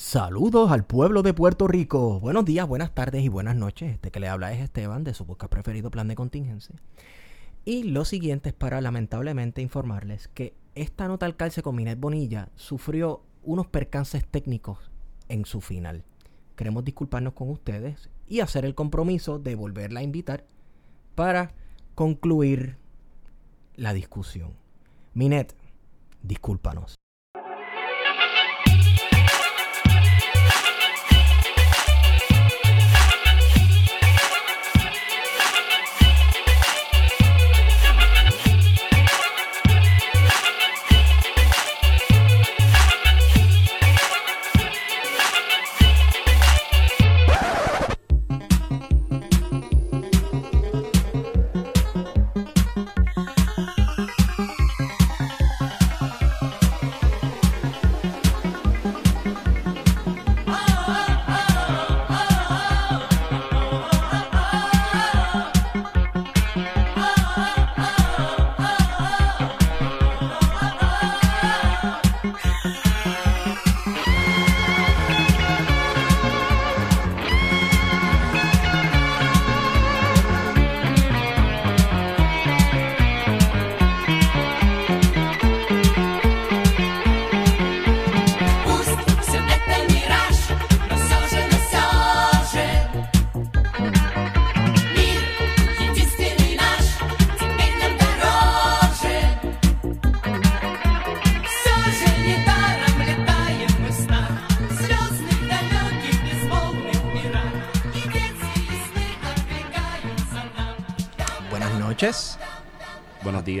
Saludos al pueblo de Puerto Rico. Buenos días, buenas tardes y buenas noches. Este que le habla es Esteban de su podcast preferido Plan de Contingencia. Y lo siguiente es para lamentablemente informarles que esta nota al calce con Minet Bonilla sufrió unos percances técnicos en su final. Queremos disculparnos con ustedes y hacer el compromiso de volverla a invitar para concluir la discusión. Minet, discúlpanos.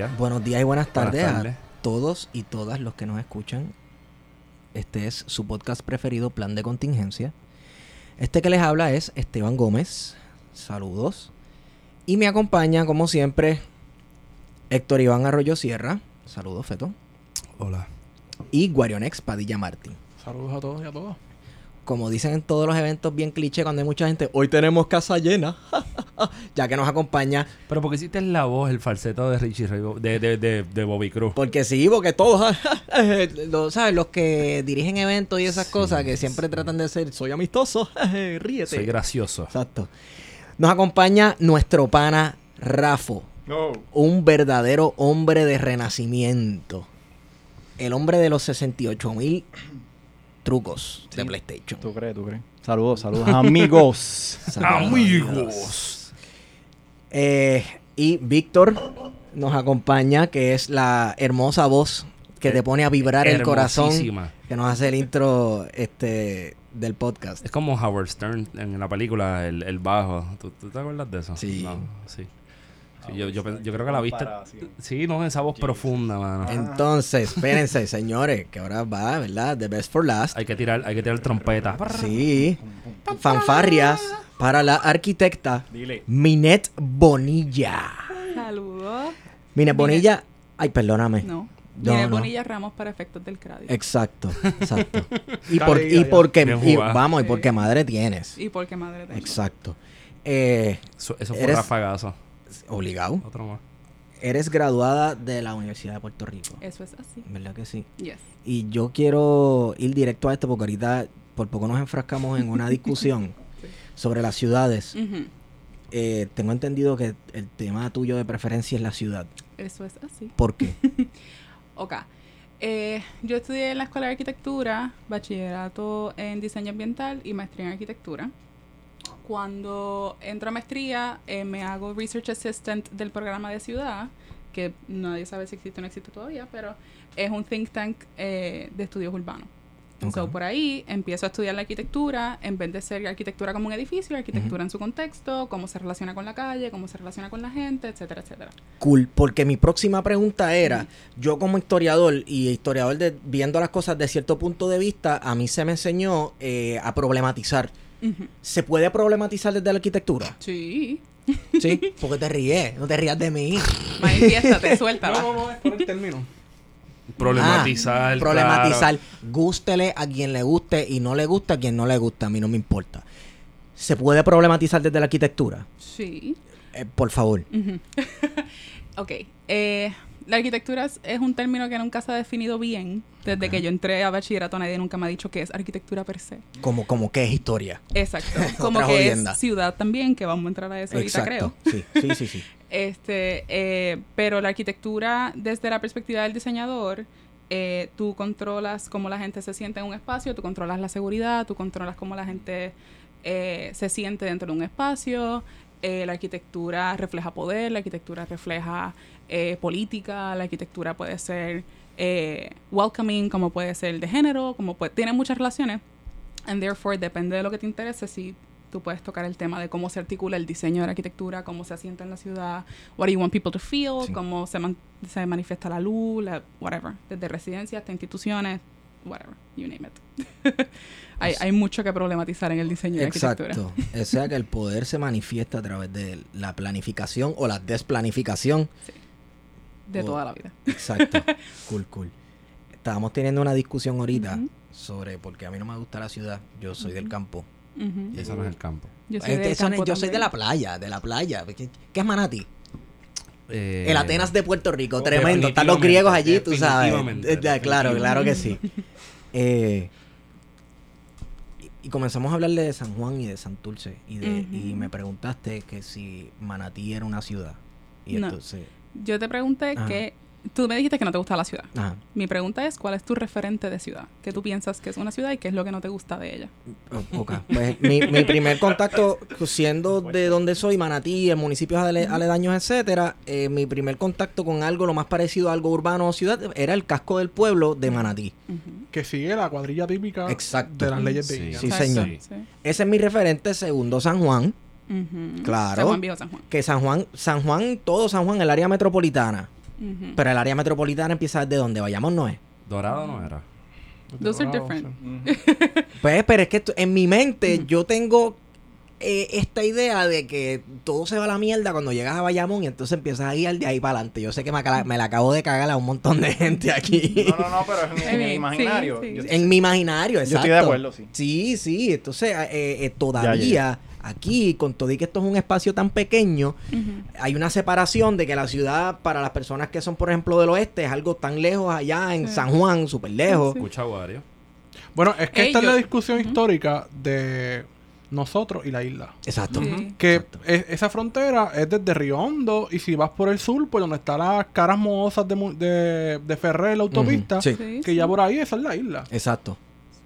Días. Buenos días y buenas tardes, tardes. a todos y todas los que nos escuchan. Este es su podcast preferido, Plan de Contingencia. Este que les habla es Esteban Gómez. Saludos. Y me acompaña, como siempre, Héctor Iván Arroyo Sierra. Saludos, Feto. Hola. Y Guarionex Padilla Martín. Saludos a todos y a todos. Como dicen en todos los eventos bien cliché cuando hay mucha gente, hoy tenemos casa llena. ya que nos acompaña Pero porque hiciste la voz, el falseto de Richie Ray, de, de, de, de Bobby Cruz. Porque sí, porque todos, los, ¿sabes? Los que dirigen eventos y esas cosas que siempre tratan de ser, soy amistoso, ríete. Soy gracioso. Exacto. Nos acompaña nuestro pana Rafo, un verdadero hombre de renacimiento. El hombre de los 68 mil trucos de. PlayStation. ¿Tú crees? ¿Tú crees? Saludos, saludos, amigos. Saludos, Amigos. Eh, y Víctor nos acompaña, que es la hermosa voz que te pone a vibrar el corazón, que nos hace el intro este del podcast. Es como Howard Stern en la película El, el Bajo. ¿Tú, tú te acuerdas de eso? Sí. No, sí. Sí, yo, yo, creo que la viste. Sí, no, esa voz profunda, mano. Entonces, espérense, señores, que ahora va, ¿verdad? The best for last. Hay que tirar, hay que tirar trompeta. Sí. Fanfarrias para la arquitecta Minet Bonilla. Saludos. Minet Bonilla. Ay, perdóname. No. No, Mire no. Bonilla Ramos para efectos del crédito. Exacto, exacto. Y, por, y porque, y vamos, y porque madre tienes. Y porque madre tengo. Exacto. Eh, Eso, eso fue Eres- rafagazo. Obligado. Otro más. Eres graduada de la Universidad de Puerto Rico. Eso es así. ¿Verdad que sí? Yes. Y yo quiero ir directo a esto porque ahorita por poco nos enfrascamos en una discusión Sí. sobre las ciudades. Eh, tengo entendido que el tema tuyo de preferencia es la ciudad. Eso es así. ¿Por qué? Ok. Eh, yo estudié en la Escuela de Arquitectura, bachillerato en diseño ambiental y maestría en arquitectura. Cuando entro a maestría, eh, me hago Research Assistant del programa de ciudad, que nadie sabe si existe o no existe todavía, pero es un think tank eh, de estudios urbanos. Ok. So, por ahí empiezo a estudiar la arquitectura, en vez de ser arquitectura como un edificio, arquitectura en su contexto, cómo se relaciona con la calle, cómo se relaciona con la gente, etcétera, etcétera. Cool, porque mi próxima pregunta era, yo como historiador y historiador de viendo las cosas de cierto punto de vista, a mí se me enseñó eh, a problematizar. ¿Se puede problematizar desde la arquitectura? Sí. Sí, porque te ríes, no te rías de mí. Manifiéstate, suéltala. No, no, no, es por el término. Problematizar. Ah, problematizar. claro. Gústele a quien le guste y no le gusta a quien no le gusta, a mí no me importa. ¿Se puede problematizar desde la arquitectura? Sí. Eh, por favor. Ujú. Ok. Eh, la arquitectura es, es un término que nunca se ha definido bien. Desde que yo entré a bachillerato, nadie nunca me ha dicho qué es arquitectura per se. Como, como que es historia. Exacto. Como que jodienda. es ciudad también, que vamos a entrar a eso ahorita, creo. Sí, sí, sí, sí. Este, eh, pero la arquitectura, desde la perspectiva del diseñador, eh, tú controlas cómo la gente se siente en un espacio, tú controlas la seguridad, tú controlas cómo la gente eh, se siente dentro de un espacio. eh, la arquitectura refleja poder, la arquitectura refleja eh, política, la arquitectura puede ser eh, welcoming, como puede ser de género, como puede, tiene muchas relaciones. And therefore, depende de lo que te interese, si tú puedes tocar el tema de cómo se articula el diseño de la arquitectura, cómo se asienta en la ciudad, what do you want people to feel, Sí. cómo se, man- se manifiesta la luz, la, whatever, desde residencias hasta instituciones, whatever, you name it. hay, hay mucho que problematizar en el diseño de arquitectura. Exacto. O sea que el poder se manifiesta a través de la planificación o la desplanificación. De Oh. toda la vida. Exacto. cool, cool. Estábamos teniendo una discusión ahorita Ujú. sobre porque a mí no me gusta la ciudad. Yo soy del campo. Y eso no es el campo. Yo soy, Es que del eso no es- campo yo soy de la playa, de la playa. ¿Qué, qué es Manatí? Eh, El Atenas de Puerto Rico, oh, tremendo. Están los griegos allí, tú sabes. Eh, Claro, claro que sí. Eh, y, comenzamos a hablarle de San Juan y de Santurce. Y, de, y me preguntaste que si Manatí era una ciudad. Y No. entonces. Yo te pregunté Ajá. que... Tú me dijiste que no te gusta la ciudad. Ajá. Mi pregunta es, ¿cuál es tu referente de ciudad? ¿Qué tú piensas que es una ciudad y qué es lo que no te gusta de ella? O- ok. Pues mi, mi primer contacto, siendo de donde soy, Manatí, en municipios ale- aledaños, etcétera, eh, mi primer contacto con algo lo más parecido a algo urbano o ciudad era el casco del pueblo de Manatí. Que sigue la cuadrilla típica Exacto. de las leyes de Sí. Sí, señor. sí. Ese es mi referente, segundo San Juan. Claro. San Juan Viejo San Juan. Que San Juan, San Juan, todo San Juan, el área metropolitana. Pero el área metropolitana empieza desde donde vayamos, no es. Dorado no era. Those are different. sí. Pues, pero es que en mi mente yo tengo eh, esta idea de que todo se va a la mierda cuando llegas a Bayamón y entonces empiezas a ir de ahí para adelante. Yo sé que me, me la acabo de cagar a un montón de gente aquí. No, no, no, pero es en, Sí, imaginario. sí. Yo- En mi imaginario, exacto. estoy de acuerdo, sí. Sí, sí. Entonces, eh, eh, todavía aquí, con todo y que esto es un espacio tan pequeño, hay una separación de que la ciudad, para las personas que son, por ejemplo, del oeste, es algo tan lejos allá en. San Juan, súper lejos. Sí. Escucha Wario. Bueno, es que esta es la discusión histórica de nosotros y la isla. Exacto. Sí. Que Exacto. es- esa frontera es desde Río Hondo y si vas por el sur, por donde están las caras mohosas de, de, de Ferrer, la autopista. Sí, que sí. ya por ahí esa es la isla. Exacto.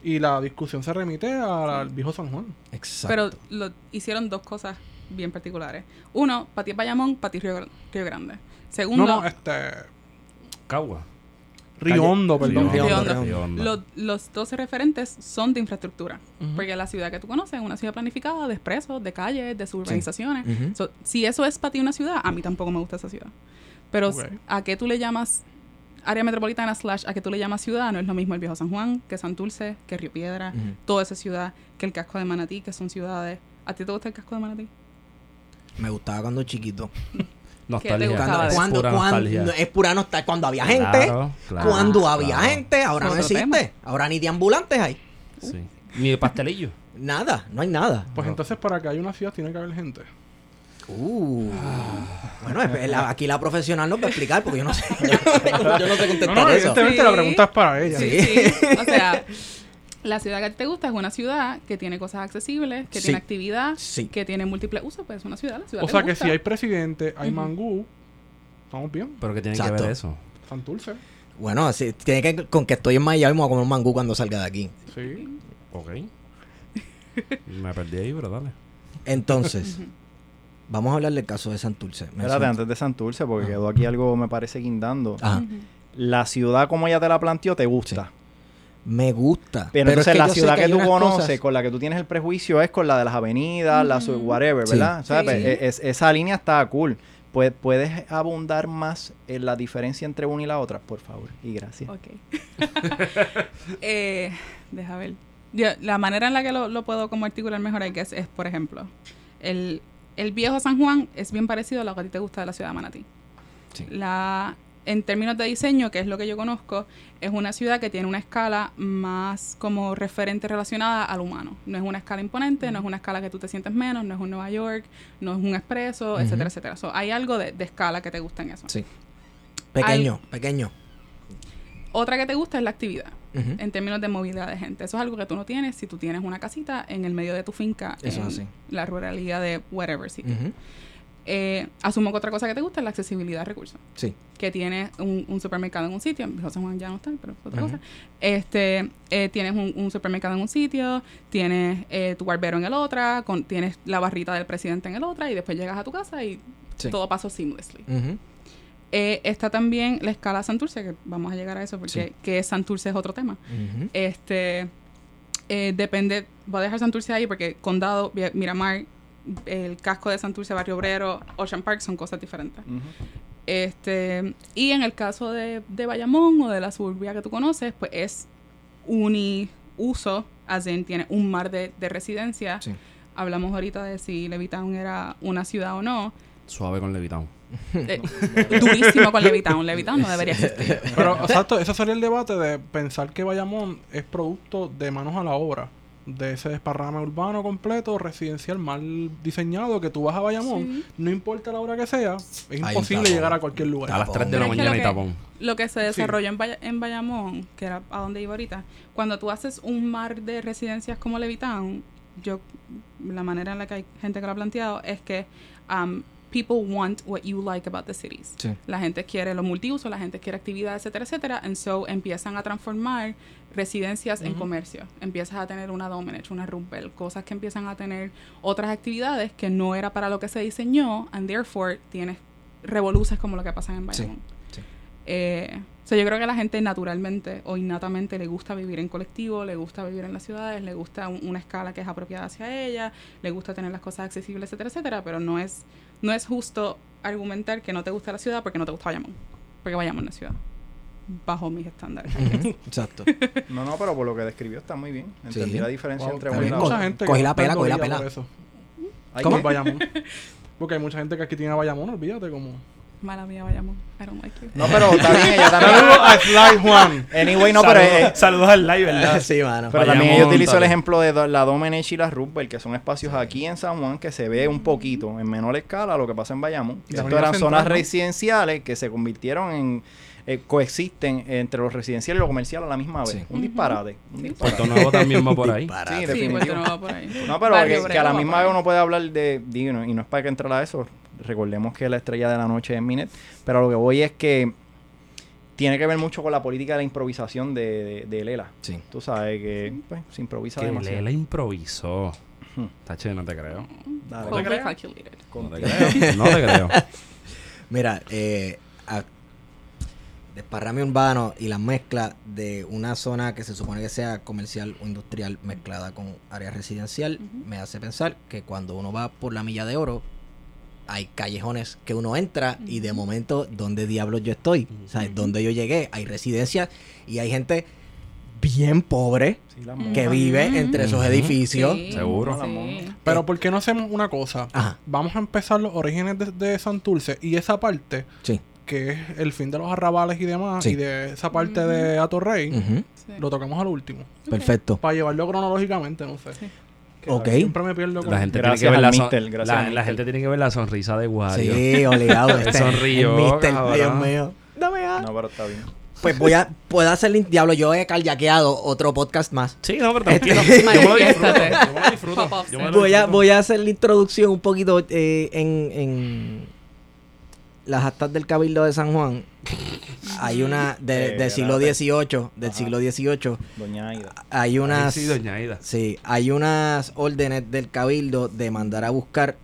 Y la discusión se remite al viejo San Juan. Exacto. Pero lo, hicieron dos cosas bien particulares. Uno, para ti Bayamón, para ti Río, Río Grande. Segundo, No, no, este. Cagua. Hondo, perdón. Río Río Hondo, Hondo. Río Hondo. lo- los 12 referentes son de infraestructura. Porque la ciudad que tú conoces es una ciudad planificada de expresos, de calles, de suburbanizaciones. So, si eso es para ti una ciudad, a mí tampoco me gusta esa ciudad. Pero a qué tú le llamas área metropolitana slash a qué tú le llamas ciudad, no es lo mismo el Viejo San Juan, que Santurce, que Río Piedra, Ujú. toda esa ciudad, que el casco de Manatí, que son ciudades. ¿A ti te gusta el casco de Manatí? Me gustaba cuando chiquito. Nostalgia. Cuando, de Es cuando, pura cuando- nostalgia. es pura nostalgia. Cuando había gente. Claro, claro, cuando había gente. Ahora no existe. tema. Ahora ni de ambulantes hay. Sí. Ni de pastelillo. Nada. No hay nada. Pues entonces, para que haya una ciudad, tiene que haber gente. Uh. Bueno, aquí la profesional nos va a explicar porque yo no sé. Yo no, yo no sé contestar no, eso. evidentemente Sí. la pregunta es para ella. Sí, sí. O sea, la ciudad que a ti te gusta es una ciudad que tiene cosas accesibles, que Sí. tiene actividad, Sí. que tiene múltiples usos, pues es una ciudad, la ciudad O sea que gusta. si hay presidente, hay Ujú. mangú, estamos bien. Pero que tiene Exacto. que ver eso. Santurce. Bueno, así, tiene que con que estoy en Miami me voy a comer un mangú cuando salga de aquí. Sí. Ok. Me perdí ahí, pero dale. Entonces, vamos a hablar del caso de Santurce. Espérate, antes de Santurce, porque quedó aquí algo, me parece, guindando. Ajá. La ciudad, como ella te la planteó, te gusta. Me gusta. Pero, es entonces que la ciudad que, hay tú conoces, cosas- con la que tú tienes el prejuicio, es con la de las avenidas, la su- whatever, Sí. ¿verdad? ¿Sabes? Sí. E- es- esa línea está cool. Pue- ¿Puedes abundar más en la diferencia entre una y la otra, por favor? Y gracias. Ok. eh, deja ver. Yo- la manera en la que lo, lo puedo como articular mejor, I guess, es, por ejemplo, el, el viejo San Juan es bien parecido a lo que a ti te gusta de la ciudad de Manatí. Sí. La, en términos de diseño, que es lo que yo conozco, es una ciudad que tiene una escala más como referente relacionada al humano. No es una escala imponente, no es una escala que tú te sientes menos, no es un Nueva York, no es un expreso, etcétera, etcétera. So, hay algo de, de escala que te gusta en eso. Sí. Pequeño, pequeño. Otra que te gusta es la actividad, en términos de movilidad de gente. Eso es algo que tú no tienes si tú tienes una casita en el medio de tu finca, Eso en así. la ruralidad de whatever sitio. Eh, asumo que otra cosa que te gusta es la accesibilidad a recursos. Sí. Que tienes un, un supermercado en un sitio, San Juan ya no está, pero es otra cosa. Este, eh, tienes un, un supermercado en un sitio, tienes eh, tu barbero en el otro, con, tienes la barrita del presidente en el otro, y después llegas a tu casa y Sí. todo pasó seamlessly. Eh, está también la escala Santurce, que vamos a llegar a eso porque Sí. que es Santurce es otro tema. Este eh, depende, voy a dejar Santurce ahí porque Condado, Miramar, el casco de Santurce, Barrio Obrero, Ocean Park son cosas diferentes. Este, y en el caso de, de Bayamón o de la suburbia que tú conoces, pues es uniuso, así tiene un mar de, de residencia. Sí. Hablamos ahorita de si Levittown era una ciudad o no. Suave con Levitown. Eh, durísimo con Levittown. Levittown no debería existir. Pero, exacto, ese sería el debate de pensar que Bayamón es producto de manos a la obra. De ese desparrame urbano completo, residencial mal diseñado, que tú vas a Bayamón, Sí. no importa la hora que sea, es imposible tapón. llegar a cualquier lugar. A las 3 de la es que mañana lo y que- tapón. Lo que se desarrolló en, en Bayamón, que era a donde iba ahorita, cuando tú haces un mar de residencias como Levittown, yo, la manera en la que hay gente que lo ha planteado es que um, people want what you like about the cities. Sí. La gente quiere los multiusos, la gente quiere actividad, etcétera, etcétera. And so empiezan a transformar residencias en comercio. Empiezas a tener una Domenech, una Rumpel, cosas que empiezan a tener otras actividades que no era para lo que se diseñó, and therefore tienes revoluces como lo que pasa en Bayamón. sí. Eh, o sea, yo creo que a la gente naturalmente o innatamente le gusta vivir en colectivo, le gusta vivir en las ciudades, le gusta un- una escala que es apropiada hacia ella, le gusta tener las cosas accesibles, etcétera, etcétera, pero no es, no es justo argumentar que no te gusta la ciudad porque no te gusta Bayamón. Porque Bayamón no es ciudad. Bajo mis estándares. Exacto. No, no, pero por lo que describió está muy bien. Entendí Sí. la diferencia Wow, entre Está una y bien, la cosa. otra. gente Cogí la pela, cogí la pela. por eso. Hay ¿Cómo? Bayamón. Porque hay mucha gente que aquí tiene a Bayamón, olvídate como. Mala mía, Bayamón. I don't like you. No, pero está bien, ella Saludos también. a Sly Juan. Anyway, no, pero, eh, Saludos al live, ¿verdad? sí, mano. pero también ella utilizó el ejemplo de la Domenech y la Rupert, que son espacios aquí en San Juan que se ve un poquito en menor escala lo que pasa en Bayamón. Esto eran Central, zonas ¿no? residenciales que se convirtieron en. eh, coexisten entre lo residencial y lo comercial a la misma vez. Sí. Un disparate. Un disparate. Puerto Nuevo también va por ahí. Sí, Sí. Puerto Nuevo va por ahí. No, pero que, que a la misma vez uno puede hablar de, digo, y no es para que entrar a eso, recordemos que la estrella de la noche es Minet, pero lo que voy es que tiene que ver mucho con la política de la improvisación de, de, de Lela. Sí. Tú sabes que pues, se improvisa Que demasiado. Lela improvisó. Hmm. Tache, no te creo. Dale. No te creo. No te creo. Mira, eh, a- desparrame urbano y la mezcla de una zona que se supone que sea comercial o industrial mezclada con área residencial me hace pensar que cuando uno va por la milla de oro hay callejones que uno entra y de momento, ¿dónde diablos yo estoy? ¿Sabes? ¿Dónde yo llegué? Hay residencias y hay gente bien pobre Sí, que vive entre esos edificios. Sí, Seguro. sí. Pero ¿por qué no hacemos una cosa? Ajá. Vamos a empezar los orígenes de, de Santurce y esa parte, Sí. que es el fin de los arrabales y demás, Sí. y de esa parte de Atorrey. Sí. lo tocamos al último. Perfecto. Para llevarlo cronológicamente, no sé. Ok. Siempre me pierdo con La gente, Gracias tiene que ver la, son- mister, gracias la, gente tiene que ver la sonrisa de Wario. Sí, obligado. Este, sonrió, el mister. Dios mío. Dame a- No, pero está bien. Pues voy a, puedo hacer el diablo. Yo he carjaqueado otro podcast más. Sí, no, pero. Este- Yo me lo disfruto. Manifiéstate. Yo me lo disfruto. Pop-ups. Yo me lo Voy a, voy a hacer la introducción un poquito eh, en, en las actas del Cabildo de San Juan. Hay una de- Eh, del siglo. XVIII, del Ajá. siglo XVIII. Doña Aida. Hay Ay, unas, Sí, doña Aida. sí, hay unas órdenes del Cabildo de mandar a buscar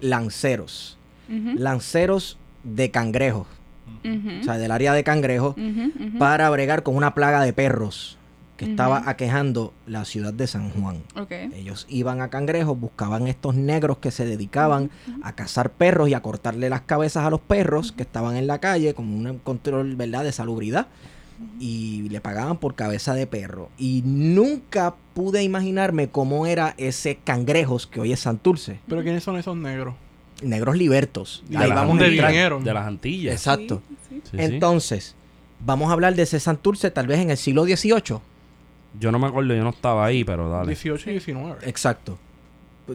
lanceros, Ujú, lanceros de cangrejos, o sea, del área de cangrejos. para bregar con una plaga de perros que estaba aquejando la ciudad de San Juan. Ok. Ellos iban a cangrejos, buscaban estos negros que se dedicaban a cazar perros y a cortarle las cabezas a los perros que estaban en la calle como un control, ¿verdad?, de salubridad. Y le pagaban por cabeza de perro. Y nunca pude imaginarme cómo era ese cangrejos que hoy es Santurce. Pero ¿quiénes son esos negros? negros libertos. De Ahí las vamos a ¿Dónde Antillas, entrar. vinieron? De las Antillas. Exacto. Sí, sí. Entonces, vamos a hablar de ese Santurce tal vez en el siglo XVIII. Yo no me acuerdo, yo no estaba ahí, pero dale. 18 y 19. Exacto.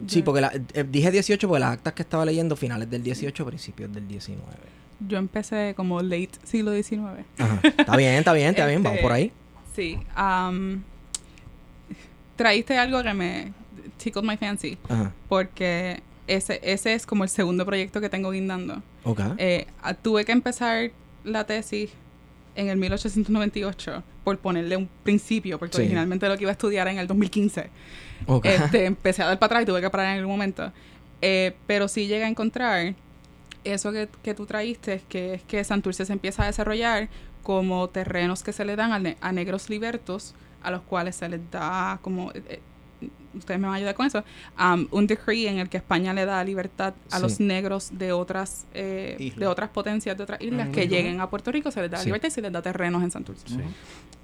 Sí, porque la- eh, dije 18 porque las actas que estaba leyendo finales del 18, principios del 19. Yo empecé como late siglo XIX. Ajá. Está bien, está bien, está bien, vamos Este, por ahí. Sí. am, traíste algo que me tickled my fancy. Ajá. Porque ese, ese es como el segundo proyecto que tengo guindando. Ok. Eh, tuve que empezar la tesis en el 1898 por ponerle un principio, porque Sí. originalmente lo que iba a estudiar era en el 2015. ok. Este, empecé a dar para atrás y tuve que parar en algún momento. Eh, pero sí llegué a encontrar eso que, que tú traíste, que es que Santurce se empieza a desarrollar como terrenos que se le dan a, ne- a negros libertos, a los cuales se les da como... eh, ustedes me van a ayudar con eso, um, un decree en el que España le da libertad a Sí. los negros de otras eh, de otras potencias de otras islas que lleguen a Puerto Rico, se les da Sí. libertad y se les da terrenos en Santurce. Sí.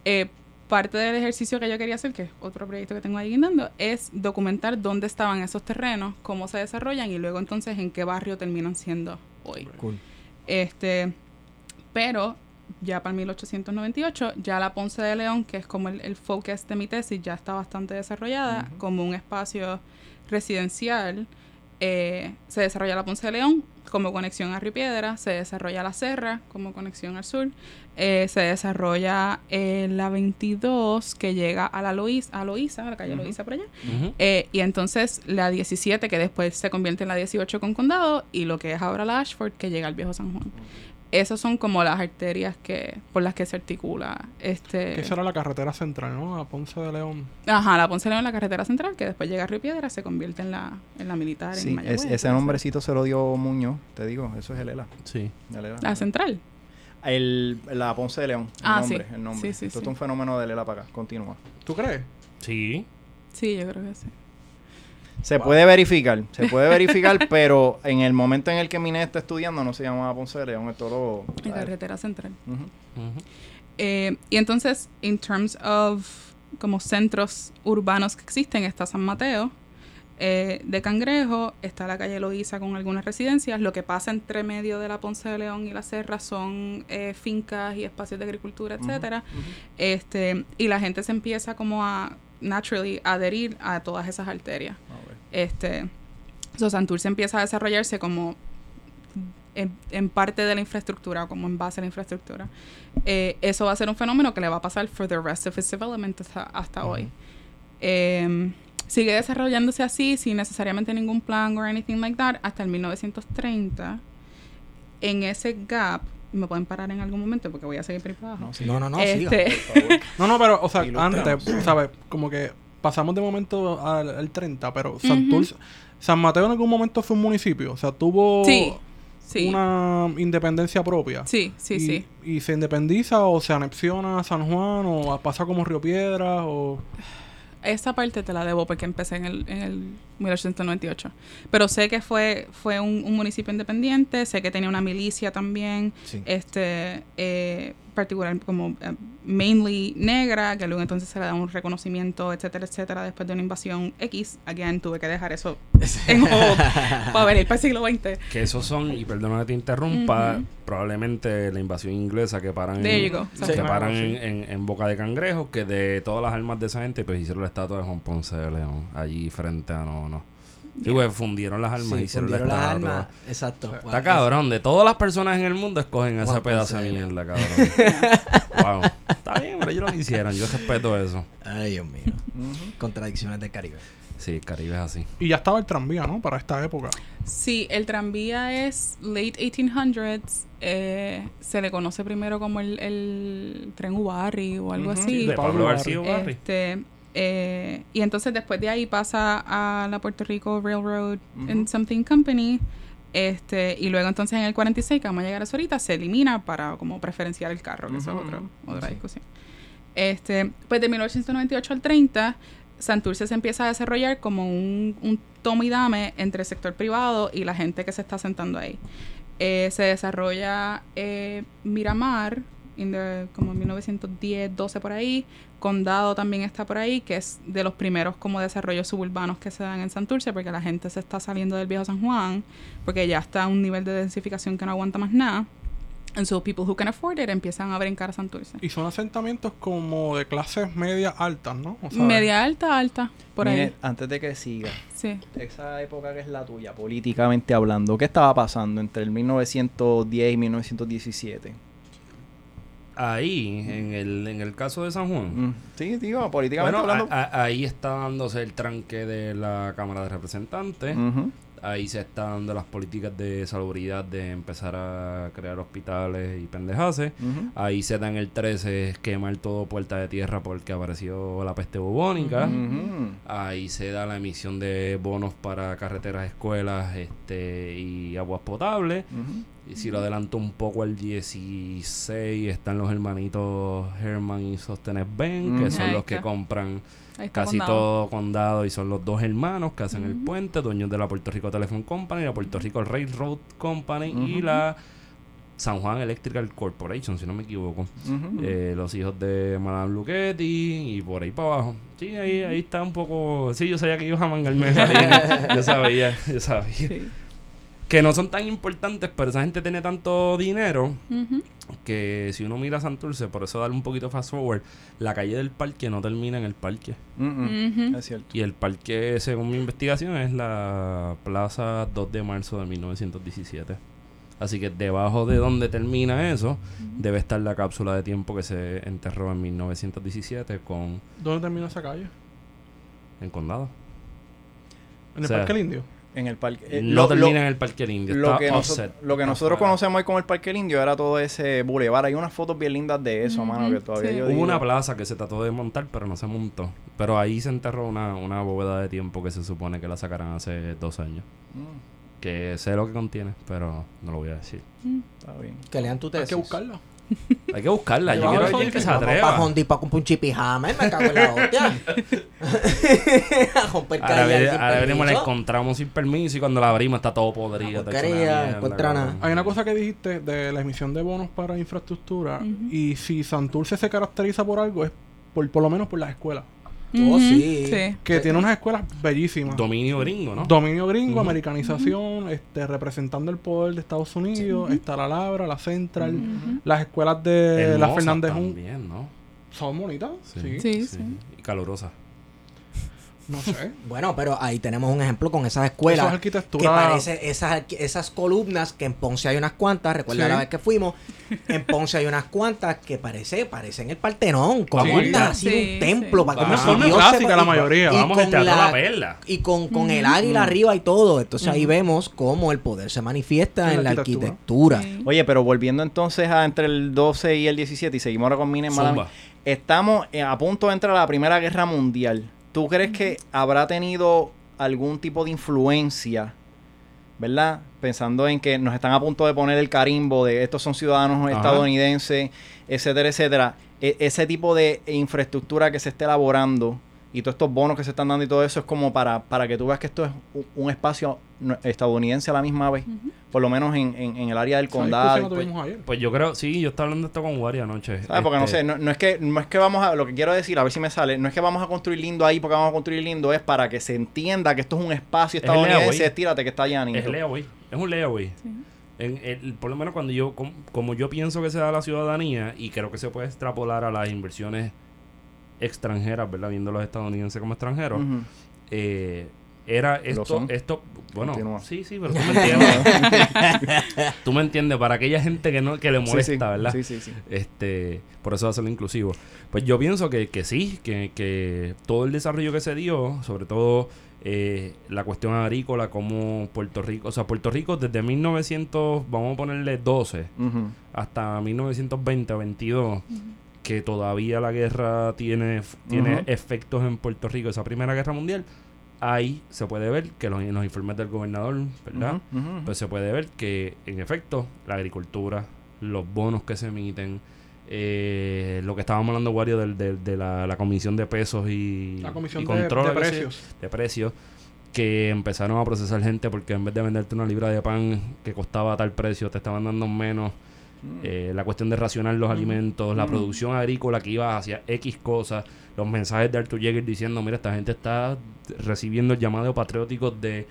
Eh, parte del ejercicio que yo quería hacer, que es otro proyecto que tengo ahí guindando, es documentar dónde estaban esos terrenos, cómo se desarrollan y luego entonces en qué barrio terminan siendo hoy. Cool. Este, pero ya para 1898, ya la Ponce de León, que es como el, el focus de mi tesis, ya está bastante desarrollada como un espacio residencial. eh, se desarrolla la Ponce de León como conexión a Río Piedra, se desarrolla la Serra como conexión al sur, eh, se desarrolla eh, la 22 que llega a la Loíza, a Loíza, a la calle. Loíza por allá, y entonces la 17 que después se convierte en la 18 con condado y lo que es ahora la Ashford que llega al viejo San Juan. Esas son como las arterias que por las que se articula este Que esa era la carretera central, ¿no? A Ponce de León. ajá, la Ponce de León la carretera central que después llega a Río Piedra, se convierte en la en la militar Sí, en Mayagüez, es- ese nombrecito se lo dio Muñoz, te digo, eso es el ELA. Sí. el ELA. La central. El, la Ponce de León, el Ah, nombre, sí. el nombre. Sí, sí, Esto sí. es un fenómeno del ELA para acá, continúa. ¿Tú crees? Sí. Sí, yo creo que sí. Se puede verificar, se puede verificar, pero en el momento en el que Minet está estudiando no se llamaba Ponce de León, esto lo... La carretera central. Eh, y entonces, in terms of como centros urbanos que existen, está San Mateo, eh, de Cangrejo, está la calle Loíza con algunas residencias. Lo que pasa entre medio de la Ponce de León y la Serra son eh, fincas y espacios de agricultura, etcétera. Este, y la gente se empieza como a naturally adherir a todas esas arterias. Este, so Santurce empieza a desarrollarse como en, en parte de la infraestructura, como en base a la infraestructura. Eh, eso va a ser un fenómeno que le va a pasar for the rest of its development hasta, hasta hoy. Eh, sigue desarrollándose así, sin necesariamente ningún plan or anything like that, hasta el 1930. En ese gap, me pueden parar en algún momento porque voy a seguir por ahí para abajo. No, sí. No, no, no, siga. este, No, no, pero, o sea, antes, ¿sabes? Como que pasamos de momento al, al 30, pero Santurce, San Mateo en algún momento fue un municipio, o sea, tuvo sí, sí, una independencia propia. sí, sí, y, sí. ¿Y se independiza o se anexiona a San Juan o pasa como Río Piedra o... Esa parte te la debo porque empecé en el, en el 1898. Pero sé que fue, fue un, un municipio independiente, sé que tenía una milicia también, Sí. este, eh, particular como eh, mainly negra, que luego entonces se le da un reconocimiento, etcétera, etcétera, después de una invasión X. Again, tuve que dejar eso en hold para venir para el siglo XX. Que esos son, y perdona que te interrumpa, probablemente la invasión inglesa que paran, There en, you go. que Sí. paran en, en- en Boca de Cangrejo, que de todas las armas de esa gente, pues hicieron la estatua de Juan Ponce de León, allí frente a no, no. Sí, pues fundieron las armas, Sí, hicieron fundieron la las armas. Exacto. Wow. Está cabrón, de todas las personas en el mundo escogen ese Juan pedazo de mierda, cabrón. wow. Está bien, pero ellos lo quisieran, yo respeto eso. Ay, Dios mío. Contradicciones del Caribe. Sí, el Caribe es así. Y ya estaba el tranvía, ¿no? Para esta época. Sí, el tranvía es late 1800s. eh, se le conoce primero como el, el tren Ubarri o algo así. sí, De Pablo. García Barry. Este, eh, y entonces después de ahí pasa a la Puerto Rico Railroad and Ujú. Something Company. Este, y luego entonces en el 46, que vamos a llegar a eso ahorita, se elimina para como preferenciar el carro, que eso es Ujú, otro- otra Sí. discusión. Este, pues de 1898 al 30, Santurce se empieza a desarrollar como un, un toma y dame entre el sector privado y la gente que se está sentando ahí. Eh, se desarrolla eh, Miramar, in the- como en 1910, 12 por ahí. Condado también está por ahí, que es de los primeros como desarrollos suburbanos que se dan en Santurce, porque la gente se está saliendo del viejo San Juan, porque ya está a un nivel de densificación que no aguanta más nada. And so people who can afford it empiezan a brincar a Santurce. Y son asentamientos como de clases medias altas, ¿no? O sea, Media alta, alta, por Mire, ahí. antes de que siga, Sí. esa época que es la tuya, políticamente hablando, ¿qué estaba pasando entre el 1910 y 1917? Ahí, en el, en el caso de San Juan. Mm, Sí, digo, políticamente Bueno, hablando. a- a- ahí está dándose el tranque de la Cámara de Representantes. Ahí se están dando las políticas de salubridad de empezar a crear hospitales y pendejaces. Ahí se da en el 13 quemar todo puerta de tierra porque apareció la peste bubónica. Ahí se da la emisión de bonos para carreteras, escuelas este, y aguas potables. Y si lo adelanto un poco al 16, están los hermanitos Herman y Sostenes Ben, que son Ahí los que compran casi Condado. todo condado y son los dos hermanos que hacen el puente, dueños de la Puerto Rico Telephone Company, la Puerto Rico Railroad Company y la San Juan Electrical Corporation, si no me equivoco. Eh, los hijos de Madame Luchetti y por ahí para abajo. Sí, ahí, ahí está un poco... Sí, yo sabía que ibas a mangarme. yo sabía, yo sabía. Sí. Que no son tan importantes, pero esa gente tiene tanto dinero que si uno mira Santurce, por eso darle un poquito fast forward, la calle del parque no termina en el parque. Ujú. Es cierto. Y el parque, según mi investigación, es la Plaza 2 de marzo de 1917. Así que debajo de donde termina eso, debe estar la cápsula de tiempo que se enterró en 1917 con ¿Dónde termina esa calle? en Condado. ¿En el O sea, Parque del Indio? En el parque. eh, no lo- termina lo- en el Parque Indio. Lo está que, noso- offset, lo que está nosotros conocemos hoy como el Parque Indio era todo ese bulevar. Hay unas fotos bien lindas de eso, Ujú, mano, que todavía sí. yo Hubo digo, una plaza que se trató de montar, pero no se montó. Pero ahí se enterró una, una bóveda de tiempo que se supone que la sacarán hace dos años. Mm, Que sé lo que contiene, pero no lo voy a decir. está bien. Que lean tu Hay tesis. que buscarla. Hay que buscarla. Yo Vamos quiero a alguien que se atreva. pa' Hondi pa' comprar un chipijama, me cago en la hostia. a romper Ahora, ve- sin ahora venimos, la encontramos sin permiso y cuando la abrimos está todo podrido. Está porquería, encuentra nada. Hay una cosa que dijiste de la emisión de bonos para infraestructura. Y si Santurce se caracteriza por algo, es por, por lo menos por las escuelas. Oh, sí. Sí. Que tiene unas escuelas bellísimas. Dominio gringo, ¿no? Dominio gringo, americanización, este, representando el poder de Estados Unidos, está la Labra, la Central, las escuelas de la Hermosas Fernández también, ¿no? son bonitas, sí. Sí, sí. Y calurosa. No sé. Bueno, pero ahí tenemos un ejemplo con esas Eso escuelas. es arquitectura. Que parece esas, esas columnas que en Ponce hay unas cuantas, recuerda Sí. la vez que fuimos, en Ponce hay unas cuantas que parece, parecen el Partenón, como Sí. está así Sí, un templo, sí. para Ah, como son clásicas la y- mayoría. y Vamos al con Teatro la- La Perla. Y con, con el Ujú. águila arriba y todo. Entonces ahí vemos cómo el poder se manifiesta En en la arquitectura. arquitectura. Sí. Oye, pero volviendo entonces a entre el 12 y el 17, y seguimos ahora con Mine Zumba. Malami, Estamos eh, a punto de entrar a la Primera Guerra Mundial. ¿Tú crees que habrá tenido algún tipo de influencia, verdad? Pensando en que nos están a punto de poner el carimbo de estos son ciudadanos Ajá. estadounidenses, etcétera, etcétera. E- ese tipo de infraestructura que se esté elaborando y todos estos bonos que se están dando y todo eso es como para, para que tú veas que esto es un, espacio estadounidense a la misma vez, por lo menos en, en- en el área del condado. pues- tuvimos ayer. Pues yo creo, sí, yo estaba hablando de esto con Wari anoche. ¿Sabes? Porque no Este, sé, no, no es que, no es que vamos a, lo que quiero decir, a ver si me sale, no es que vamos a construir lindo ahí porque vamos a construir lindo, es para que se entienda que esto es un espacio Es estadounidense, layaway. estírate que está llanito. Es layaway. Es un layaway. Sí. En el- por lo menos cuando yo, com- como yo pienso que se da la ciudadanía, y creo que se puede extrapolar a las inversiones extranjeras, ¿verdad? Viendo a los estadounidenses como extranjeros, eh, era esto, esto, bueno, Continúa. sí, sí, pero tú me entiendes. tú me entiendes, para aquella gente que no, que le molesta, sí, sí, ¿verdad? Sí, sí, sí. Este, por eso hacerlo inclusivo. Pues yo pienso que, que sí, que, que todo el desarrollo que se dio, sobre todo eh, la cuestión agrícola, como Puerto Rico, o sea, Puerto Rico desde 1900, vamos a ponerle 12, Ujú. hasta 1920, 22, que todavía la guerra tiene, tiene efectos en Puerto Rico, esa primera guerra mundial, ahí se puede ver que los, en los informes del gobernador, ¿verdad? Pues se puede ver que en efecto la agricultura, los bonos que se emiten, eh, lo que estábamos hablando, Wario, del, del- de la, la comisión de pesos y, La comisión y de, de control se- precios. de precios, que empezaron a procesar gente porque en vez de venderte una libra de pan que costaba tal precio, te estaban dando menos eh, la cuestión de racionar los alimentos, la producción agrícola que iba hacia X cosas, los mensajes de Arthur Jäger diciendo, mira, esta gente está recibiendo el llamado patriótico de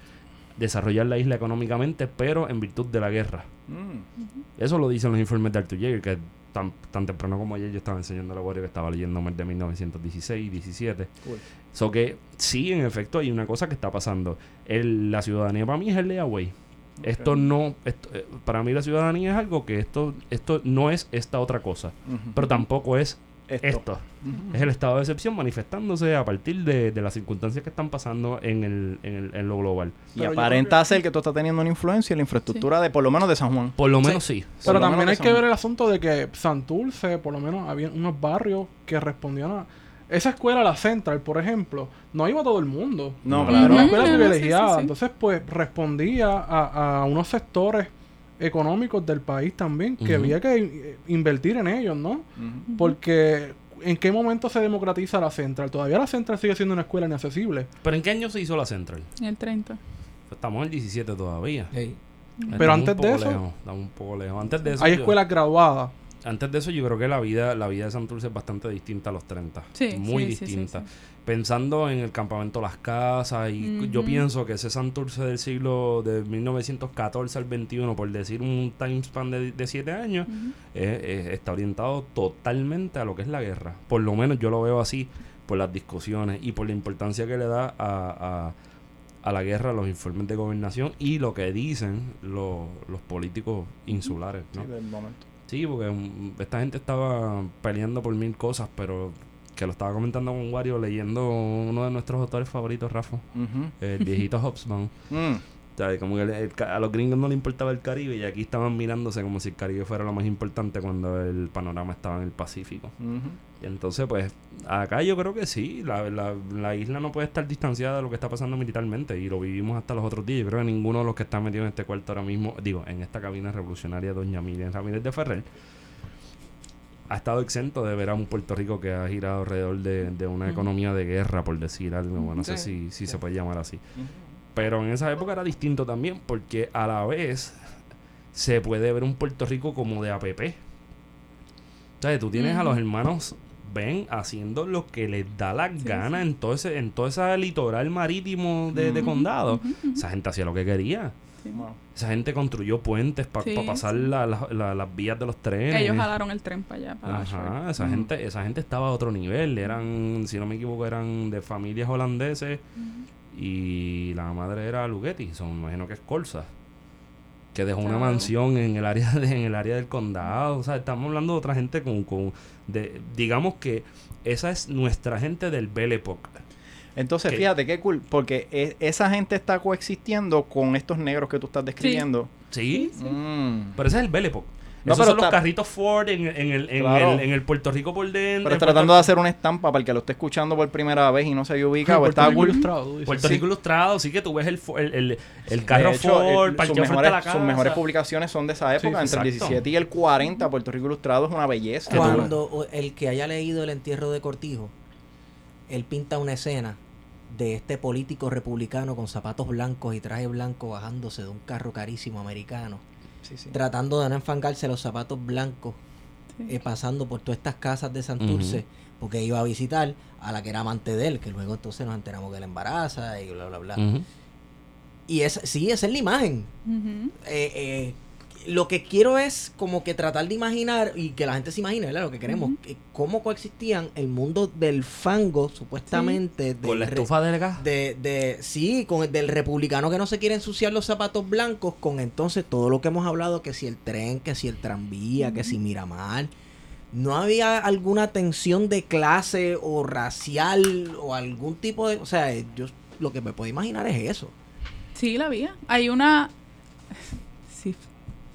desarrollar la isla económicamente, pero en virtud de la guerra. Mm. Eso lo dicen los informes de Arthur Jäger, que tan, tan temprano como ayer yo estaba enseñando la guardia que estaba leyendo de 1916 y 17. Cool. So que sí, en efecto, hay una cosa que está pasando. El- la ciudadanía para mí es el layaway. Esto no, esto, eh, para mí la ciudadanía es algo que esto, esto no es esta otra cosa, pero tampoco es Esto. Es el estado de excepción manifestándose a partir de, de las circunstancias que están pasando en, el, en, el- en lo global. Y Pero aparenta que- ser que tú estás teniendo una influencia en la infraestructura de por lo menos de San Juan. Por lo menos sí. Por Pero también hay que ver el asunto de que Santurce, por lo menos, había unos barrios que respondían a... Esa escuela, la Central, por ejemplo, no iba todo el mundo. No, No. claro. Era una escuela sí, privilegiada. sí, sí. Entonces, pues, respondía a, a unos sectores económicos del país también que había que eh, invertir en ellos, ¿no? Porque ¿en qué momento se democratiza la Central? Todavía la Central sigue siendo una escuela inaccesible. ¿Pero en qué año se hizo la Central? En el 30. Estamos en el 17 todavía. Pero antes de eso- lejos, estamos un poco lejos. Antes de eso, Hay yo- escuelas graduadas. Antes de eso, yo creo que la vida, la vida de Santurce es bastante distinta a los 30. Sí, Muy sí, sí, sí, distinta. sí. Pensando en el campamento Las Casas, y yo pienso que ese Santurce del siglo de 1914 al 21, por decir un time span de 7 años, eh, eh, está orientado totalmente a lo que es la guerra. Por lo menos yo lo veo así por las discusiones y por la importancia que le da a, a- a la guerra los informes de gobernación y lo que dicen los, los políticos insulares. ¿no? Sí, del momento. Sí, porque mm, esta gente estaba peleando por mil cosas, pero que lo estaba comentando con Wario leyendo uno de nuestros autores favoritos, Rafa, Ujú. el viejito Hobsbawm. Mm. O sea, como que el- el a los gringos no le importaba el Caribe y aquí estaban mirándose como si el Caribe fuera lo más importante cuando el panorama estaba en el Pacífico. Y entonces, pues, acá yo creo que sí, la, la, la isla no puede estar distanciada de lo que está pasando militarmente y lo vivimos hasta los otros días. Yo creo que ninguno de los que están metidos en este cuarto ahora mismo, digo, en esta cabina revolucionaria, doña Miriam Ramírez de Ferrer, ha estado exento de ver a un Puerto Rico que ha girado alrededor de, de una economía de guerra, por decir algo. Bueno, no sé si, si se puede llamar así. Pero en esa época era distinto también, porque a la vez se puede ver un Puerto Rico como de APP. O sea, tú tienes a los hermanos Ben haciendo lo que les da la Sí, gana sí. en todo ese, en todo ese litoral marítimo de, condado. Esa gente hacía lo que quería. Sí. Wow. Esa gente construyó puentes para Sí, pasar sí. la- la- la- las vías de los trenes. Ellos jalaron el tren para allá, para Ajá, esa gente, esa gente estaba a otro nivel. Eran, si no me equivoco, eran de familias holandeses y la madre era Lugetti, son, me imagino que es Corsa. Que dejó una mansión en el área de- en el área del condado. O sea, estamos hablando de otra gente con, con de, digamos que esa es nuestra gente del Belle Époque. Entonces, ¿Qué? fíjate qué cool, porque e- esa gente está coexistiendo con estos negros que tú estás describiendo. ¿Sí? Sí. Mm. Pero ese es el Belle Époque. No, Esos pero son los está- carritos Ford en, en el, en, Claro. el, en el Puerto Rico por dentro. Pero tratando Puerto- de hacer una estampa para el que lo esté escuchando por primera vez y no se haya ubicado, Puerto está Rico. Ilustrado, dices. Puerto Sí. Rico Ilustrado, sí que tú ves el, el, el, carro hecho, Ford, sus, a la mejores, sus casa. mejores publicaciones son de esa época, entre el exacto. 17 y el 40. Puerto Rico Ilustrado es una belleza. Cuando o- el que haya leído el entierro de Cortijo, él pinta una escena de este político republicano con zapatos blancos y traje blanco bajándose de un carro carísimo americano, Sí, sí. tratando de no enfangarse los zapatos blancos, Sí. eh, pasando por todas estas casas de Santurce, porque iba a visitar a la que era amante de él, que luego entonces nos enteramos que la embaraza y bla, bla, bla. Y es, sí, esa es la imagen. Eh, eh, lo que quiero es como que tratar de imaginar y que la gente se imagine, ¿verdad? Lo que queremos, cómo coexistían el mundo del fango, supuestamente, Con la del re- estufa del gas. de, de, sí, con el del republicano que no se quiere ensuciar los zapatos blancos, con entonces todo lo que hemos hablado, que si el tren, que si el tranvía, que si Miramar. No había alguna tensión de clase o racial o algún tipo de... O sea, yo lo que me puedo imaginar es eso. Sí, la había. Hay una. Sí,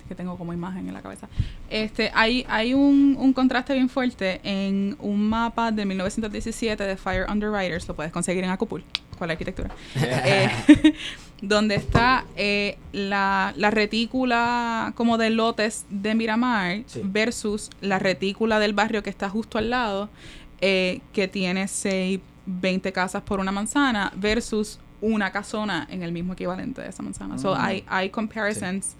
que tengo como imagen en la cabeza. Este, hay, hay un, un contraste bien fuerte en un mapa de 1917 de Fire Underwriters, lo puedes conseguir en Acupul, con la arquitectura. Eh, donde está eh, la, la retícula como de lotes de Miramar Sí. versus la retícula del barrio que está justo al lado, eh, que tiene 6, 20 casas por una manzana, versus una casona en el mismo equivalente de esa manzana. So, Mm. hay, hay comparisons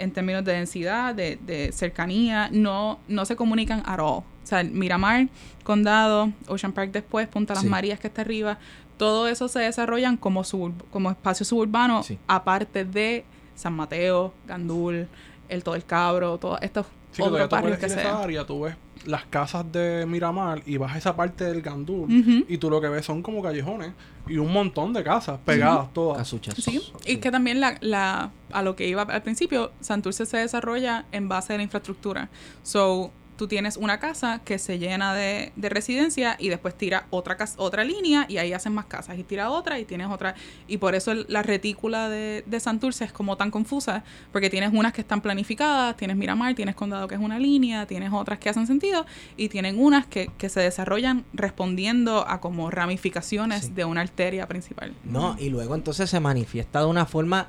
en términos de densidad, de, de cercanía, no, no se comunican at all. O sea, Miramar, Condado, Ocean Park después, Punta Las Sí. Marías que está arriba, todo eso se desarrollan como, subur- como espacio suburbano, Sí. aparte de San Mateo, Gandul, el Todo el Cabro, todos estos Sí, que todavía otros tú barrios puedes que ir a esa sea. área, tú ves las casas de Miramar y vas a esa parte del Gandul y tú lo que ves son como callejones y un montón de casas pegadas todas. Casuchas. Sí, y que también la, la, a lo que iba al principio, Santurce se desarrolla en base de la infraestructura. So, tú tienes una casa que se llena de, de residencia y después tira otra cas- otra línea y ahí hacen más casas y tira otra y tienes otra y por eso el- la retícula de, de Santurce es como tan confusa porque tienes unas que están planificadas, tienes Miramar, tienes Condado que es una línea, tienes otras que hacen sentido y tienen unas que, que se desarrollan respondiendo a como ramificaciones Sí. de una arteria principal. No, y luego entonces se manifiesta de una forma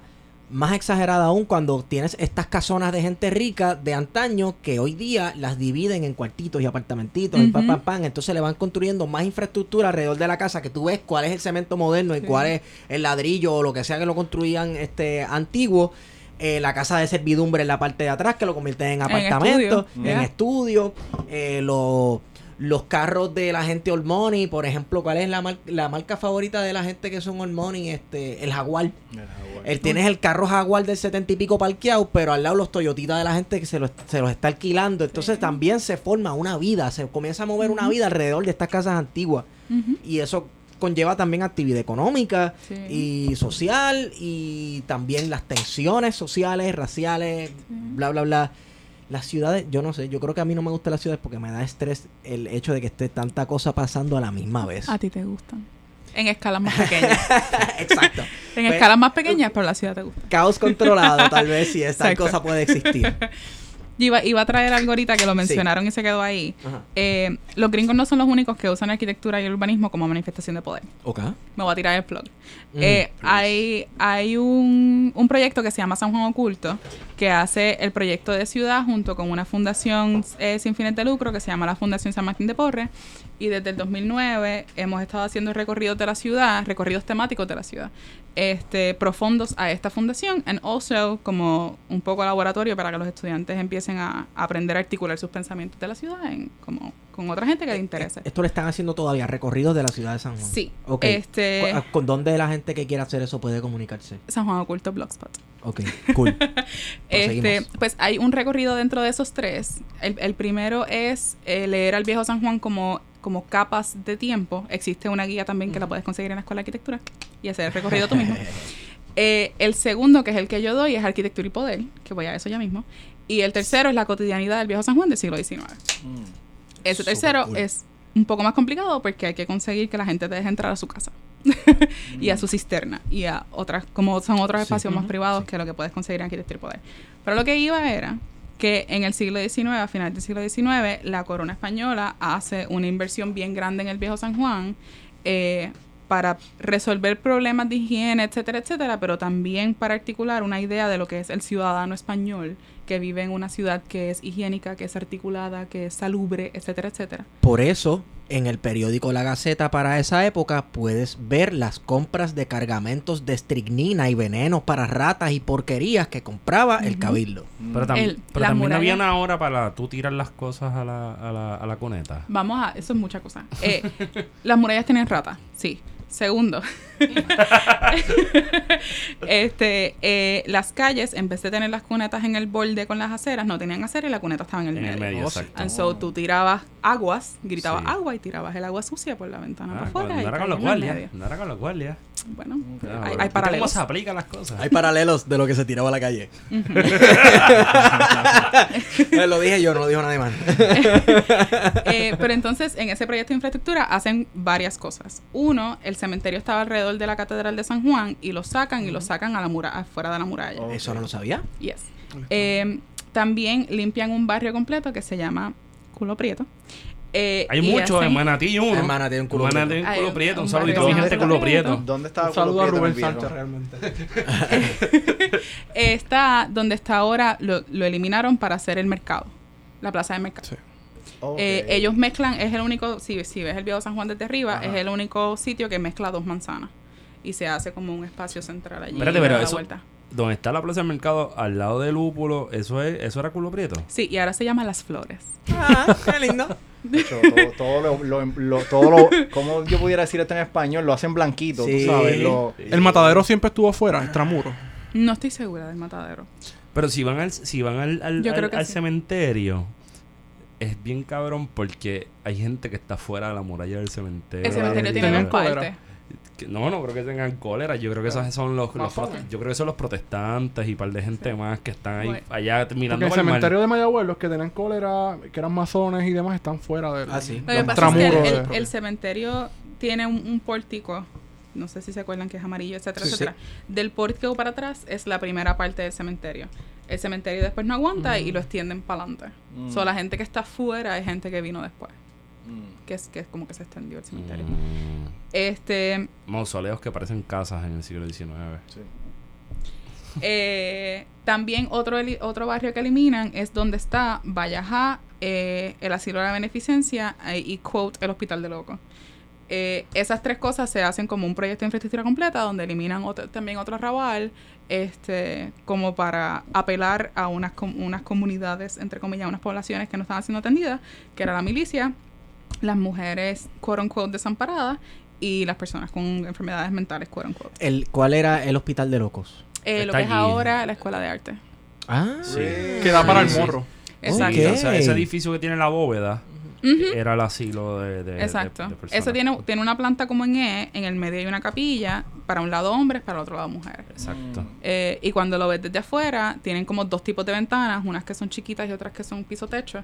más exagerada aún cuando tienes estas casonas de gente rica de antaño que hoy día las dividen en cuartitos y apartamentitos y pam, pam, pam. Entonces le van construyendo más infraestructura alrededor de la casa que tú ves cuál es el cemento moderno y cuál es el ladrillo o lo que sea que lo construían este antiguo. Eh, la casa de servidumbre en la parte de atrás que lo convierten en estudio, en estudio. Eh, los- los carros de la gente Old Money, por ejemplo, ¿cuál es la, mar- la marca favorita de la gente que son Old Money? Este, el Jaguar. Él tienes el carro Jaguar del setenta y pico parqueado, pero al lado los Toyotitas de la gente que se los, se los está alquilando. Entonces Sí. también se forma una vida, se comienza a mover una vida alrededor de estas casas antiguas. Y eso conlleva también actividad económica Sí. y social y también las tensiones sociales, raciales, bla, bla, bla. Las ciudades, yo no sé, yo creo que a mí no me gustan las ciudades porque me da estrés el hecho de que esté tanta cosa pasando a la misma vez. A ti te gustan. En escalas más pequeñas. Exacto. en Pues, escalas más pequeñas, pero la ciudad te gusta. Caos controlado, tal vez, si Exacto. cosa puede existir. Iba, iba a traer algo ahorita que lo mencionaron y se quedó ahí. Eh, los gringos no son los únicos que usan arquitectura y urbanismo como manifestación de poder. Ok. Me voy a tirar el plug. Mm, Eh, hay hay un, un proyecto que se llama San Juan Oculto que hace el proyecto de ciudad junto con una fundación eh, sin fines de lucro que se llama la Fundación San Martín de Porres. Y desde el 2009 hemos estado haciendo recorridos de la ciudad, recorridos temáticos de la ciudad, este, profundos a esta fundación, and also como un poco laboratorio para que los estudiantes empiecen a, a aprender a articular sus pensamientos de la ciudad en, como, con otra gente que le interese. Esto lo están haciendo todavía, recorridos de la ciudad de San Juan. Sí. Ok. Este, ¿Con- ¿Con dónde la gente que quiera hacer eso puede comunicarse? San Juan Oculto Blogspot. Ok, cool. Este, Proseguimos. pues hay un recorrido dentro de esos tres. El, el primero es eh, leer al viejo San Juan como, como capas de tiempo. Existe una guía también que la puedes conseguir en la Escuela de Arquitectura y hacer el recorrido tú mismo. Eh, el segundo, que es el que yo doy, es Arquitectura y Poder, que voy a eso ya mismo. Y el tercero es la cotidianidad del viejo San Juan del siglo XIX. Ese Súper tercero cool. es un poco más complicado porque hay que conseguir que la gente te deje entrar a su casa y a su cisterna y a otras, como son otros Sí. espacios más Ujú. privados Sí. que lo que puedes conseguir en Arquitectura y Poder. Pero lo que iba era que en el siglo XIX, a finales del siglo XIX, la corona española hace una inversión bien grande en el viejo San Juan eh, para resolver problemas de higiene, etcétera, etcétera, pero también para articular una idea de lo que es el ciudadano español que vive en una ciudad que es higiénica, que es articulada, que es salubre, etcétera, etcétera. Por eso, en el periódico La Gaceta para esa época puedes ver las compras de cargamentos de estricnina y venenos para ratas y porquerías que compraba el cabildo. Pero, tam- El- pero también muralla- había una hora para tú tirar las cosas a la, a la, a la cuneta. Vamos a, eso es mucha cosa. Eh, las murallas tienen ratas, sí. Segundo, este, eh, las calles, en vez de tener las cunetas en el borde con las aceras, no tenían acera y la cuneta estaba en el En medio. el medio, exacto. And so tú tirabas aguas, gritabas Sí. agua y tirabas el agua sucia por la ventana Ah, para afuera. era con los guardias. No era con los guardias. Bueno, hay, bueno. hay ¿Viste paralelos. ¿Cómo se aplican las cosas? Hay paralelos de lo que se tiraba a la calle. lo dije yo, no lo dijo nadie más. Eh, pero entonces, en ese proyecto de infraestructura hacen varias cosas. Uno, el cementerio estaba alrededor de la Catedral de San Juan y lo sacan y lo sacan a la mura afuera de la muralla. Eso no lo sabía. Yes. Eh, también limpian un barrio completo que se llama Culo Prieto. Eh, Hay muchos, en Manatí uno. En Manatí un culo Manatí un culo un- prieto. Un un saludito a mi gente culo Prieto. ¿Dónde está Un saludo a Rubén Sánchez realmente. Está donde está ahora, lo, lo eliminaron para hacer el mercado. La plaza de mercado. Sí. Ok. Eh, ellos mezclan, es el único, si, si ves el viejo San Juan desde arriba, Ajá. es el único sitio que mezcla dos manzanas. Y se hace como un espacio central allí. Espérate, pero eso- vuelta. Donde está la plaza del mercado, al lado del lúpulo, eso es, eso era culo prieto. Sí, y ahora se llama Las Flores. Ah, qué lindo. De hecho, todo, todo lo, lo- lo- todo lo- ¿cómo yo pudiera decir esto en español? Lo hacen blanquito, Sí. tú sabes. Lo, El matadero siempre estuvo afuera, extramuro. No estoy segura del matadero. Pero si van al, si van al, al, al- sí. cementerio, es bien cabrón porque hay gente que está fuera de la muralla del cementerio. El cementerio tiene partes. Que- No, no creo que tengan cólera. Yo creo que esos son los, los yo creo que son los protestantes y un par de gente más que están ahí Bueno. allá Porque mirando el para el mar. cementerio de Mayagüez, los que tenían cólera, que eran masones y demás, están fuera del Ah, sí. Lo que del pasa es que el, cementerio tiene un, un pórtico. No sé si se acuerdan que es amarillo, etcétera, Sí, etcétera. Del pórtico para atrás es la primera parte del cementerio. El cementerio después no aguanta y lo extienden para adelante. Mm. So, la gente que está afuera es gente que vino después. Mm. Que es, que es como que se extendió el cementerio. Mm, Este, mausoleos que parecen casas en el siglo XIX. Sí. Eh, también otro, otro barrio que eliminan es donde está Vallajá, eh, el asilo de la beneficencia eh, y quote el hospital de locos. Eh, esas tres cosas se hacen como un proyecto de infraestructura completa donde eliminan otro- también otro arrabal este como para apelar a unas, com- unas comunidades, entre comillas, unas poblaciones que no estaban siendo atendidas, que era la milicia, las mujeres, quote unquote, desamparadas y las personas con enfermedades mentales, quote unquote. El, ¿Cuál era el hospital de locos? Eh, lo que es allí. ahora la escuela de arte. Ah, Sí. que da para el morro. Exacto. O sea, ese edificio que tiene la bóveda era el asilo de, Exacto. de tiene, tiene una planta como en E, en el medio hay una capilla, para un lado hombres, para el otro lado mujeres. Exacto. Eh, y cuando lo ves desde afuera, tienen como dos tipos de ventanas, unas que son chiquitas y otras que son piso techo.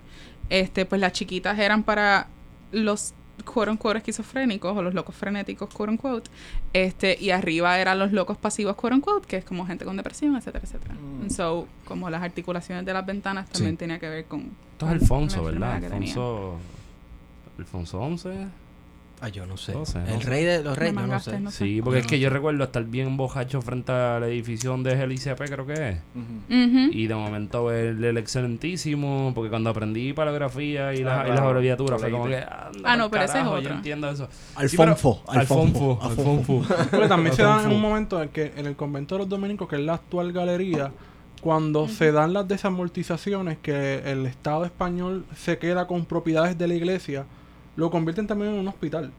Este, pues las chiquitas eran para los quote unquote esquizofrénicos o los locos frenéticos, quote unquote. Este, y arriba eran los locos pasivos, quote unquote, que es como gente con depresión, etcétera, etcétera. Mm. And so, como las articulaciones de las ventanas también Sí. tenía que ver con. Esto es Alfonso, la ¿verdad? Alfonso. Alfonso 11. Ah, yo no sé. No sé, no el sé. rey de los reyes, yo no sé. no sé. Sí, porque es que yo recuerdo estar bien bojacho frente al edificio donde es el ICP, creo que es. Y de momento ver el excelentísimo, porque cuando aprendí palagrafía y, Ah, las, y las abreviaturas fue como que. anda Ah, no, pero ese es otro. Yo entiendo eso. Alfonfo, Sí, pero- Alfonfo, Alfonfo. Alfonfo. Porque también se da en un momento en que en el convento de los dominicos, que es la actual galería, cuando se dan las desamortizaciones, que el Estado español se queda con propiedades de la iglesia, lo convierten también en un hospital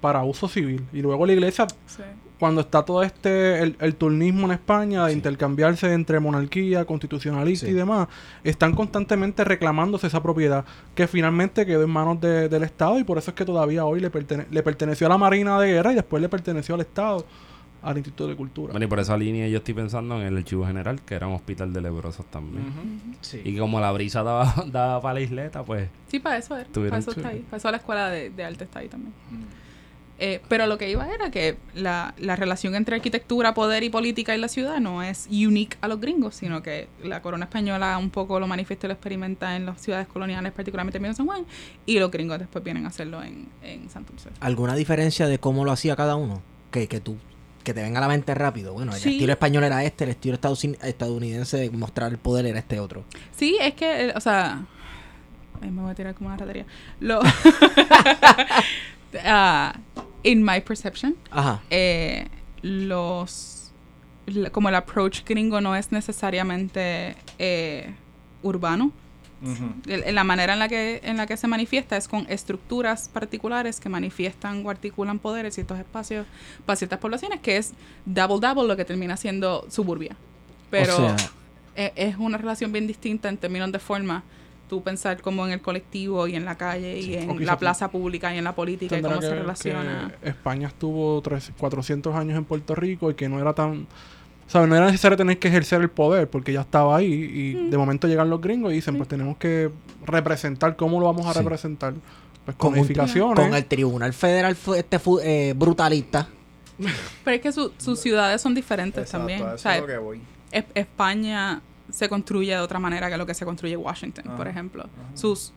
para uso civil. Y luego la iglesia, Sí. cuando está todo este, el, el turnismo en España, de intercambiarse entre monarquía, constitucionalista Sí. y demás, están constantemente reclamándose esa propiedad que finalmente quedó en manos de- del Estado y por eso es que todavía hoy le, pertene- le perteneció a la Marina de Guerra y después le perteneció al Estado, al Instituto de Cultura. Bueno, y por esa línea yo estoy pensando en el Archivo General, que era un hospital de leprosos también. Sí. Y como la brisa daba, daba para la isleta, pues. Sí, para eso era. Para eso está ahí. Para eso la escuela de, de arte está ahí también. Eh, pero lo que iba era que la, la relación entre arquitectura, poder y política en la ciudad no es unique a los gringos, sino que la corona española un poco lo manifiesta y lo experimenta en las ciudades coloniales, particularmente en San Juan, y los gringos después vienen a hacerlo en, en Santurce. ¿Alguna diferencia de cómo lo hacía cada uno? Que, que tú que te venga a la mente rápido. Bueno, el Sí. estilo español era este, el estilo estadoun- estadounidense de mostrar el poder era este otro. Sí, es que, eh, o sea, ay, me voy a tirar como una ratería. Lo, Ah, in my perception, Ajá. eh, los la- como el approach gringo no es necesariamente eh, urbano La manera en la que en la que se manifiesta es con estructuras particulares que manifiestan o articulan poderes y ciertos espacios para ciertas poblaciones que es double double lo que termina siendo suburbia. Pero o sea, e- es una relación bien distinta en términos de forma tú pensar como en el colectivo y en la calle y en la plaza pública y en la política y cómo se relaciona. España estuvo tres- 400 años en Puerto Rico y que no era tan... ¿sabes? No era necesario tener que ejercer el poder porque ya estaba ahí y Mm. de momento llegan los gringos y dicen pues tenemos que representar cómo lo vamos a Sí. representar. Pues Con con un- edificaciones. con el Tribunal Federal este eh, brutalista. pero es que su- sus ciudades son diferentes Exacto, también a O eso sea, es lo que voy. Es- España se construye de otra manera que lo que se construye Washington, por Ajá, ejemplo. ajá. Sus,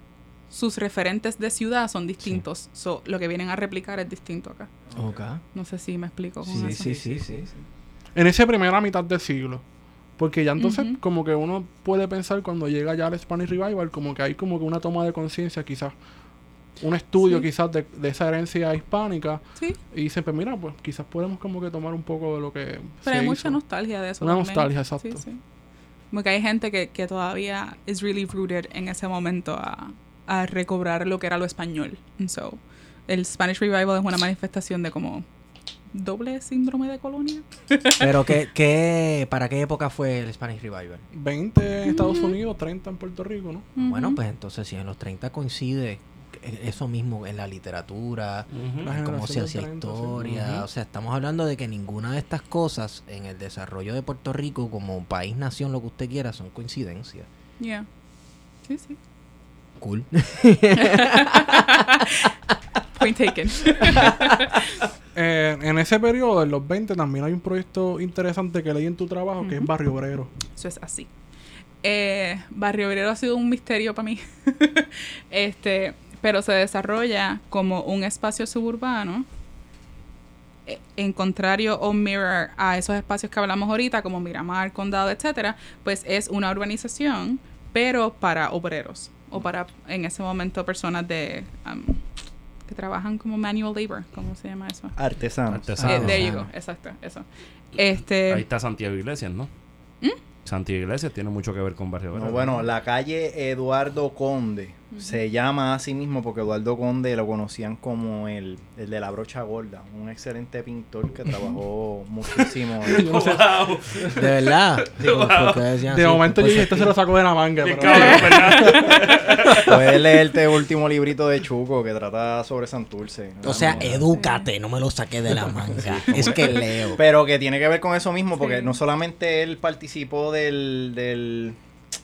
sus referentes de ciudad son distintos. So, lo que vienen a replicar es distinto acá. No sé si me explico con Sí, eso. sí, sí, sí. En esa primera mitad del siglo. Porque ya entonces como que uno puede pensar cuando llega ya el Spanish Revival como que hay como que una toma de conciencia quizás un estudio Sí. quizás de, de esa herencia hispánica Sí, y dicen, pues mira, pues quizás podemos como que tomar un poco de lo que pero se hay mucha hizo. nostalgia de eso. Una también. nostalgia, exacto. Sí, hay gente que, que todavía is really rooted en ese momento a, a recobrar lo que era lo español. And so, el Spanish Revival es una manifestación de como doble síndrome de colonia. Pero ¿qué, qué, ¿para qué época fue el Spanish Revival? 20 en Estados Unidos, 30 en Puerto Rico, ¿no? Bueno, pues entonces si en los 30 coincide eh, eso mismo en la literatura, Ujú. La en cómo se hacía del 30, sí. historia, o sea, estamos hablando de que ninguna de estas cosas en el desarrollo de Puerto Rico como país, nación, lo que usted quiera, son coincidencias. Yeah. Sí, sí. Cool. Point taken. Eh, en ese periodo, en los 20, también hay un proyecto interesante que leí en tu trabajo, que es. Barrio Obrero. Eso es así. Eh, Barrio Obrero ha sido un misterio para mí. este, pero se desarrolla como un espacio suburbano. eh, En contrario o mirror a esos espacios que hablamos ahorita, como Miramar, Condado, etcétera, pues es una urbanización, pero para obreros o para en ese momento personas de um, que trabajan como manual labor, ¿cómo se llama eso? Artesanos. Artesanos. Eh, there you ajá. go, exacto, eso. Este, Ahí está Santiago Iglesias, ¿no? ¿Mm? Santiago Iglesias tiene mucho que ver con Barrio No, bueno, la calle Eduardo Conde se llama así mismo porque Eduardo Conde lo conocían como el, el de la brocha gorda, un excelente pintor que trabajó muchísimo. Yo no sé, De verdad. Decían de así, momento yo pues, dije, este se lo sacó de la manga. Puedes leerte el último librito de Chuco que trata sobre Santurce. O sea, No, edúcate, no me lo saqué de la manga. es que leo. Pero que tiene que ver con eso mismo, porque Sí. no solamente él participó del, del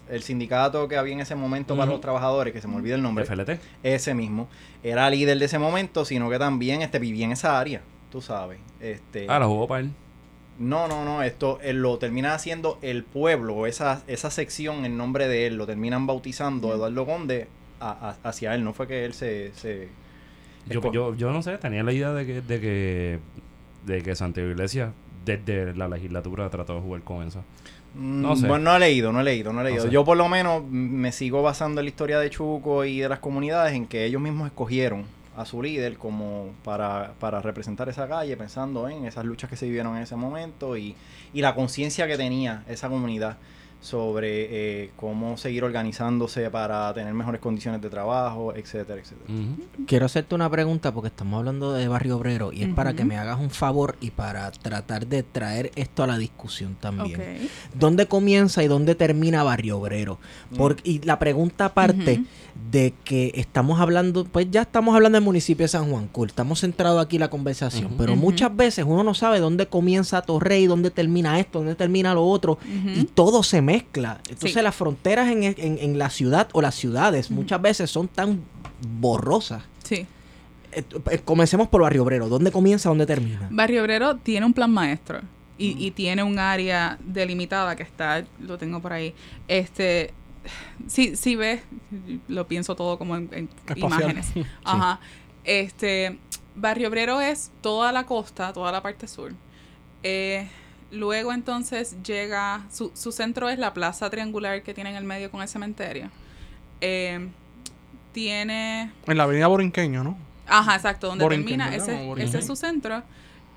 el sindicato que había en ese momento para los trabajadores, que se me olvida el nombre, FLT. ese mismo, era líder de ese momento, sino que también este, vivía en esa área, tú sabes. Este, Ah, lo jugó para él. No, no, no, esto él lo termina haciendo el pueblo, esa, esa sección en nombre de él, lo terminan bautizando Eduardo Conde a- a- hacia él, no fue que él se... se Yo, yo, yo no sé, tenía la idea de que, de que, de que Santiago Iglesias desde la legislatura trató de jugar con eso. Mm, No sé. Bueno, no he leído, no he leído, no he leído. sé. Yo por lo menos mm, me sigo basando en la historia de Chuco y de las comunidades en que ellos mismos escogieron a su líder como para, para representar esa calle, pensando en esas luchas que se vivieron en ese momento y, y la conciencia que tenía esa comunidad sobre eh, cómo seguir organizándose para tener mejores condiciones de trabajo, etcétera, etcétera. Quiero hacerte una pregunta porque estamos hablando de Barrio Obrero y es para que me hagas un favor y para tratar de traer esto a la discusión también. ¿Dónde comienza y dónde termina Barrio Obrero? Por- y la pregunta aparte de que estamos hablando, pues ya estamos hablando del municipio de San Juan, cool, estamos centrados aquí en la conversación, pero muchas veces uno no sabe dónde comienza Torrey, dónde termina esto, dónde termina lo otro, y todo se mezcla. Entonces Sí. las fronteras en, en- en la ciudad o las ciudades muchas veces son tan borrosas. Sí. Eh, eh, comencemos por Barrio Obrero, ¿dónde comienza, dónde termina? Barrio Obrero tiene un plan maestro y, y tiene un área delimitada que está, lo tengo por ahí. Este, si, si ves, lo pienso todo como en, imágenes. Ajá. Este, Barrio Obrero es toda la costa, toda la parte sur. Eh, luego entonces llega, su, su centro es la plaza triangular que tiene en el medio con el cementerio. Eh, tiene En la avenida Borinqueño, ¿no? Ajá, exacto, donde termina, ese, ese es su centro.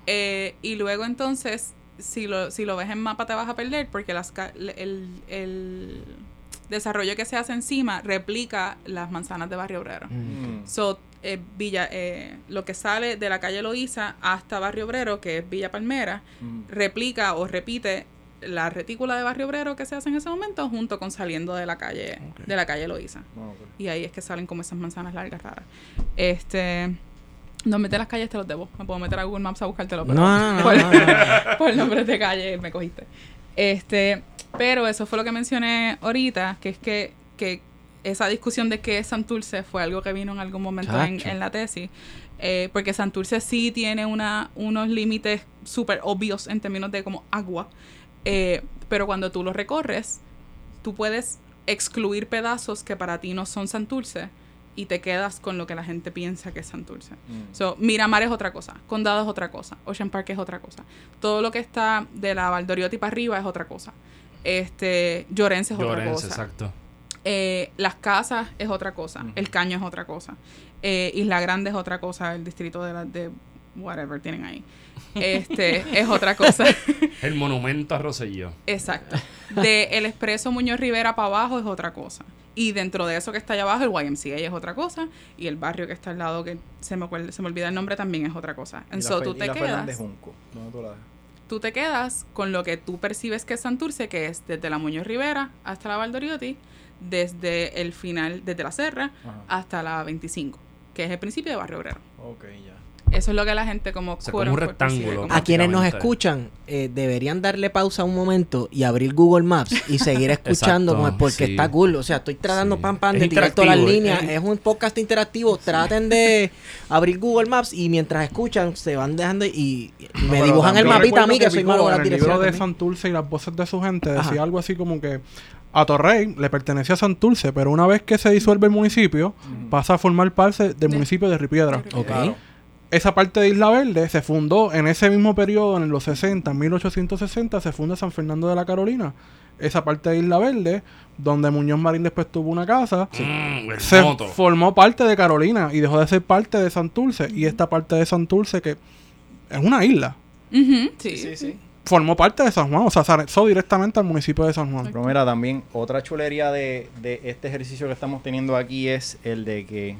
Eh, y luego entonces, si lo, si lo ves en mapa te vas a perder porque las, ca- el, el desarrollo que se hace encima replica las manzanas de Barrio Obrero. Mm. So, eh, Villa, eh, lo que sale de la calle Loíza hasta Barrio Obrero, que es Villa Palmera, Mm. replica o repite la retícula de Barrio Obrero que se hace en ese momento junto con saliendo de la calle Ok. de la calle Loíza. Ok. Y ahí es que salen como esas manzanas largas raras. Este. No meter las calles te los debo. Me puedo meter a Google Maps a buscártelo. Pero No, no, no, por, no. por nombres de calle me cogiste. Este. Pero eso fue lo que mencioné ahorita, que es que, que esa discusión de qué es Santurce fue algo que vino en algún momento en, la tesis. Eh, porque Santurce sí tiene una, unos límites súper obvios en términos de como agua. Eh, pero cuando tú lo recorres, tú puedes excluir pedazos que para ti no son Santurce y te quedas con lo que la gente piensa que es Santurce. Mm. So, Miramar es otra cosa, Condado es otra cosa, Ocean Park es otra cosa. Todo lo que está de la Valdoriotti para arriba es otra cosa. Este, Llorense es otra Llorense, cosa. exacto. Eh, las casas es otra cosa, el caño es otra cosa, eh, Isla Grande es otra cosa, el distrito de, la, de whatever tienen ahí. Este es otra cosa. El monumento a Rosselló. Exacto. De el Expreso Muñoz Rivera para abajo es otra cosa. Y dentro de eso que está allá abajo, el YMCA es otra cosa. Y el barrio que está al lado, que se me, acuerda- se me olvida el nombre, también es otra cosa. Y so tú y te la quedas, Junco. ¿Dónde tú la tú te quedas con lo que tú percibes que es Santurce, que es desde la Muñoz Rivera hasta la Valdoriotti, desde el final, desde la Serra Ajá. hasta la 25, que es el principio de Barrio Obrero. Ok, ya. Eso es lo que la gente como... sea, quote como un rectángulo. como- A quienes nos escuchan, eh, deberían darle pausa un momento y abrir Google Maps y seguir escuchando Exacto, como- porque sí. está cool. O sea, estoy tratando Sí. pam pam de tirar todas las líneas. es- Es un podcast interactivo. Traten de abrir Google Maps y mientras escuchan se van dejando y, y me dibujan el mapita a mí que soy malo con las el libro de. Santurce y las voces de su gente decía Ajá. algo así como que a Torrey le pertenecía a Santurce, pero una vez que se disuelve el municipio, pasa a formar parte del municipio de Ripiedra. De Ok. Claro. Esa parte de Isla Verde se fundó en ese mismo periodo, en los 60, en 1860, se funda San Fernando de la Carolina. Esa parte de Isla Verde, donde Muñoz Marín después tuvo una casa, Mm, se moto. formó parte de Carolina y dejó de ser parte de Santurce. Y esta parte de Santurce, que es una isla, Sí, sí, sí. Formó parte de San Juan, o sea, se anexó directamente al municipio de San Juan. Pero mira, también otra chulería de, de este ejercicio que estamos teniendo aquí es el de que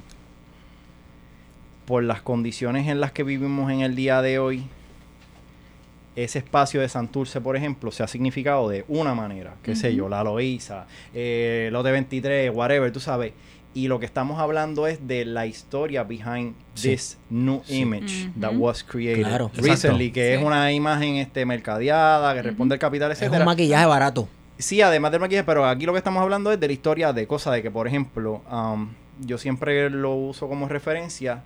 por las condiciones en las que vivimos en el día de hoy, ese espacio de Santurce, por ejemplo, se ha significado de una manera, qué sé yo, la Loíza, eh, Lote 23, whatever, tú sabes. Y lo que estamos hablando es de la historia behind Sí. this new Sí. image that was created Claro. recently, Exacto. que es una imagen este mercadeada, que responde al capital, Es etcétera. un maquillaje barato. Sí, además del maquillaje, pero aquí lo que estamos hablando es de la historia de cosas de que, por ejemplo, um, yo siempre lo uso como referencia,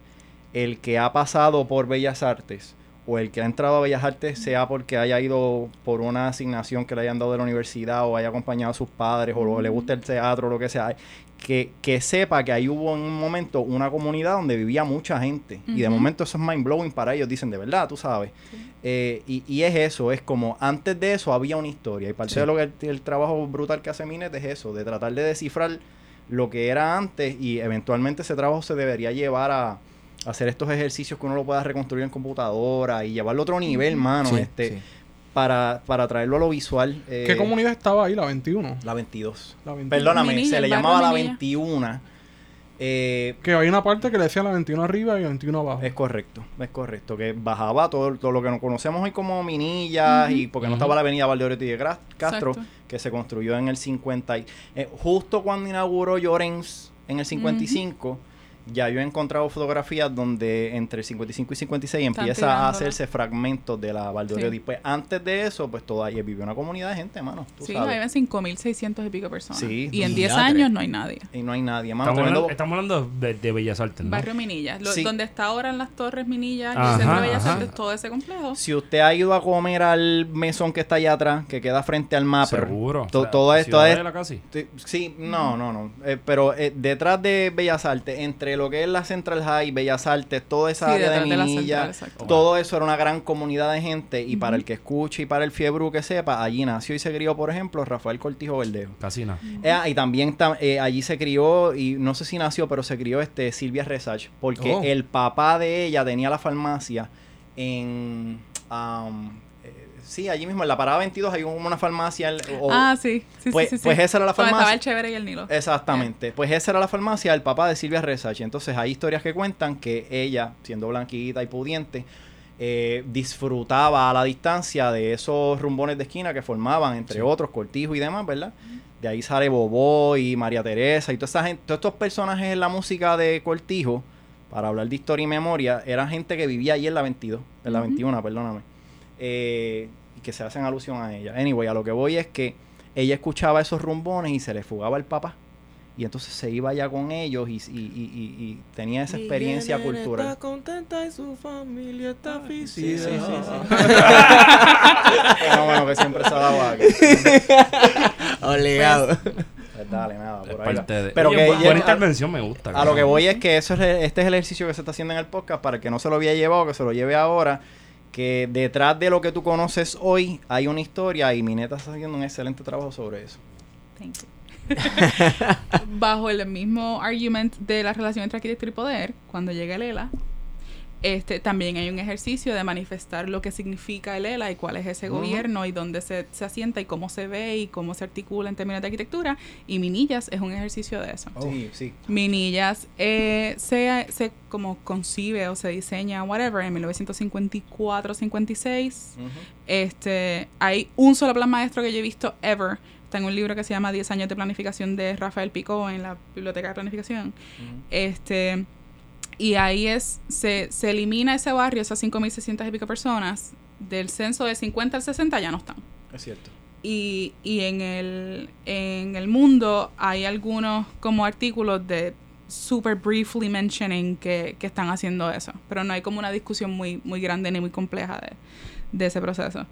el que ha pasado por Bellas Artes o el que ha entrado a Bellas Artes, sea porque haya ido por una asignación que le hayan dado de la universidad o haya acompañado a sus padres o lo- le gusta el teatro o lo que sea, que, que sepa que ahí hubo en un momento una comunidad donde vivía mucha gente y de momento eso es mind blowing para ellos, dicen de verdad, tú sabes. Eh, y, y es eso, es como antes de eso había una historia. Y parte Sí. de lo que el, el trabajo brutal que hace Minet es eso, de tratar de descifrar lo que era antes y eventualmente ese trabajo se debería llevar a, a hacer estos ejercicios que uno lo pueda reconstruir en computadora y llevarlo a otro nivel, mano, Sí, este, sí. Para, para traerlo a lo visual. eh, ¿Qué comunidad estaba ahí? La 21. La 22. La 21. Perdóname, Minilla, se le llamaba la Minilla. 21. Eh, Que hay una parte que le decía la 21 arriba y la 21 abajo. Es correcto, es correcto. Que bajaba todo, todo lo que nos conocemos hoy como Minillas y porque no estaba la avenida Valdeoriotti de Castro, Exacto. que se construyó en el 50. y- eh, justo cuando inauguró Llorens en el 55, ya yo he encontrado fotografías donde entre el 55 y 56 Están empieza a hacerse fragmentos de la Valdeoriotti. Sí. Pues antes de eso, pues todavía vivió una comunidad de gente, mano. Tú Sí, sabes. hay 5.600 y pico personas. Sí. y en 10 Diatre. años no hay nadie. Y no hay nadie, mano. Estamos hablando, estamos hablando de, de Bellas Artes, ¿no? Barrio Minilla. Lo- Sí. Donde está ahora en las Torres Minilla, Ajá, el Centro de Bellas ajá. Artes, todo ese complejo. Si usted ha ido a comer al mesón que está allá atrás, que queda frente al mapa, Seguro. To- O sea, todo esto es- Sí, no, no, no. Eh, pero eh, detrás de Bellas Artes, entre lo que es la Central High, Bellas Artes, toda esa Sí, área de de la Minilla, central, todo eso era una gran comunidad de gente. Y para el que escuche y para el fiebre que sepa, allí nació y se crió, por ejemplo, Rafael Cortijo Verdejo. Casi nada. Eh, ah, y también tam- eh, allí se crió, y no sé si nació, pero se crió este Silvia Resach, porque Oh. el papá de ella tenía la farmacia en... eh, sí, allí mismo, en la parada 22 hay una farmacia. o- ah, sí. Sí, pues- sí, sí, sí. pues esa era la Donde farmacia. estaba el Chévere y el Nilo. Exactamente. Pues esa era la farmacia del papá de Silvia Resach. Entonces hay historias que cuentan que ella, siendo blanquita y pudiente, eh, disfrutaba a la distancia de esos rumbones de esquina que formaban, entre otros, Cortijo y demás, ¿verdad? De ahí sale Bobó y María Teresa y toda esa gente, todos estos personajes en la música de Cortijo, para hablar de historia y memoria, eran gente que vivía allí en la 22, en la Ujú. 21, perdóname. Eh, y que se hacen alusión a ella. Anyway, a lo que voy es que ella escuchaba esos rumbones y se le fugaba el papá. Y entonces se iba allá con ellos y, y- y- y- y tenía esa experiencia cultural. Está contenta y su familia está Sí, sí, sí, feliz. Bueno, bueno, que siempre se ha dado aquí. Obligado. Pues dale, nada, por ahí de... Pero Oye, que ella- buena intervención me gusta. A lo que voy es que eso es, este es el ejercicio que se está haciendo en el podcast para el que no se lo había llevado, que se lo lleve ahora. Que detrás de lo que tú conoces hoy hay una historia y Mineta está haciendo un excelente trabajo sobre eso. Thank you. bajo el mismo argument de la relación entre arquitectura y poder, cuando llega el ELA, este, también hay un ejercicio de manifestar lo que significa el ELA y cuál es ese Ujú. gobierno y dónde se, se asienta y cómo se ve y cómo se articula en términos de arquitectura. Y Minillas es un ejercicio de eso. Sí, sí. Minillas eh, se, se como concibe o se diseña, whatever, en 1954-56. Ujú. Este, hay un solo plan maestro que yo he visto ever. Está en un libro que se llama 10 años de planificación de Rafael Picó en la Biblioteca de Planificación. Ujú. Este, y ahí es, se, se elimina ese barrio, esas 5.600 y pico personas, del censo de 50 al 60 ya no están. Es cierto. Y, y en, el, en el mundo hay algunos como artículos de super briefly mentioning que, que están haciendo eso. Pero no hay como una discusión muy, muy grande ni muy compleja de, de ese proceso.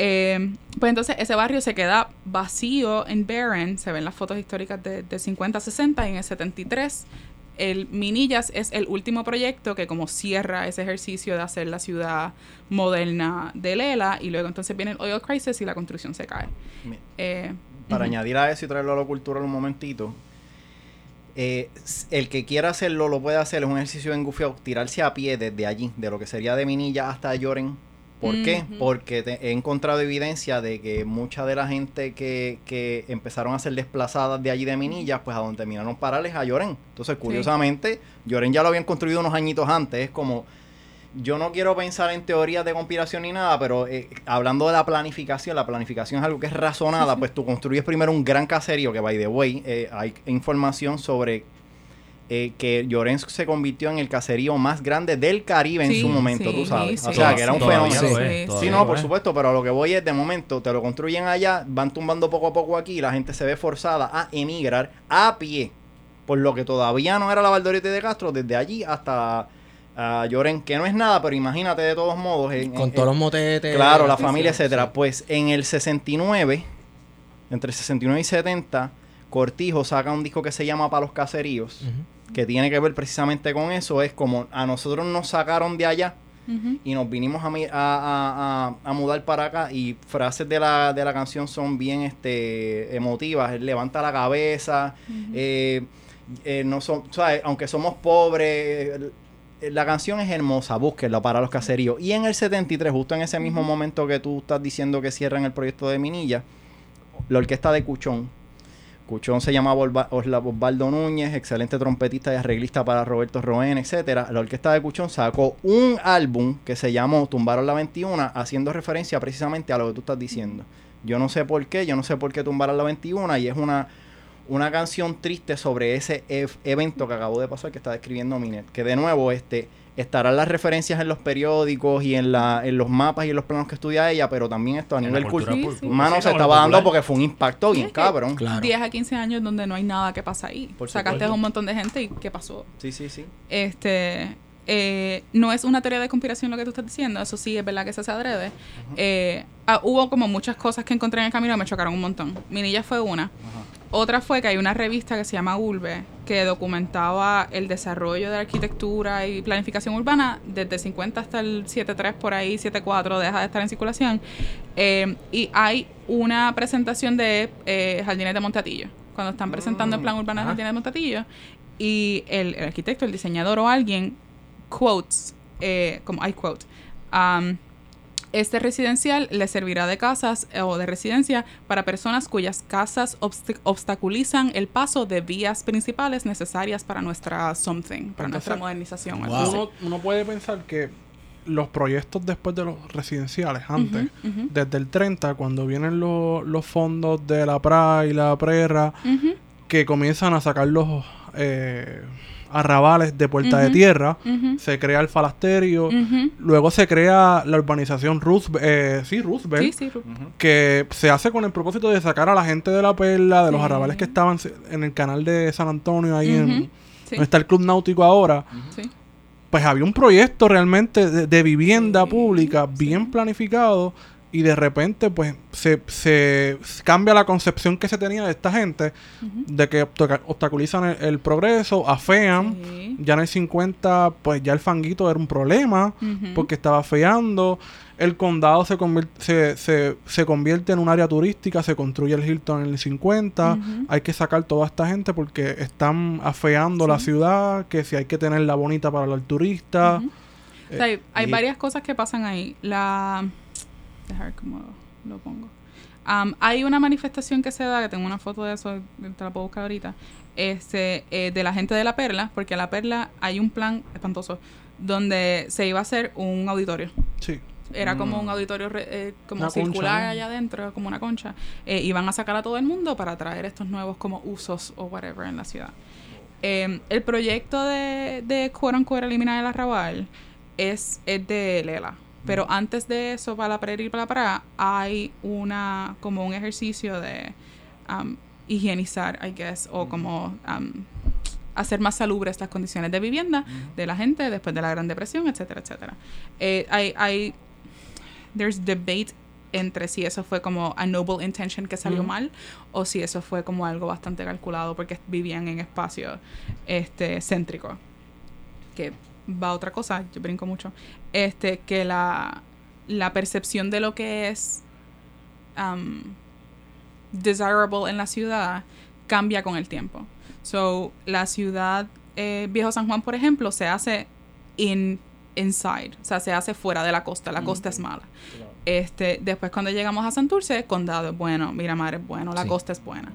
Eh, pues entonces ese barrio se queda vacío en Barron, se ven las fotos históricas de, de 50, 60 y en el 73 el Minillas es el último proyecto que como cierra ese ejercicio de hacer la ciudad moderna de Lela y luego entonces viene el oil crisis y la construcción se cae. Eh, Para añadir a eso y traerlo a lo cultural un momentito, eh, el que quiera hacerlo lo puede hacer, es un ejercicio en gufiado, tirarse a pie desde allí, de lo que sería de Minilla hasta Lloren. ¿Por qué? Porque te- he encontrado evidencia de que mucha de la gente que, que empezaron a ser desplazadas de allí de Minilla, pues a donde terminaron parales a Lloren. Entonces, curiosamente, Lloren ya lo habían construido unos añitos antes. Es como, yo no quiero pensar en teorías de conspiración ni nada, pero eh, hablando de la planificación, la planificación es algo que es razonada, pues tú construyes primero un gran caserío, que by the way, eh, hay información sobre eh, que Llorens se convirtió en el caserío más grande del Caribe en Sí, su momento, sí, tú sabes. sí, o sea, que era un fenómeno. Sí, no, por es. supuesto, pero a lo que voy es de momento, te lo construyen allá, van tumbando poco a poco aquí y la gente se ve forzada a emigrar a pie. Por lo que todavía no era la Valdoriotti de Castro, desde allí hasta Lloren, que no es nada, pero imagínate de todos modos. en- Con en- todos los motetes. Claro, la familia, sí, etcétera. sí. Pues en el 69, entre 69 y 70, Cortijo saca un disco que se llama Para los Caseríos, Ujú. Que tiene que ver precisamente con eso. Es como a nosotros nos sacaron de allá y nos vinimos a, a, a- a- a mudar para acá y frases de la, de la canción son bien este emotivas. Él levanta la cabeza, eh, eh, no son, ¿sabes? aunque somos pobres, eh, la canción es hermosa, búsquenla para los caseríos. Y en el 73, justo en ese mismo momento que tú estás diciendo que cierran el proyecto de Minilla, la orquesta de Cuchón, Cuchón se llamaba Osvaldo Núñez, excelente trompetista y arreglista para Roberto Roen, etcétera. La orquesta de Cuchón sacó un álbum que se llamó Tumbaron la 21, haciendo referencia precisamente a lo que tú estás diciendo. Yo no sé por qué, yo no sé por qué tumbaron la 21 y es una, una canción triste sobre ese ev- evento que acabó de pasar que está describiendo Minet. Que de nuevo, este, estarán las referencias en los periódicos y en, la, en los mapas y en los planos que estudia ella, pero también esto a nivel cultura cultural. Sí, sí. Mano, Sí, se estaba dando porque fue un impacto bien cabrón. Claro. 10 a 15 años donde no hay nada que pasa ahí. Por Sacaste a un montón de gente y ¿qué pasó? Sí, sí, sí. Este, eh, no es una teoría de conspiración lo que tú estás diciendo, eso sí es verdad que se hace adrede. Eh, ah, hubo como muchas cosas que encontré en el camino que me chocaron un montón. Minilla fue una. Otra fue que hay una revista que se llama Urbe que documentaba el desarrollo de arquitectura y planificación urbana desde el 50 hasta el 73 por ahí, 74 deja de estar en circulación. Eh, y hay una presentación de eh, Jardines de Montatillo, cuando están presentando el plan urbano de. Jardines de Montatillo y el, el arquitecto, el diseñador o alguien quotes, eh, como I quote, um, este residencial le servirá de casas eh, o de residencia para personas cuyas casas obst- obstaculizan el paso de vías principales necesarias para nuestra something, para Entonces, nuestra modernización. wow. Uno, uno puede pensar que los proyectos después de los residenciales, antes, desde el 30, cuando vienen los, los fondos de la PRA y la PRERA, que comienzan a sacar los eh, arrabales de Puerta de. Tierra, se crea el falasterio, luego se crea la urbanización Roosevelt, eh, sí, Roosevelt, Sí, sí, Ru- que se hace con el propósito de sacar a la gente de la perla, de los arrabales que estaban en el canal de San Antonio, ahí en donde está el Club Náutico ahora. sí. Pues había un proyecto realmente de, de vivienda Sí, pública sí. bien planificado y de repente pues se, se cambia la concepción que se tenía de esta gente de que obstaculizan el, el progreso, afean. Sí. Ya en el 50 pues ya el fanguito era un problema porque estaba feando. El condado se, se, se, se convierte en un área turística, se construye el Hilton en el 50. Ujú. Hay que sacar toda esta gente porque están afeando la ciudad, que si hay que tenerla bonita para el turista. O sea, hay, hay y- varias cosas que pasan ahí. La. Dejar cómo lo pongo. Am, hay una manifestación que se da, que tengo una foto de eso, te la puedo buscar ahorita, este, eh, de la gente de La Perla, porque en La Perla hay un plan espantoso donde se iba a hacer un auditorio. Sí. Era como Mm. un auditorio re- eh, como Una concha, circular ¿no? allá adentro, como una concha. Eh, iban a sacar a todo el mundo para traer estos nuevos como usos o whatever en la ciudad. Eh, el proyecto de, de quote eliminar el arrabal es, es de Lela. Pero antes de eso, para la para y para la para, hay una como un ejercicio de um, higienizar, I guess, o como um, hacer más salubres las condiciones de vivienda de la gente después de la Gran Depresión, etcétera, etcétera. Eh, hay, hay, there's debate entre si eso fue como a noble intention que salió mal o si eso fue como algo bastante calculado porque vivían en espacios este céntricos que va otra cosa yo brinco mucho este que la la percepción de lo que es um, desirable en la ciudad cambia con el tiempo so la ciudad eh, Viejo San Juan por ejemplo se hace in inside o sea se hace fuera de la costa la costa es mala este, después cuando llegamos a Santurce, condado es bueno, Miramar es bueno, la Sí. costa es buena.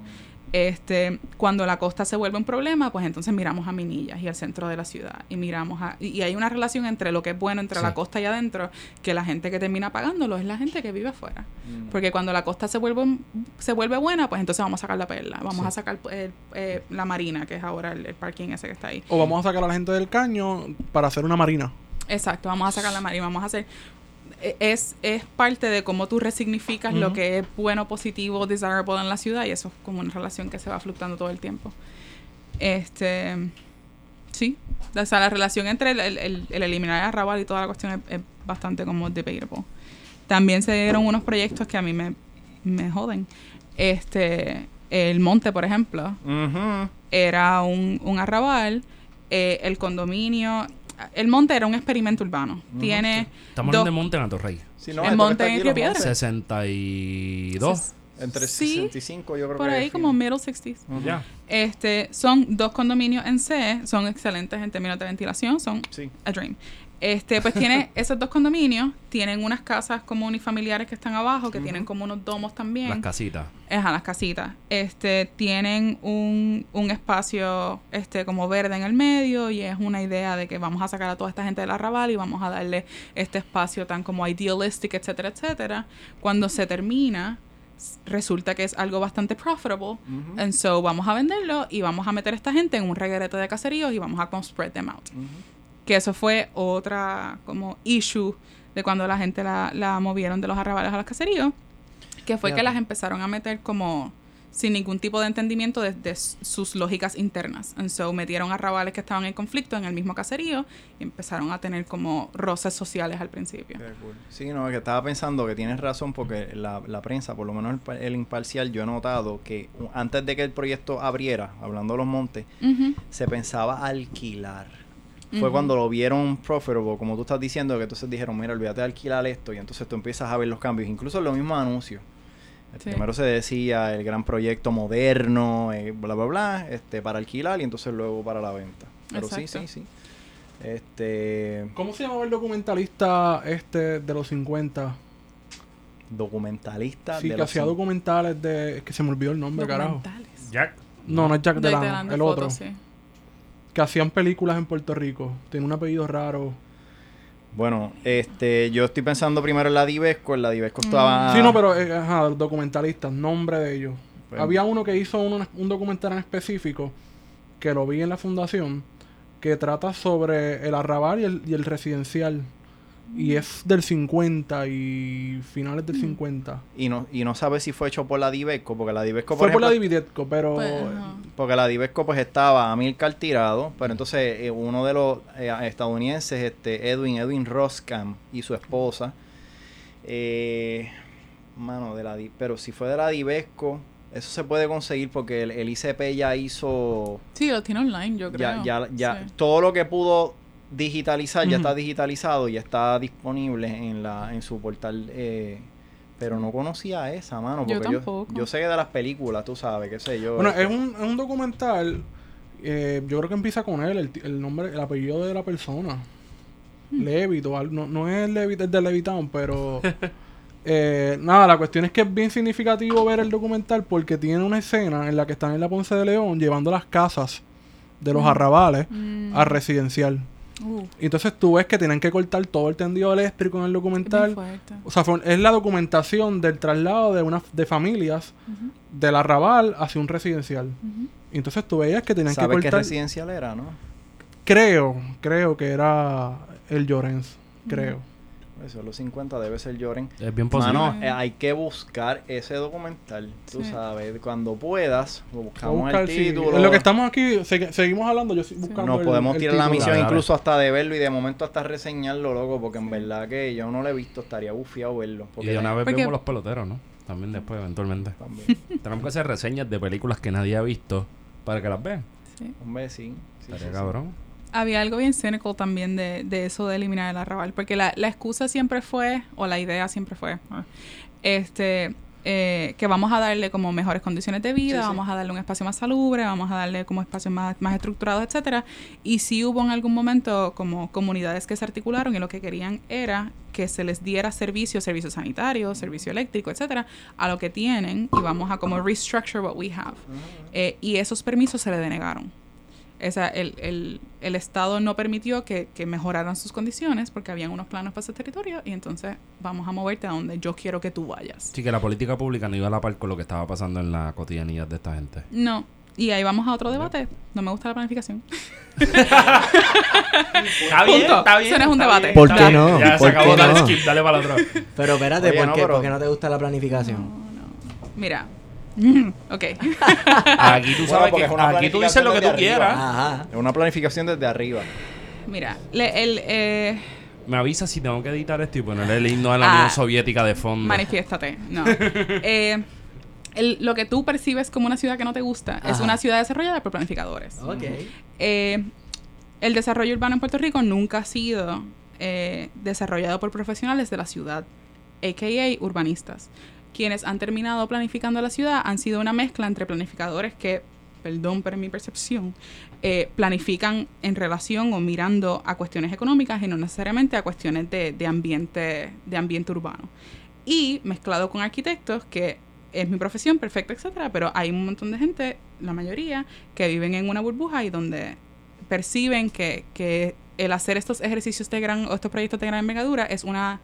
Este, cuando la costa se vuelve un problema, pues entonces miramos a Minillas y al centro de la ciudad y miramos a y, y hay una relación entre lo que es bueno entre Sí. la costa y adentro, que la gente que termina pagándolo es la gente que vive afuera. Mm. Porque cuando la costa se vuelve se vuelve buena, pues entonces vamos a sacar la perla, vamos Sí. a sacar eh, eh, la marina, que es ahora el, el parking ese que está ahí. O vamos a sacar a la gente del caño para hacer una marina. Exacto, vamos a sacar la marina, vamos a hacer es, es parte de cómo tú resignificas lo que es bueno, positivo, desirable en la ciudad y eso es como una relación que se va fluctuando todo el tiempo. Este, sí, o sea, la relación entre el, el- el- el eliminar el arrabal y toda la cuestión es, es bastante como debatable. También se dieron unos proyectos que a mí me, me joden. Este, el monte, por ejemplo, era un, un arrabal, eh, el condominio, el monte era un experimento urbano. Tiene Estamos hablando de Monte en Atorrey. Sí, no, En que Monte aquí, Río Piedra. montes. 62. Entre Sí. 65 yo creo por que ahí como middle 60s. Ujú. Ya. Este, son dos condominios en C, son excelentes en términos de ventilación, son Sí. a dream. Este, pues tiene esos dos condominios, tienen unas casas como unifamiliares que están abajo, que tienen como unos domos también. Las casitas. Ajá, las casitas. Este, tienen un, un espacio este como verde en el medio y es una idea de que vamos a sacar a toda esta gente del arrabal y vamos a darle este espacio tan como idealistic, etcétera, etcétera. Cuando se termina, resulta que es algo bastante profitable. Ujú. And so vamos a venderlo y vamos a meter a esta gente en un reguerete de caseríos y vamos a como spread them out. Que eso fue otra como issue de cuando la gente la, la movieron de los arrabales a los caseríos. Que fue que las empezaron a meter como sin ningún tipo de entendimiento de, de s- sus lógicas internas. And so metieron arrabales que estaban en conflicto en el mismo caserío y empezaron a tener como roces sociales al principio. Cool. Sí, no, que estaba pensando que tienes razón porque la, la prensa, por lo menos el, el imparcial, yo he notado que antes de que el proyecto abriera, hablando de los montes, se pensaba alquilar. Fue cuando lo vieron profitable, como tú estás diciendo, que entonces dijeron, mira, olvídate de alquilar esto, y entonces tú empiezas a ver los cambios, incluso en los mismos anuncios. El Sí. Primero se decía el gran proyecto moderno, eh, bla, bla, bla, este, para alquilar y entonces luego para la venta. Pero sí, Exacto. sí, sí. Este, ¿Cómo se llamaba el documentalista este de los 50? documentalista Sí, de que los hacía documentales de... Es que se me olvidó el nombre, carajo. Documentales. Jack. No, no es Jack De Delano, Delano, el fotos, otro. sí. Que hacían películas en Puerto Rico. Tiene un apellido raro. Bueno, este, yo estoy pensando primero en la Divesco, en la Divesco Mm. estaba... Sí, no, pero eh, ajá, documentalistas, nombre de ellos. Pues- Había uno que hizo un, un documental en específico, que lo vi en la fundación, que trata sobre el arrabal y el, y el residencial. Y es del 50 y finales del 50. Y no, y no sabe si fue hecho por la Divesco, porque la Divesco, Fue por por la ejemplo, Dividetco, pero... Pues. Porque la Divesco pues estaba Amilcar tirado, pero entonces eh, uno de los eh, estadounidenses, este Edwin, Edwin Roscam y su esposa, eh, mano, de la Di- pero si fue de la Divesco, eso se puede conseguir porque el, el ICP ya hizo, Sí, lo tiene online, yo ya, creo. ya, ya, Sí. todo lo que pudo digitalizar ya está digitalizado y está disponible en la, en su portal, eh, pero no conocía esa, mano, Yo porque yo, tampoco. yo sé que de las películas, tú sabes, qué sé yo. Bueno, este, es un, es un documental. eh, yo creo que empieza con él, el, el nombre, el apellido de la persona. Hmm. Levit o algo. No, no es Levit, el de Levitown, pero. eh, nada, la cuestión es que es bien significativo ver el documental porque tiene una escena en la que están en la Ponce de León llevando las casas de los arrabales Mm. a residencial. Uh, Y entonces tú ves que tienen que cortar todo el tendido eléctrico en el documental. O sea, fue- es la documentación del traslado de una de familias Ujú, del arrabal hacia un residencial. Y entonces tú veías que tenían que ¿Sabes qué cortar. residencial era, no? Creo, creo que era el Llorens. Creo. Eso, los 50 debe ser Lloren. Es bien posible. Mano, eh, hay que buscar ese documental, tú Sí. sabud Cuando puedas, buscamos buscar, el sí. título. En lo que estamos aquí, segui- seguimos hablando. Yo estoy buscando. Nos el- podemos el tirar la misión incluso hasta de verlo y de momento hasta reseñarlo, loco, porque en verdad que yo no lo he visto, estaría bufiado verlo. Y de una vez Porque- vemos los peloteros, ¿no? También después, eventualmente. también. Tenemos que hacer reseñas de películas que nadie ha visto para que las vean. Sí. Hombre, sí. sí, Estaría sí, sí. cabrón. Había algo bien cynical también de, de eso de eliminar el arrabal, porque la, la excusa siempre fue, o la idea siempre fue, ah, este, eh, que vamos a darle como mejores condiciones de vida, Sí, sí. vamos a darle un espacio más salubre, vamos a darle como espacios más, más estructurados, etcétera. Y sí hubo en algún momento como comunidades que se articularon y lo que querían era que se les diera servicio, servicio sanitario, servicio eléctrico, etcétera, a lo que tienen y vamos a como restructure what we have. Eh, y esos permisos se le denegaron. O sea, el, el, el Estado no permitió que, que mejoraran sus condiciones porque habían unos planos para ese territorio y entonces vamos a moverte a donde yo quiero que tú vayas. Sí, que la política pública no iba a la par con lo que estaba pasando en la cotidianidad de esta gente. No. Y ahí vamos a otro debate. No me gusta la planificación. Está bien, Punto. está bien, Eso no es un debate. bien. ¿Por qué no? Ya se ¿Por acabó, qué dale no? skip, dale para el otro. Pero espérate, Oye, ¿por, no, qué? pero- ¿por qué no te gusta la planificación? Mira. Ok. Aquí tú Bueno, sabes porque que aquí tú dices lo que tú quieras. Ajá. Es una planificación desde arriba. Mira. Le, el, eh, Me avisa si tengo que editar esto y ponerle el himno de la Ah. Unión Soviética de fondo. Manifiéstate. No. Eh, el- lo que tú percibes como una ciudad que no te gusta es una ciudad desarrollada por planificadores. Ok. Eh, el desarrollo urbano en Puerto Rico nunca ha sido eh, desarrollado por profesionales de la ciudad, a.k.a. urbanistas. Quienes han terminado planificando la ciudad han sido una mezcla entre planificadores que, perdón por mi percepción, eh, planifican en relación o mirando a cuestiones económicas y no necesariamente a cuestiones de, ambiente, de ambiente urbano. Y mezclado con arquitectos que es mi profesión, perfecto, etcétera, pero hay un montón de gente, la mayoría, que viven en una burbuja y donde perciben que, que el hacer estos ejercicios de gran o estos proyectos de gran envergadura es una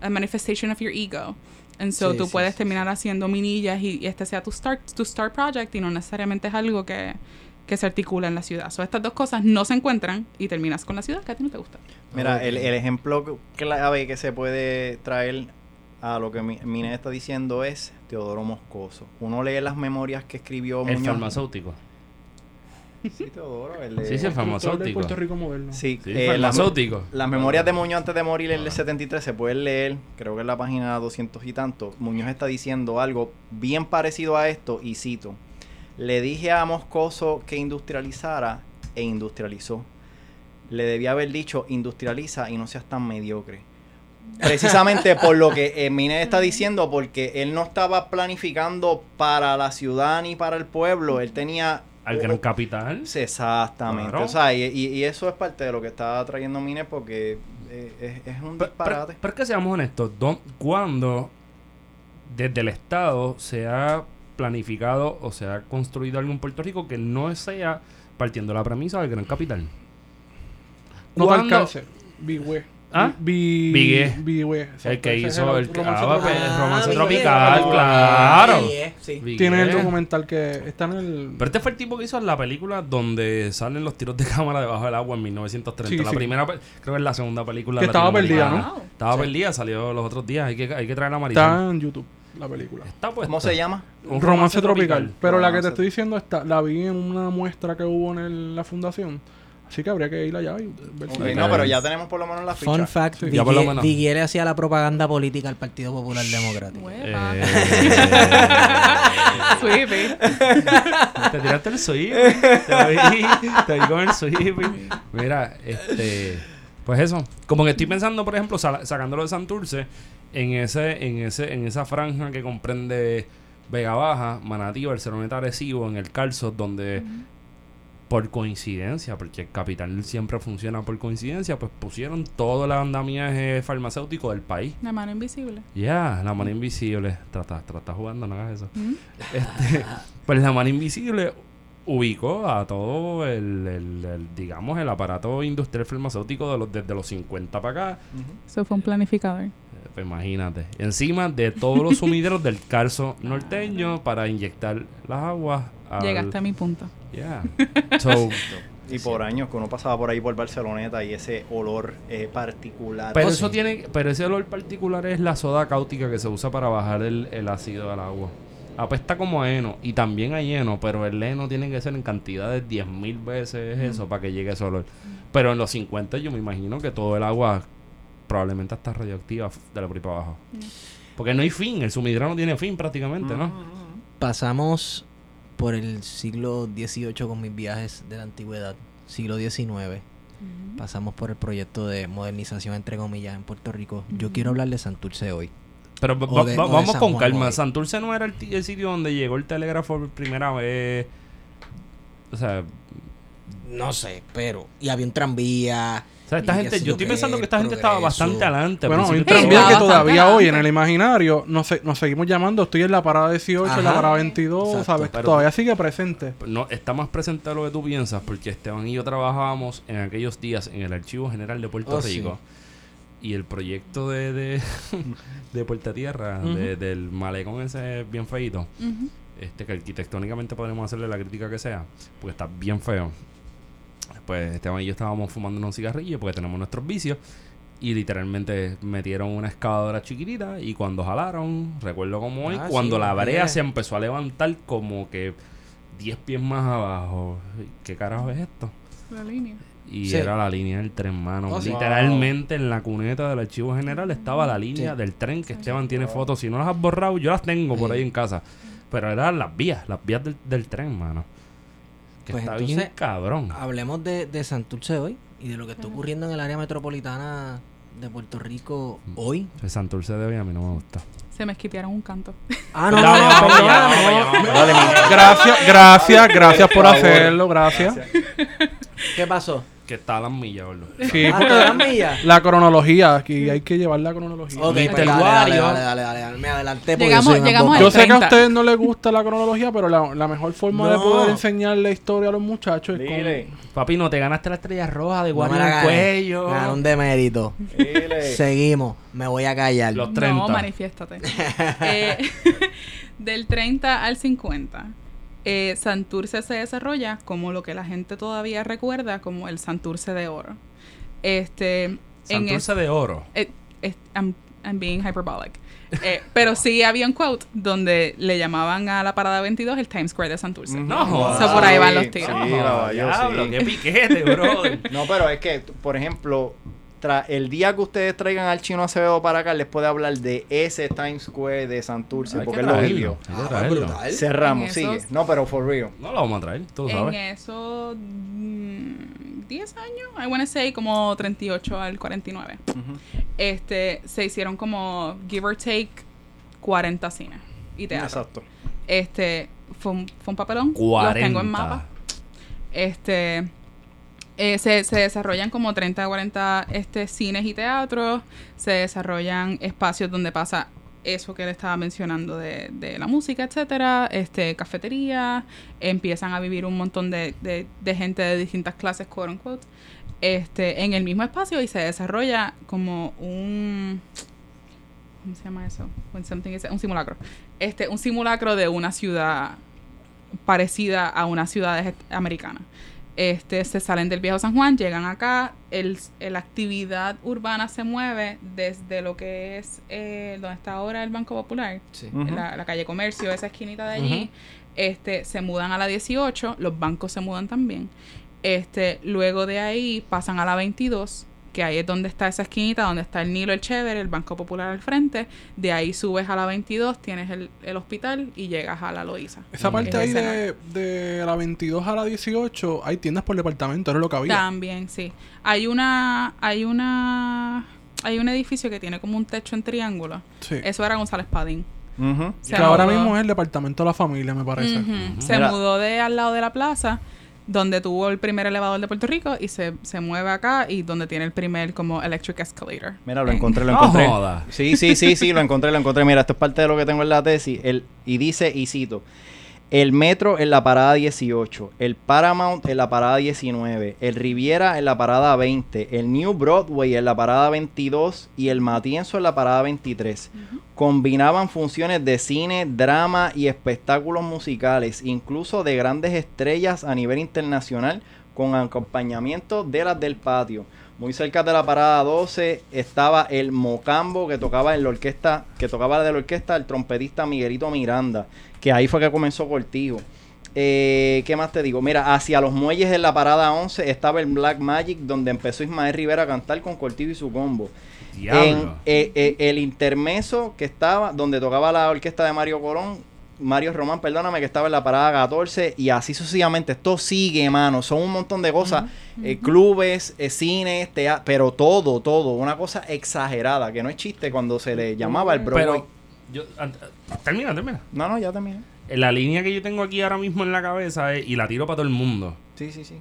a manifestation of your ego. And so Sí, tú sí, puedes sí, terminar haciendo minillas y, y este sea tu start, tu start project y no necesariamente es algo que, que se articula en la ciudad. So estas dos cosas no se encuentran y terminas con la ciudad que a ti no te gusta. Mira, el, el ejemplo clave que se puede traer a lo que mi, Mine está diciendo es Teodoro Moscoso. Uno lee las memorias que escribió El Muñoz. farmacéutico. Sí, Teodoro, el de- Sí, sí, el farmacéutico. Puerto Rico moderno. Sí, Sí, eh, las, memorias de Muñoz antes de morir en el 73 se pueden leer, creo que en la página 200 y tanto. Muñoz está diciendo algo bien parecido a esto y cito. Le dije a Moscoso que industrializara e industrializó. Le debía haber dicho industrializa y no seas tan mediocre. Precisamente por lo que Mine está diciendo, porque él no estaba planificando para la ciudad ni para el pueblo, él tenía Al gran capital. Sí, Exactamente. Claro. O sea, y, y- y eso es parte de lo que está trayendo Mine porque eh, es, es un disparate. pero- pero es que seamos honestos, don- cuando desde el Estado se ha planificado o se ha construido algo en Puerto Rico que no sea partiendo de la premisa del gran capital. No te ¿Cuándo- alcance. ¿Ah? Bigüe, El que hizo el, romance ah, tropical. romance Ah, tropical, claro. Sí. Tiene el documental que está en el... Pero este fue el tipo que hizo la película donde salen los tiros de cámara debajo del agua en 1930. Sí, la sí. primera, creo que es la segunda película. Que estaba perdida. ¿no? Estaba Sí. perdida, salió los otros días. Hay que, hay que traer a Marisol. Está en YouTube, la película. Está puesta. ¿Cómo se llama? Un romance, tropical. Pero la que te estoy diciendo está, la vi en una muestra que hubo en el- la fundación Así que habría que ir allá y ver si- Ok, no, pero ya tenemos por lo menos la ficha. Fun fact, Sí. Ya por lo Vigie- menos. Vigie le hacía la propaganda política al Partido Popular Democrático. Huepa. Eh, Sweepy. te tiraste el sweep. Te vi, te vi con el sweep. Mira, este. Pues eso. Como que estoy pensando, por ejemplo, sa- sacándolo de Santurce, en ese, en ese, en esa franja que comprende Vega Baja, Manatí, Barceloneta Arecibo, en el Calzo, donde por coincidencia, porque el capital siempre funciona por coincidencia, pues pusieron todo el andamiaje farmacéutico del país. La mano invisible. Ya, la mano invisible. Trata, trata jugando, no hagas eso. ¿Mm? Este, pues la mano invisible ubicó a todo el, el- el, digamos, el aparato industrial farmacéutico de los, desde los 50 para acá. Eso fue un planificador. Eh, Pues imagínate. Encima de todos los sumideros del calzo norteño para inyectar las aguas. al- Llegaste a mi punto. Yeah. So, Y por años que uno pasaba por ahí por Barceloneta y ese olor eh, particular. pero eso sí. tiene, pero ese olor particular es la soda cáustica que se usa para bajar el, el ácido del agua. Apesta como a heno y también hay heno, pero el heno tiene que ser en cantidades 10.000 veces eso para que llegue ese olor. Pero en los 50 yo me imagino que todo el agua probablemente está radioactiva de la por para abajo. Porque no hay fin, el sumidero no tiene fin prácticamente, ¿no? Pasamos por el siglo XVIII con mis viajes de la antigüedad, siglo XIX. Pasamos por el proyecto de modernización, entre comillas, en Puerto Rico. Yo quiero hablar de Santurce hoy. Pero de- va- vamos con Juan calma. hoy. Santurce no era el, el sitio donde llegó el telégrafo por primera vez. O sea, No sé, pero... Y había un tranvía. O sea, esta gente, yo estoy pensando que esta gente estaba bastante adelante. Bueno, hay un tranvía que todavía hoy en el imaginario nos, se- nos seguimos llamando. Estoy en la parada 18, en la parada 22, Exacto. ¿sabes? Pero- todavía sigue presente. No, está más presente de lo que tú piensas, porque Esteban y yo trabajábamos en aquellos días en el Archivo General de Puerto Oh, sí. Rico. Y el proyecto de, de, de Puerta Tierra, de- del malecón ese bien feito, este que arquitectónicamente podemos hacerle la crítica que sea, porque está bien feo. Pues Esteban y yo estábamos fumando unos cigarrillos porque tenemos nuestros vicios. Y literalmente metieron una excavadora chiquitita y cuando jalaron, recuerdo como hoy, Ah, cuando sí, la brea se empezó a levantar como que 10 pies más abajo. ¿Qué carajo es esto? La línea. Y Sí. era la línea del tren, mano. Oh. Literalmente en la cuneta del archivo general estaba la línea Sí. del tren que Esteban tiene fotos. Si no las has borrado, yo las tengo por ahí en casa. Pero eran las vías, las vías del, del tren, mano. Que Pues está entonces, bien cabrón. Hablemos de, de Santurce hoy y de lo que está ocurriendo en el área metropolitana de Puerto Rico hoy. El Santurce de hoy a mí no me gusta. Se me esquipearon un canto. Ah, no, No, Gracias, gracias, gracias por hacerlo, gracias. ¿Qué pasó? Que está a las millas, boludo. Sí, porque ¿te dan millas? la cronología, aquí hay que llevar la cronología. Ok, Mr. pues dale, dale, dale, dale, dale, dale, me adelanté porque Llegamos- yo llegamos. Yo sé que a 30. ustedes no les gusta la cronología, pero la, la mejor forma de No. poder enseñar la historia a los muchachos es Dile, con... Papi, no te ganaste la estrella roja de No guardia la en el cuello. Un demérito. dile. Seguimos. Me voy a callar. Los 30. No, manifiéstate. Eh, del 30 al 50, eh, Santurce se desarrolla como lo que la gente todavía recuerda como el Santurce de oro. Este, en Santurce de oro. eh, es- I'm, I'm being hyperbolic. Eh, pero sí había un quote donde le llamaban a la parada 22 el Times Square de Santurce. No jodas. So, por ahí van los tiros. Sí, caballo, Diablo, sí. qué piquete, brother. No, pero es que, por ejemplo, el día que ustedes traigan al chino Acevedo para acá, les puede hablar de ese Times Square de Santurce, Hay porque que él lo vivió. Ah. Cerramos, esos- sigue. No, pero for real. No lo vamos a traer, tú lo En sabes. esos mm, 10 años, I wanna say como 38 al 49. Este, se hicieron como give or take 40 cines y teatro. Exacto. Este, fue un, fue un papelón. 40. Los tengo en mapa. Este, eh, se, se desarrollan como 30 a 40 este, cines y teatros. Se desarrollan espacios donde pasa eso que le estaba mencionando de, de la música, etcétera, este, cafetería, empiezan a vivir un montón de, de, gente de distintas clases, quote unquote, este, en el mismo espacio y se desarrolla como un ¿cómo se llama eso? Un simulacro. Este, un simulacro de una ciudad parecida a una ciudad americana. Este, se salen del viejo San Juan, llegan acá, el, la actividad urbana se mueve desde lo que es eh, donde está ahora el Banco Popular, Sí. Ujú. la, la calle Comercio, esa esquinita de allí, este, se mudan a la 18, los bancos se mudan también. Este, luego de ahí pasan a la 22, que ahí es donde está esa esquinita, donde está el Nilo, el Chévere, el Banco Popular al frente. De ahí subes a la 22, tienes el, el hospital y llegas a la Loíza. Esa parte Es ahí de, de la 22 a la 18, hay tiendas por departamento, era lo que había. También, sí. Hay una, hay una, hay un edificio que tiene como un techo en triángulo. Sí. Eso era González Padín. Ujú. Se que ahora mismo es el departamento de la familia, me parece. Ujú. Se Mira. mudó de al lado de la plaza, donde tuvo el primer elevador de Puerto Rico, y se, se mueve acá y donde tiene el primer como electric escalator. Mira, lo En- encontré, lo No encontré. joda. Sí, sí, sí, sí, lo encontré, lo encontré. Mira, esto es parte de lo que tengo en la tesis. El, y dice, y cito, el metro en la parada 18, el Paramount en la parada 19, el Riviera en la parada 20, el New Broadway en la parada 22 y el Matienzo en la parada 23. Combinaban funciones de cine, drama y espectáculos musicales, incluso de grandes estrellas a nivel internacional, con acompañamiento de las del patio. Muy cerca de la parada 12 estaba el Mocambo que tocaba en la orquesta, que tocaba de la orquesta el trompetista Miguelito Miranda, que ahí fue que comenzó Cortijo. Eh, ¿Qué más te digo? Mira, hacia los muelles en la parada 11 estaba el Black Magic, donde empezó Ismael Rivera a cantar con Cortijo y su combo. En eh, eh, el intermeso que estaba, donde tocaba la orquesta de Mario Colón, Mario Román, perdóname, que estaba en la parada 14 y así sucesivamente. Esto sigue, mano. Son un montón de cosas. eh, clubes, eh, cines, tea- pero todo, todo. Una cosa exagerada, que no es chiste cuando se le llamaba el Broadway. Pero, yo, termina, termina. No, no, ya terminé. La línea que yo tengo aquí ahora mismo en la cabeza es, y la tiro para todo el mundo. Sí, sí, sí.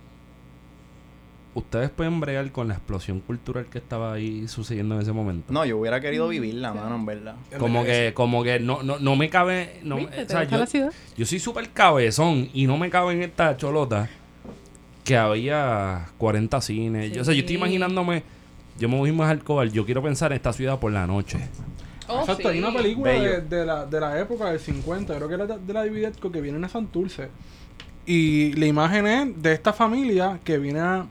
Ustedes pueden bregar con la explosión cultural que estaba ahí sucediendo en ese momento. No, yo hubiera querido vivirla, mano, en verdad. Como que, como que no, no, no me cabe. No, me- o ¿Te sea, gusta yo, la ciudad? yo soy súper cabezón y no me cabe en esta cholota que había 40 cines. Yo, o sea, yo estoy imaginándome, yo me voy más al cobar, yo quiero pensar en esta ciudad por la noche. Oh, Exacto, hay una película de, de la, de la época del 50, creo que era de, de la Dividetco, que viene en Santurce. Y la imagen es de esta familia que viene a...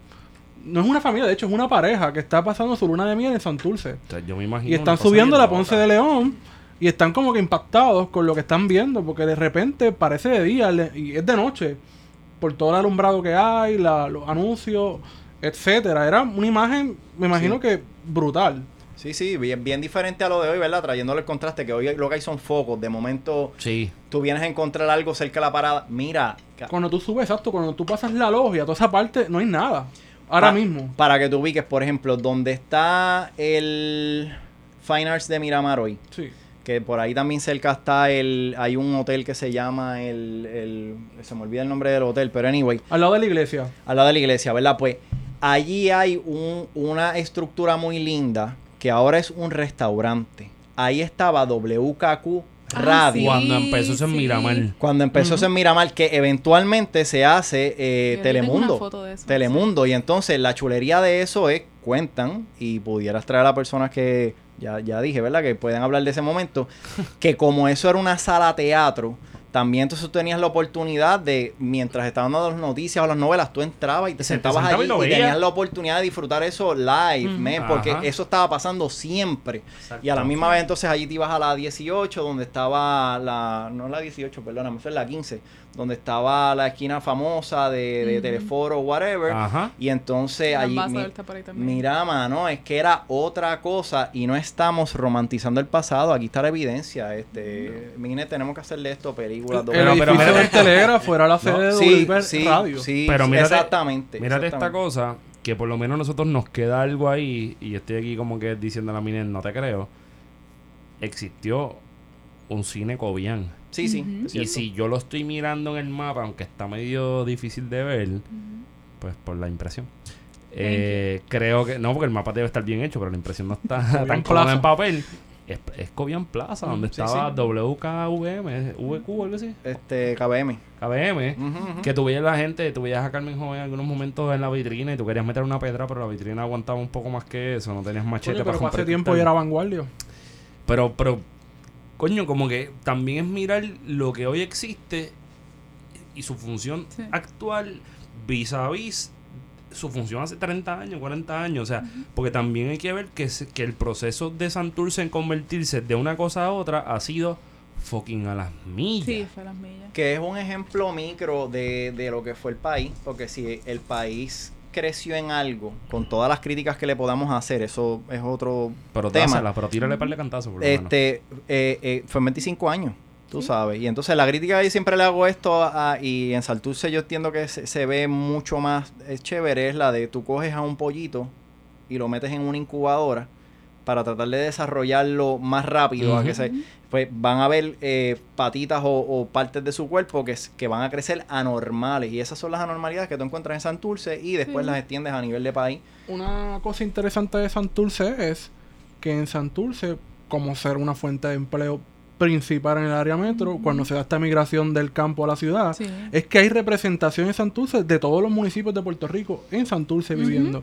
No es una familia, de hecho es una pareja que está pasando su luna de miel en Santurce. O sea, yo me imagino. Y están subiendo bien la. Ponce de León y están como que impactados con lo que están viendo, porque de repente parece de día le- y es de noche, por todo el alumbrado que hay, la- los anuncios, etcétera. Era una imagen, me imagino Sí. que brutal. Sí, sí, bien, bien diferente a lo de hoy, ¿verdad? Trayéndole el contraste que hoy lo que hay son focos. De momento, Sí. tú vienes a encontrar algo cerca de la parada. Mira, Cuando tú subes, exacto, cuando tú pasas la logia, toda esa parte, no hay nada. Ahora Pa- mismo. Para que tú ubiques, por ejemplo, donde está el Fine Arts de Miramar hoy. Sí. Que por ahí también cerca está el... Hay un hotel que se llama el, el... Se me olvida el nombre del hotel, pero anyway. Al lado de la iglesia. Al lado de la iglesia, ¿verdad? Pues allí hay un- una estructura muy linda que ahora es un restaurante. Ahí estaba WKQ Ah, Radio. sí. Cuando empezó eso en sí. Miramar. Cuando empezó eso en Miramar, que eventualmente se hace eh, Yo tengo una Telemundo. foto de eso, Telemundo. Y entonces la chulería de eso es, cuentan, y pudieras traer a personas que, ya, ya dije, ¿verdad? Que pueden hablar de ese momento, que como eso era una sala teatro, también entonces tú tenías la oportunidad de, mientras estaban dando las noticias o las novelas, tú entrabas y te Se te sentabas y allí y, tenías la oportunidad de disfrutar eso live, Ujú. man, porque Ajá. eso estaba pasando siempre. Y a la misma vez entonces allí te ibas a la 18, donde estaba la, no la 18, perdóname, fue la 15, donde estaba la esquina famosa de, de. Teleforo, whatever. Ajá. Y entonces El allí, mi- mira, mano, es que era otra cosa y no estamos romantizando el pasado. Aquí está la evidencia. Este, mire, tenemos que hacerle esto películas. El doble- Pero- pero del esto. telégrafo era la sede de sí, sí, Radio. sí, Pero mírate- exactamente. Mírate esta exactamente. cosa, que por lo menos a nosotros nos queda algo ahí, y yo estoy aquí como que diciendo a la mine, no te creo. Existió un cine Cobian. Sí, sí. Y si yo lo estoy mirando en el mapa, aunque está medio difícil de ver, pues por la impresión. Eh, creo que, no, porque el mapa debe estar bien hecho, pero la impresión no está tan Plaza. en papel. Es, es Cobian Plaza, donde Sí, estaba sí. WKVM, VQ, algo así, Este, KBM. KBM. Ujú, ujú. Que tú veías la gente, tú veías a Carmen Joven en algunos momentos en la vitrina y tú querías meter una pedra, pero la vitrina aguantaba un poco más que eso, no tenías machete para pero para ese tiempo ya era vanguardia. Pero, pero, coño, como que también es mirar lo que hoy existe y su función Sí. actual vis a vis su función hace 30 años, 40 años. O sea, porque también hay que ver que, se- que el proceso de Santurce en convertirse de una cosa a otra ha sido fucking a las millas. Sí, fue a las millas. Que es un ejemplo micro de, de lo que fue el país, porque si el país creció en algo, con todas las críticas que le podamos hacer, eso es otro Pero tema. dásela, pero tírale par de cantazos, por lo menos. Este, eh, eh, fue en 25 años, tú Sí. sabes. Y entonces la crítica que yo siempre le hago esto a- y en Salturce yo entiendo que se, se ve mucho más es chévere, es la de tú coges a un pollito y lo metes en una incubadora para tratar de desarrollarlo más rápido, a que se, pues van a ver eh, patitas o, o partes de su cuerpo que, que van a crecer anormales. Y esas son las anormalidades que tú encuentras en Santurce y después Sí. las extiendes a nivel de país. Una cosa interesante de Santurce es que en Santurce, como ser una fuente de empleo principal en el área metro, cuando se da esta migración del campo a la ciudad, Sí. es que hay representación en Santurce de todos los municipios de Puerto Rico en Santurce viviendo.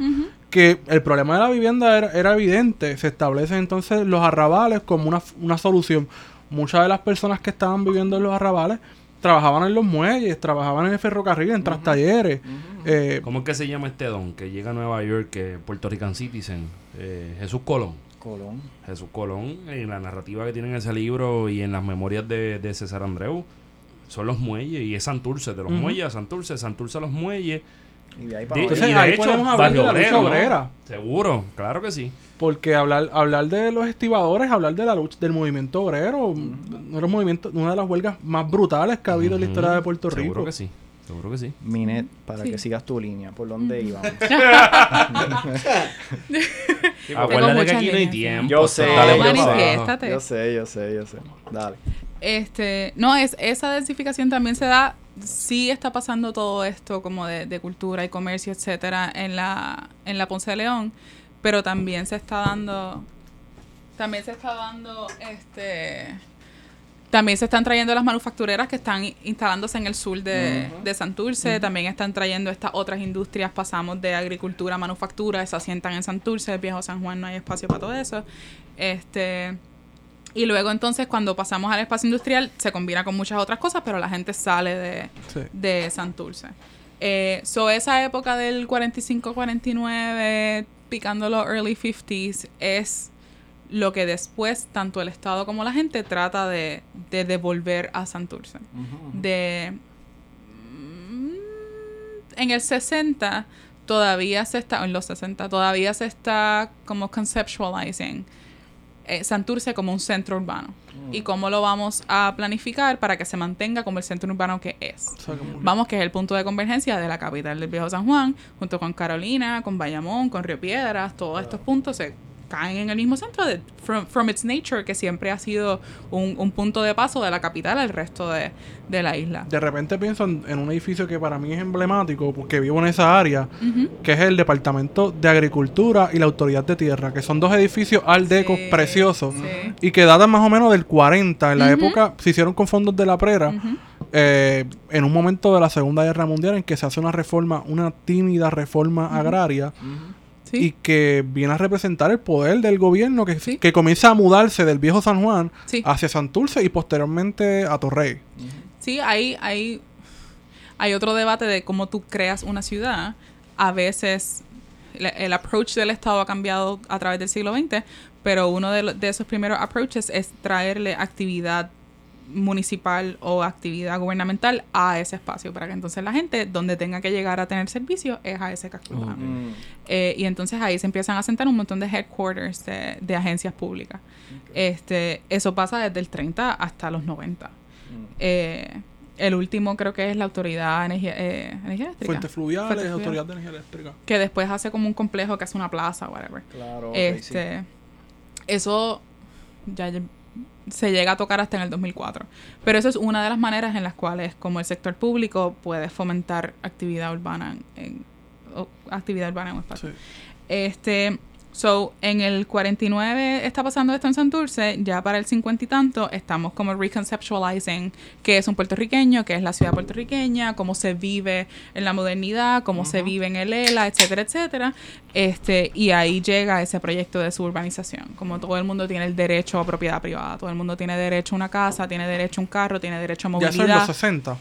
Que el problema de la vivienda era, era evidente, se establecen entonces los arrabales como una, una solución. Muchas de las personas que estaban viviendo en los arrabales trabajaban en los muelles, trabajaban en el ferrocarril, en trastalleres. eh, ¿Cómo es que se llama este don que llega a Nueva York, que Puerto Rican Citizen? Eh, Jesús Colón. Colón. Jesús Colón, en la narrativa que tiene en ese libro y en las memorias de, de César Andreu, son los muelles y es Santurce, de los muelles a Santurce, Santurce a los muelles. Y de ahí De- para Entonces, y de ahí hecho, podemos hablar de la lucha obrera. Seguro, claro que sí. Porque hablar, hablar de los estibadores, hablar de la lucha del movimiento obrero, uno de los movimientos- una de las huelgas más brutales que ha habido en la historia de Puerto Seguro Rico. que sí, seguro que sí. Minet, para Sí. que sigas tu línea, por dónde íbamos. Acuérdate que aquí no hay sí. tiempo. Yo sé, dale yo sé. yo sé, yo sé, yo sé. Dale. Este, no, es, esa densificación también se da, sí está pasando todo esto como de, de cultura y comercio, etcétera, en la, en la Ponce de León, pero también se está dando, también se está dando, este, también se están trayendo las manufactureras que están instalándose en el sur de, de Santurce, también están trayendo estas otras industrias, pasamos de agricultura a manufactura, se asientan en Santurce, el viejo San Juan no hay espacio para todo eso, este... Y luego entonces cuando pasamos al espacio industrial se combina con muchas otras cosas, pero la gente sale de, Sí. de Santurce. Eh, so esa época del 45-49, picando los early 50s, es lo que después tanto el Estado como la gente trata de, de devolver a Santurce. De... mm, En el 60 todavía se está, en los 60 todavía se está como conceptualizing eh, Santurce como un centro urbano. Y cómo lo vamos a planificar para que se mantenga como el centro urbano que es. O sea, como- Vamos, que es el punto de convergencia de la capital del Viejo San Juan, junto con Carolina, con Bayamón, con Río Piedras, todos estos puntos se caen en el mismo centro de from, from its nature, que siempre ha sido un, un punto de paso de la capital al resto de, de la isla. De repente pienso en, en un edificio que para mí es emblemático, porque vivo en esa área, que es el Departamento de Agricultura y la Autoridad de Tierra, que son dos edificios al deco Sí, preciosos sí. y que datan más o menos del 40. En la época se hicieron con fondos de la prera, eh, en un momento de la Segunda Guerra Mundial en que se hace una reforma, una tímida reforma agraria. Sí. y que viene a representar el poder del gobierno que, Sí. que comienza a mudarse del viejo San Juan Sí. hacia Santurce y posteriormente a Torrey. Sí, hay, hay, hay otro debate de cómo tú creas una ciudad. A veces el, el approach del Estado ha cambiado a través del siglo XX, pero uno de, lo- de esos primeros approaches es traerle actividad municipal o actividad gubernamental a ese espacio para que entonces la gente donde tenga que llegar a tener servicio es a ese casco urbano. Mm. Eh, y entonces ahí se empiezan a sentar un montón de headquarters de, de agencias públicas. Este, eso pasa desde el 30 hasta los 90. Eh, el último creo que es la Autoridad de Energía, eh, Energía Eléctrica. Fuentes fluviales, Fuentes fluviales. Autoridad de Energía Eléctrica. Que después hace como un complejo que hace una plaza, whatever. Claro, este, Eso ya se llega a tocar hasta en el 2004. Pero eso es una de las maneras en las cuales como el sector público puede fomentar actividad urbana en, en- o actividad urbana en un espacio. Sí. Este, so, en el 49 está pasando esto en Santurce, ya para el 50 y tanto estamos como reconceptualizing qué es un puertorriqueño, qué es la ciudad puertorriqueña, cómo se vive en la modernidad, cómo se vive en el ELA, etcétera, etcétera. Este, y ahí llega ese proyecto de suburbanización. Como todo el mundo tiene el derecho a propiedad privada, todo el mundo tiene derecho a una casa, tiene derecho a un carro, tiene derecho a Ya son movilidad. los 60.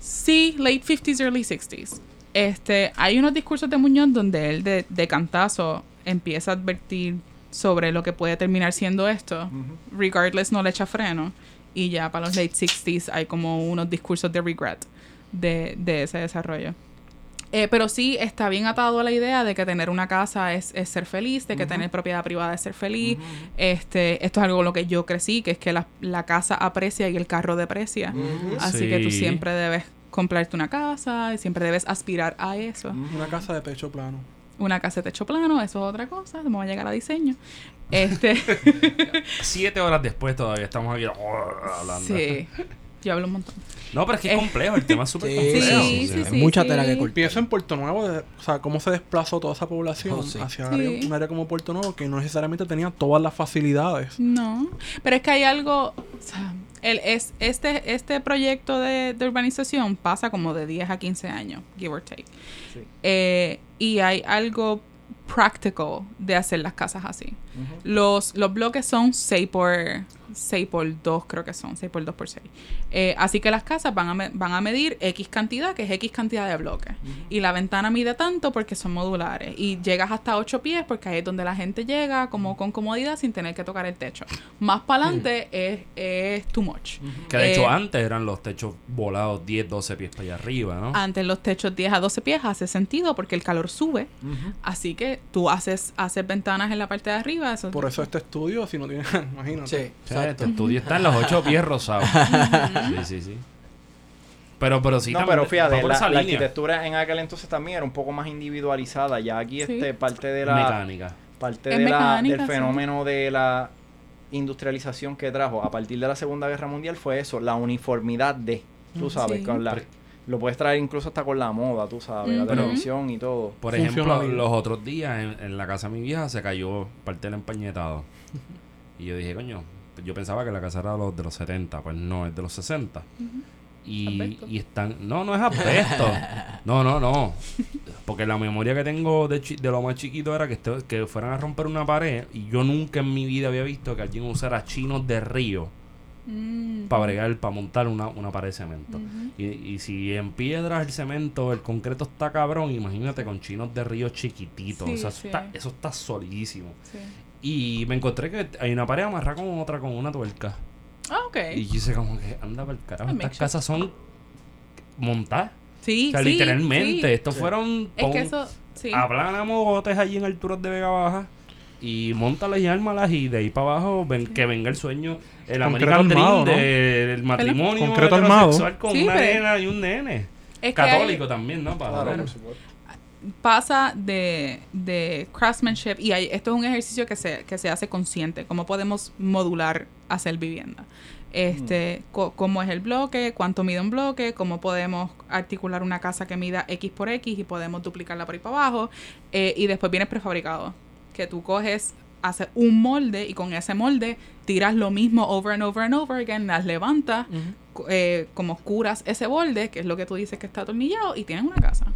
Sí, late 50s, early 60s. Este, hay unos discursos de Muñoz donde él de, de cantazo empieza a advertir sobre lo que puede terminar siendo esto. Regardless no le echa freno. y ya para los late 60s hay como unos discursos de regret de, de ese desarrollo. Eh, pero sí está bien atado a la idea de que tener una casa es, es ser feliz, de que tener propiedad privada es ser feliz. este, esto es algo con lo que yo crecí, que es que la, la casa aprecia y el carro deprecia. Así que tú siempre debes comprarte una casa y siempre debes aspirar a eso. Una casa de techo plano. Una casa de techo plano, eso es otra cosa, vamos a llegar a diseño. Este, Siete horas después todavía estamos aquí hablando. sí, yo hablo un montón. No, pero es que es Eh. complejo, el tema es súper Sí, complejo. sí, sí. Hay mucha tela que cortar. Pienso en Puerto Nuevo, de- o sea, cómo se desplazó toda esa población Oh, sí. hacia Sí. área- un área como Puerto Nuevo que no necesariamente tenía todas las facilidades. No, pero es que hay algo, o sea, el, es, este, este proyecto de, de urbanización pasa como de 10 a 15 años, give or take. Sí. Eh, y hay algo practical de hacer las casas así. Los, los bloques son 6 por 6 por 2, creo que son, 6 por 2 por 6. Eh, así que las casas van a, van a medir X cantidad, que es X cantidad de bloques. Y la ventana mide tanto porque son modulares. Y llegas hasta 8 pies porque ahí es donde la gente llega como con comodidad sin tener que tocar el techo. Más para adelante es, es too much. Que de hecho Eh, antes eran los techos volados 10, 12 pies para allá arriba, ¿no? Antes los techos 10 a 12 pies hace sentido porque el calor sube. Así que tú haces, haces ventanas en la parte de arriba. Eso Por eso este estudio, si no tiene, imagínate. Sí, O sea. Este estudio está en los 8 pies rosados. sí, sí, sí. Pero, pero sí, no, también pero fíjate, la, arquitectura en aquel entonces también era un poco más individualizada. Ya aquí Sí. este parte de la Mecánica. parte la- del sí. fenómeno de la industrialización que trajo a partir de la Segunda Guerra Mundial fue eso, la uniformidad de, tú sabes, Sí. con la lo puedes traer incluso hasta con la moda, tú sabes, la Ujú. televisión y todo. Por ejemplo, los otros días en, en la casa de mi vieja se cayó parte del empañetado. Y yo dije, coño, yo pensaba que la casa era de los, de los 70, pues no, es de los 60. Y, y están... No, no es asbesto. No, no, no. Porque la memoria que tengo de, chi- de lo más chiquito era que, esto- que fueran a romper una pared y yo nunca en mi vida había visto que alguien usara chinos de río Mm. para bregar, para montar una, una pared de cemento. Y, y si en piedras el cemento, el concreto está cabrón, imagínate con chinos de río chiquititos. Sí, o sea, eso, está, eso está solidísimo. Sí. Y me encontré que hay una pared amarrada con otra, con una tuerca. Ah, ok. Y yo hice como que, anda para el carajo, estas casas son montadas. Sí, O sea, sí, literalmente, sí. estos fueron... Es que pon- eso, sí. Aplanamos botes allí en alturas de Vega Baja y montalas y ármalas y de ahí para abajo ven, que venga el sueño, el Concreto American Dream armado, ¿no? del matrimonio Concreto armado. con Sí, una pero- nena y un nene. Es que hay- Católico también, ¿no? Para Claro, ver. por supuesto. Pasa de, de craftsmanship y hay- esto es un ejercicio que se, que se hace consciente, cómo podemos modular hacer vivienda. Este, co- cómo es el bloque, cuánto mide un bloque, cómo podemos articular una casa que mida X por X y podemos duplicarla por ahí para abajo. eh, y después viene prefabricado, que tú coges, haces un molde y con ese molde tiras lo mismo over and over and over again, las levantas, eh, como curas ese borde, que es lo que tú dices que está atornillado, y tienes una casa.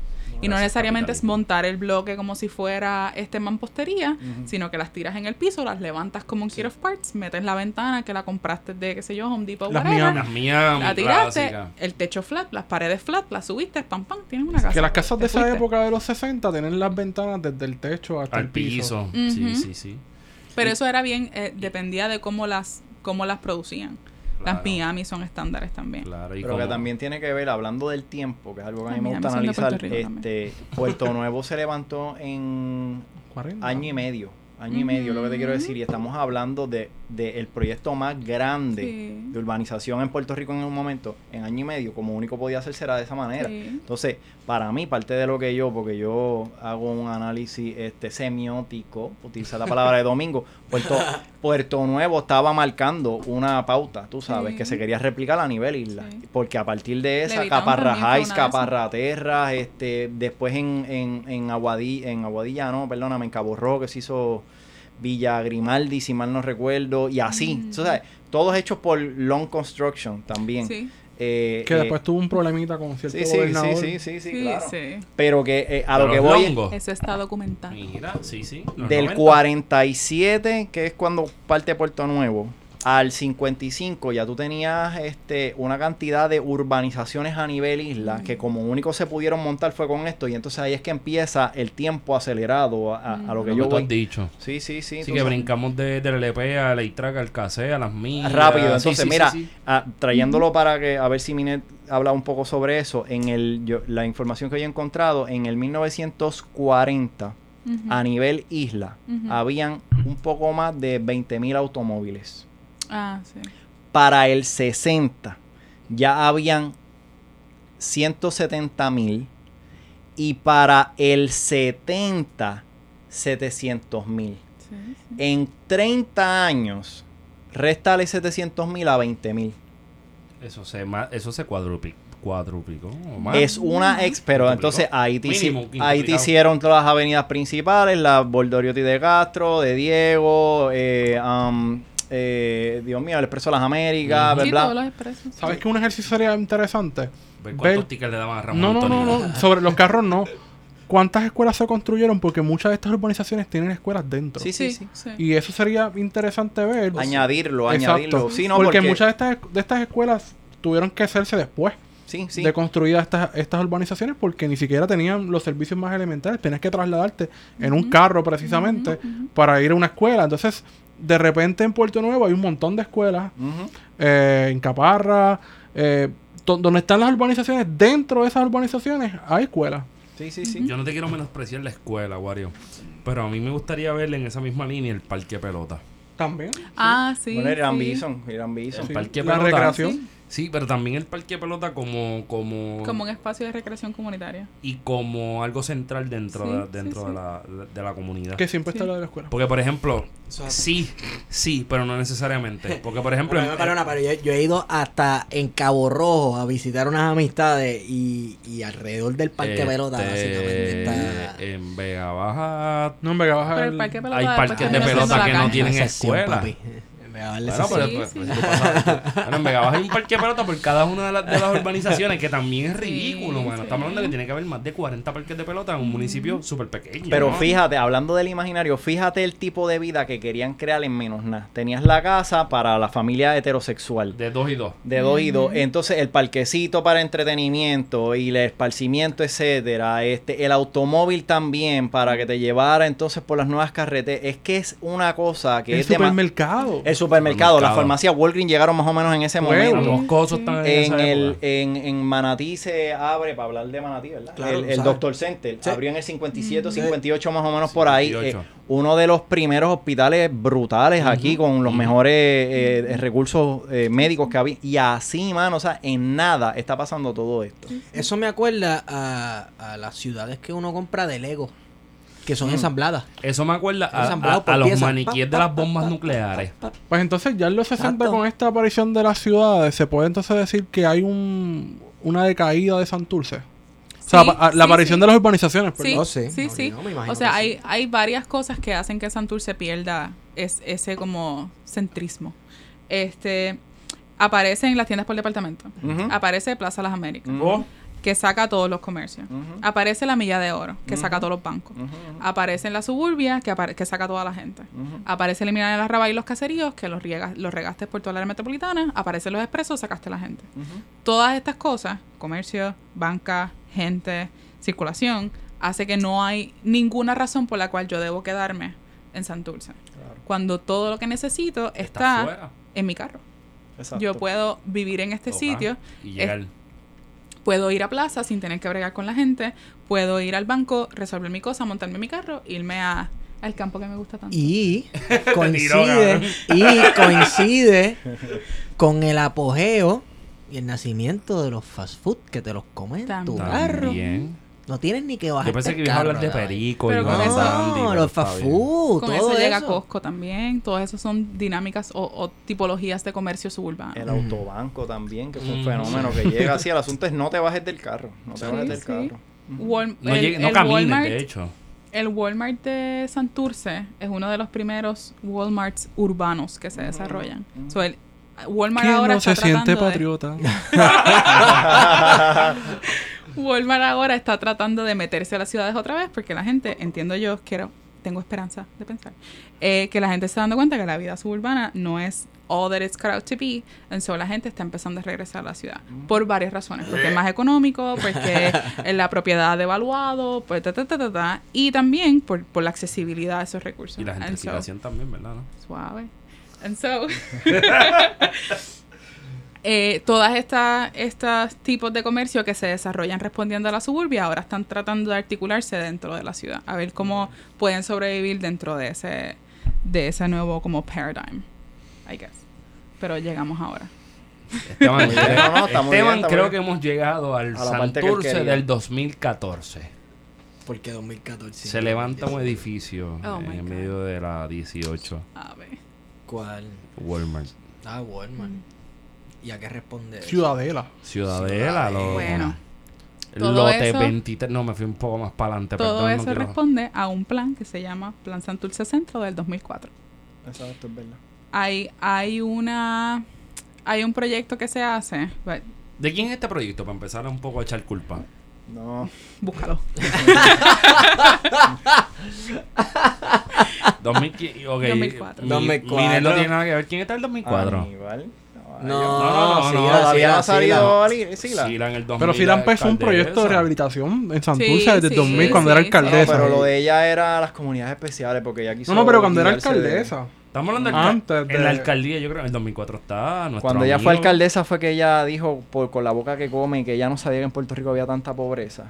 Y no Gracias, necesariamente es montar el bloque como si fuera este mampostería, sino que las tiras en el piso, las levantas como un kit of parts, metes la ventana que la compraste de, qué sé yo, Home Depot, Las whatever, Las mías, la tiraste, clásicas. el techo flat, las paredes flat, las subiste, pam, pam, tienes una casa. Que las casas de esa fuiste. época de los 60 tienen las ventanas desde el techo hasta Al el piso. piso. Sí, Ujú. sí, sí. Pero eso era bien, eh, dependía de cómo las, cómo las producían. Las Claro. Miami son estándares también. Claro, y Pero que también tiene que ver, hablando del tiempo, que es algo que a mí me gusta analizar, Puerto este, Puerto Nuevo se levantó en 40. año y medio, año y medio, lo que te quiero decir, y estamos hablando de, de el proyecto más grande Sí. de urbanización en Puerto Rico en un momento, en año y medio, como único podía hacerse era de esa manera. Sí. Entonces, para mí, parte de lo que yo, porque yo hago un análisis este semiótico, utilizar la palabra de domingo, Puerto, Puerto Nuevo estaba marcando una pauta, tú sabes, Sí. que se quería replicar a nivel isla. Sí. Porque a partir de esa, Caparrajáis. Caparraterras, este, después en, en, en, Aguadilla, en Aguadilla, no, perdóname, en Cabo Rojo, que se hizo Villa Grimaldi, si mal no recuerdo, y así. Mm. Tú sabes, todos hechos por Long Construction también. Sí, Eh, Que eh, después tuvo un problemita con cierto Sí, sí, gobernador. sí, sí, sí, sí, sí, claro. sí. Pero que eh, a de lo que voy longos. Eso está documentado. Mira, sí, sí. del 90. 47, que es cuando parte Puerto Nuevo, al 55 ya tú tenías este, una cantidad de urbanizaciones a nivel isla que como único se pudieron montar fue con esto y entonces ahí es que empieza el tiempo acelerado a, a lo que Lo yo que tú has dicho. Sí, sí, sí. Así que sabes. brincamos de, del LP a la ITRAC, al CASE, a las millas. Rápido, entonces sí, mira, sí, sí. ah, trayéndolo para que a ver si Minet habla un poco sobre eso, en el yo- la información que yo he encontrado, en el 1940 Ujú. a nivel isla Ujú. habían un poco más de 20.000 automóviles. Ah, sí. Para el 60 ya habían 170.000 y para el 70 700.000. Sí, sí. En 30 años, réstale 700.000 a 20.000. Eso se, eso se cuadruplicó. o más. Es una ex, pero entonces ahí te, Mínimo, ahí te hicieron todas las avenidas principales, la Bordoriotti de Castro, de Diego, eh, um, eh, Dios mío, el Expreso de las Américas. Sí, bla, todos bla. los expresos. ¿Sabes qué un ejercicio sería interesante? Ver cuántos Ver- tickets le daban a Ramón No, no, no, Antonio. no. Sobre los carros no. ¿Cuántas escuelas se construyeron? Porque muchas de estas urbanizaciones tienen escuelas dentro. Sí, sí, sí. sí. Y eso sería interesante ver. Añadirlo, Exacto. añadirlo. Sí, no, porque, porque, muchas de estas, de estas escuelas tuvieron que hacerse después sí, sí. de construidas estas, estas urbanizaciones porque ni siquiera tenían los servicios más elementales. Tenías que trasladarte en un carro precisamente para ir a una escuela. Entonces, de repente en Puerto Nuevo hay un montón de escuelas. Eh, en Caparra, eh, donde están las urbanizaciones, dentro de esas urbanizaciones hay escuelas. Sí, sí, sí. Yo no te quiero menospreciar la escuela, Wario. Pero a mí me gustaría ver en esa misma línea el parque pelota. También. Ah, sí. Bueno, Irán sí. Bison, Irán Bison. El parque la pelota. recreación. Sí, pero también el parque pelota como, como, Como un espacio de recreación comunitaria. y como algo central dentro, Sí, de, dentro sí. De, la, de la comunidad. Que siempre está Sí. lo de la escuela. Porque, por ejemplo, sí, sí, pero no necesariamente. Porque, por ejemplo, en- pero, no, pero yo, yo he ido hasta en Cabo Rojo a visitar unas amistades y, y alrededor del parque este, pelota básicamente está... en Vega Baja No, en Vega Baja Pero el- el parque pelota hay después parques de pelota que no tienen escuela. papi. Me va a darle Bueno, pero, Sí, pues, sí. pues, bueno, en hay un parque de pelota por cada una de las, de las urbanizaciones que también es Sí, ridículo, mano. sí. Estamos hablando de que tiene que haber más de 40 parques de pelota en un municipio súper pequeño. Pero ¿no? fíjate, hablando del imaginario, fíjate el tipo de vida que querían crear en menos nada. Tenías la casa para la familia heterosexual. De dos y dos. De dos y dos. Entonces, el parquecito para entretenimiento y el esparcimiento, etcétera. Este, el automóvil también para que te llevara entonces por las nuevas carreteras. Es que es una cosa que el es supermercado. El supermercado, la Supermercado. farmacia Walgreens llegaron más o menos en ese momento. Los cosos están en, En, el, en, en Manatí se abre, para hablar de Manatí, ¿verdad? Claro, el el. Doctor Center. Sí. Abrió en el 57 Sí. 58 más o menos por ahí. 58. Eh, uno de los primeros hospitales brutales aquí con los mejores eh, eh, recursos eh, médicos que había. Y así, mano, o sea, en nada está pasando todo esto. Eso me acuerda a, a las ciudades que uno compra de Lego, que Mm. son ensambladas. Eso me acuerda a, los maniquíes de las bombas nucleares. Pues entonces ya en los 60 Exacto. con esta aparición de las ciudades se puede entonces decir que hay un, una decaída de Santurce. O sea, Sí, pa- a- sí, la aparición sí. de las urbanizaciones, Sí, sí. sí, No, sí. no, me imagino o sea, hay, sí. hay varias cosas que hacen que Santurce pierda es, ese como centrismo. Este aparece en las tiendas por departamento. Ujú. Aparece Plaza Las Américas. Oh, que saca todos los comercios. Aparece la Milla de Oro, que saca Ujú. todos los bancos. Ujú, ujú, Aparece en la suburbia, que, que saca toda la gente. Aparece eliminar el arrabal y los caseríos, que los, riega- los regaste por toda la área metropolitana. Aparecen los expresos, sacaste la gente. Todas estas cosas, comercio, banca, gente, circulación, hace que no hay ninguna razón por la cual yo debo quedarme en Santurce. Cuando todo lo que necesito está en mi carro. Exacto. Yo puedo vivir en este sitio, Y llegar. Puedo ir a plaza sin tener que bregar con la gente, puedo ir al banco, resolver mi cosa, montarme en mi carro, irme a, al campo que me gusta tanto. Y coincide, y coincide con el apogeo y el nacimiento de los fast food que te los comen en tu carro. También. No tienes ni que bajar. Yo pensé que ibas a hablar de perico y con eso- No, los fast food, Con todo eso llega eso. Costco también. Todas esas son dinámicas o, o tipologías de comercio suburbano. El autobanco también, que es un Mm. fenómeno que llega así. El asunto es no te bajes del carro. No te Sí, bajes del sí. carro. Wal- No, el, llegue- no el camines, Walmart, de hecho. el Walmart de Santurce es uno de los primeros Walmarts urbanos que se desarrollan. So, el- Walmart ¿Quién ahora no se siente de- patriota? Walmart ahora está tratando de meterse a las ciudades otra vez porque la gente, entiendo yo, quiero, tengo esperanza de pensar, eh, que la gente se está dando cuenta que la vida suburbana no es all that it's cut out to be. And so la gente está empezando a regresar a la ciudad. Por varias razones. Porque es más económico, porque eh, la propiedad ha devaluado, pues ta, ta, ta, ta, ta. Y también por, por la accesibilidad a esos recursos. Y la And so- gentrificación también, ¿verdad? no? Suave. And so, eh, todas estas estos tipos de comercio que se desarrollan respondiendo a la suburbia ahora están tratando de articularse dentro de la ciudad, a ver cómo pueden sobrevivir dentro de ese de ese nuevo como paradigm, I guess. Pero llegamos ahora. Esteban, Muy bien, no, no, Esteban, bien, creo que hemos llegado al que Santurce quería. del 2014. Porque 2014. Se levanta un edificio Oh en medio de la 18 A ver. ¿Cuál? Walmart. Ah, Walmart. ¿Y a qué responde? eso? Ciudadela. Ciudadela, loco. Bueno, Todo Lote eso- 23. No, me fui un poco más para adelante. todo perdón, no eso quiero- responde a un plan que se llama Plan Santurce Centro del 2004. Exacto, es verdad. Hay hay una hay un proyecto que se hace, but- ¿De quién es este proyecto? Para empezar un poco a echar culpa. No. búscalo. 2000, ok, 2004. Mi, 2004. mi no tiene nada que ver. ¿Quién está en el 2004? Aníbal. No, No, no, Todavía ha salido Ali- Sila. Sila en el 2000. Pero Sila empezó un proyecto de rehabilitación en Santurce Sí, desde sí, 2000 cuando sí, era alcaldesa. pero lo de ella era las comunidades especiales porque ella quiso No, no, pero cuando era alcaldesa. Estamos hablando del Antes de- En la alcaldía, yo creo que en el 2004 está nuestro Cuando ella fue alcaldesa fue que ella dijo por, con la boca que come que ella no sabía que en Puerto Rico había tanta pobreza.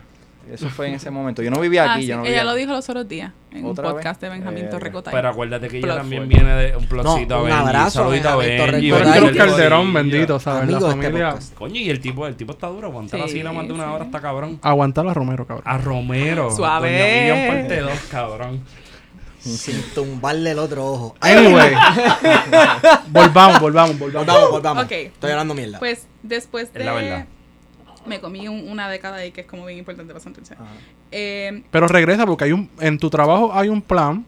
Eso fue en ese momento. Yo no vivía Ah, aquí, sí, yo no Ella vivía lo dijo los otros días en un ¿Otra podcast vez? de Benjamín Eh, Torrecotay. Pero acuérdate que ella también viene de un plotcito No, a un Benji. abrazo, Saludito a Benjamín Benji. Benji Benji los Calderón, Corillo. bendito, ¿sabes? Amigo La este familia. Coño, y el tipo, el tipo está duro. Aguantar Sí, así la más de una hora está cabrón. Aguantar a Romero, cabrón. A Romero. Suave. Doña parte 2, cabrón. Sin tumbarle el otro ojo. Anyway. volvamos, volvamos, volvamos. Volvamos, volvamos. Ok. Estoy hablando mierda. Pues después Es la verdad. Me comí un- una década ahí que es como bien importante para Santurce. Eh, Pero regresa porque hay un en tu trabajo hay un plan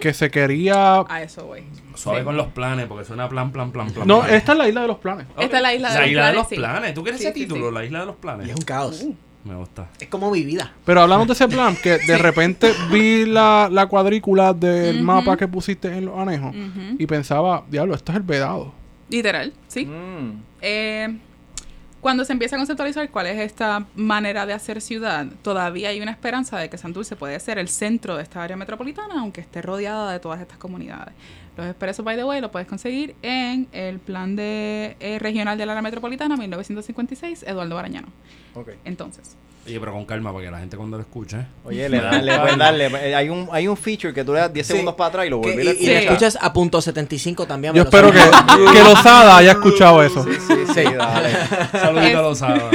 que se quería A eso voy. Suave Sí. con los planes, porque suena plan, plan, plan, plan. No, plan. esta es la isla de los planes. Esta es la isla de los isla planes, de los sí. planes. ¿Tú quieres Sí, ese sí, título? sí. La isla de los planes. Y es un caos. Me gusta. Es como mi vida. Pero hablamos de ese plan que de repente vi la, la cuadrícula del mapa que pusiste en los anejos y pensaba, diablo, esto es el vedado. Literal, sí. Mm. Eh, cuando se empieza a conceptualizar cuál es esta manera de hacer ciudad, todavía hay una esperanza de que Santurce puede ser el centro de esta área metropolitana, aunque esté rodeada de todas estas comunidades. Los expresos, by the way, lo puedes conseguir en el plan de eh, regional del área metropolitana 1956, Eduardo Barañano. Ok. Entonces, Oye, pero con calma, para que la gente cuando lo escuche. Oye, le, dan- le darle. eh, Hay un, hay un feature que tú le das 10 Sí. segundos para atrás y lo vuelves a y, y Sí. le escuchar. escuchas a punto 75 también. Yo lo espero que, que Lozada haya escuchado eso. Sí, sí, sí, dale. Saludito a los sábados.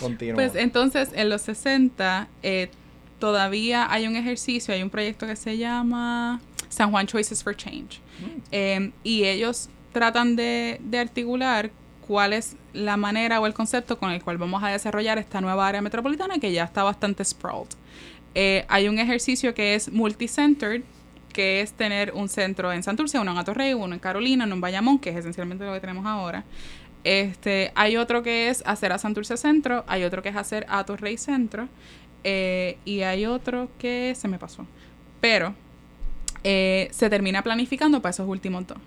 Continúa. Pues entonces, en los 60, eh, todavía hay un ejercicio, hay un proyecto que se llama San Juan Choices for Change. Eh, y ellos tratan de, de articular cuál es la manera o el concepto con el cual vamos a desarrollar esta nueva área metropolitana que ya está bastante sprawled. Eh, hay un ejercicio que es multicentered, que es tener un centro en Santurce, uno en Atorrey, uno en Carolina, uno en Bayamón, que es esencialmente lo que tenemos ahora. Este, hay otro que es hacer a Santurce Centro, hay otro que es hacer a Torrey Centro, eh, y hay otro que se me pasó. Pero eh, se termina planificando para esos últimos dos.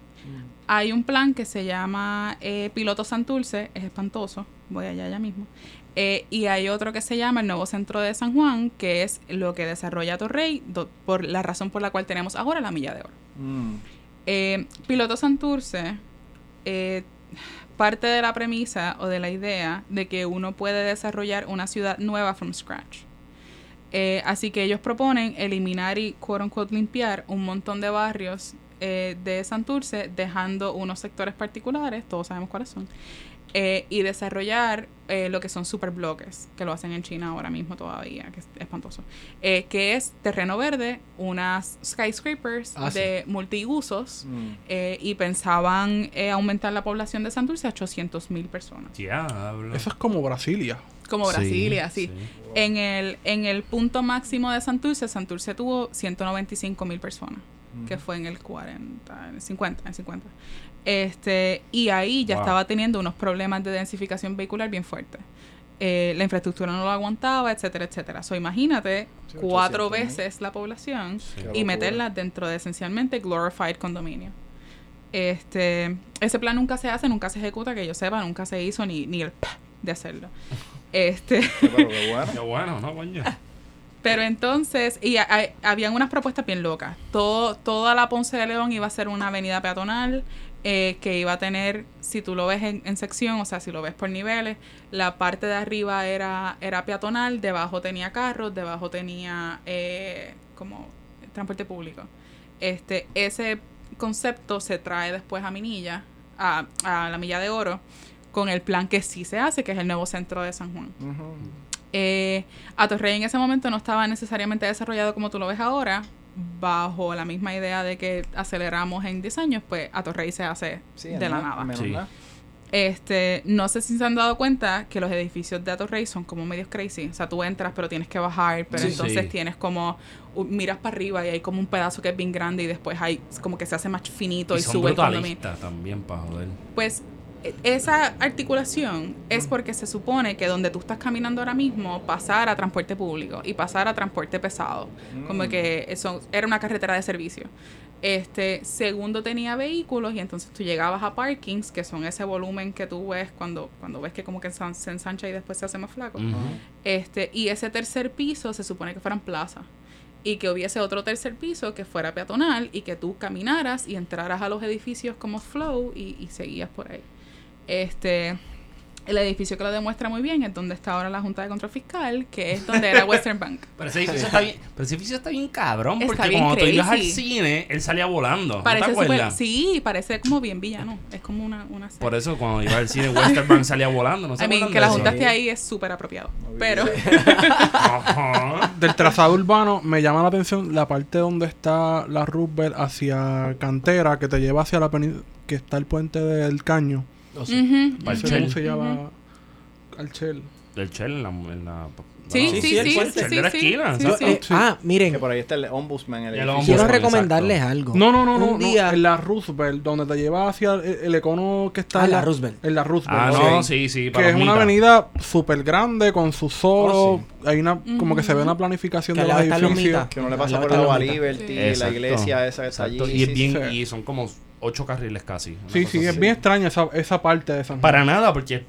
Hay un plan que se llama eh, Piloto Santurce, es espantoso, voy allá ya mismo. Eh, y hay otro que se llama el Nuevo Centro de San Juan, que es lo que desarrolla Torrey, do- por la razón por la cual tenemos ahora la milla de oro. Mm. Eh, Piloto Santurce eh, parte de la premisa o de la idea de que uno puede desarrollar una ciudad nueva from scratch. Eh, así que ellos proponen eliminar y quote unquote limpiar un montón de barrios eh, de Santurce, dejando unos sectores particulares, todos sabemos cuáles son, eh, y desarrollar eh, lo que son superbloques, que lo hacen en China ahora mismo todavía, que es espantoso, eh, que es terreno verde, unas skyscrapers Ah, sí. de multiusos, Mm. eh, y pensaban eh, aumentar la población de Santurce a 800 mil personas. Diablo. Eso es como Brasilia. Como Sí, Brasilia, sí. sí. En, el, en el punto máximo de Santurce, Santurce tuvo 195 mil personas, que fue en el 40, en el 50, en el 50. Este, y ahí ya Wow. estaba teniendo unos problemas de densificación vehicular bien fuertes. Eh, la infraestructura no lo aguantaba, etcétera, etcétera. So, imagínate Sí, cuatro 800,000. veces la población Sí. Y meterla dentro de esencialmente glorified condominio. Este, ese plan nunca se hace, nunca se ejecuta, que yo sepa, nunca se hizo ni, ni el de hacerlo. Este, Pero qué bueno. Qué bueno, ¿no, coño? Pero entonces, y hay- habían unas propuestas bien locas. Todo, toda la Ponce de León iba a ser una avenida peatonal eh, que iba a tener, si tú lo ves en, en sección, o sea, si lo ves por niveles, la parte de arriba era, era peatonal, debajo tenía carros, debajo tenía eh, como transporte público. Este, ese concepto se trae después a Minilla, a, a la Milla de Oro, con el plan que sí se hace, que es el nuevo centro de San Juan. Eh, Atorrey en ese momento no estaba necesariamente desarrollado como tú lo ves ahora, bajo la misma idea de que aceleramos en 10 años, pues Atorrey se hace Sí, de la nada. Sí. Este, no sé si se han dado cuenta que los edificios de Atorrey son como medios crazy. O sea, tú entras, pero tienes que bajar, pero Sí. entonces Sí. tienes como miras para arriba y hay como un pedazo que es bien grande y después hay como que se hace más finito y, Y son sube el también, para joder. Pues esa articulación es porque se supone que donde tú estás caminando ahora mismo pasar a transporte público y pasar a transporte pesado. Como Mm. que eso era una carretera de servicio. Este, segundo tenía vehículos y entonces tú llegabas a parkings, que son ese volumen que tú ves cuando, cuando ves que como que se ensancha y después se hace más flaco. Este, y ese tercer piso se supone que fueran plazas. Y que hubiese otro tercer piso que fuera peatonal y que tú caminaras y entraras a los edificios como flow y, y seguías por ahí. Este, el edificio que lo demuestra muy bien es donde está ahora la Junta de Control Fiscal, que es donde era Western Bank. Pero ese edificio está bien, pero ese edificio está bien cabrón, Está porque bien cuando tú ibas al crazy. cine, él salía volando. ¿No Parece te súper- acuerdas? sí, parece como bien villano. Es como una, una serie. Por eso cuando iba al cine, Western Bank salía volando. ¿No se I mean, acuerdan que la Junta esté ahí es súper apropiado. No Pero Ajá. Del trazado urbano me llama la atención la parte donde está la Roosevelt hacia Cantera, que te lleva hacia la peni- que está el puente del Caño. Oh, No Chel. cómo se llama. Alchel. Del Shell en la... En la Sí, bueno, sí, sí, el sí, puente. sí, El de la sí, esquina, sí, sí. eh. Ah, miren, Que por ahí está el ombudsman. El El edificio. quiero Exacto. recomendarles algo. No, no, no, no, Un no, día- En la Roosevelt, donde te lleva hacia el, el econo que está Ah, en la Roosevelt. En la Roosevelt. Ah, no, sí, sí. Que es una avenida súper grande con su solo. Oh, Hay una, como que se ve una planificación Que de al los edificios. Que uno le Al pasa por la. Liberty, Sí. la iglesia esa que está allí. Y son como ocho carriles casi. Sí, sí, así. es bien extraña esa, esa parte de San Juan. Para nada, porque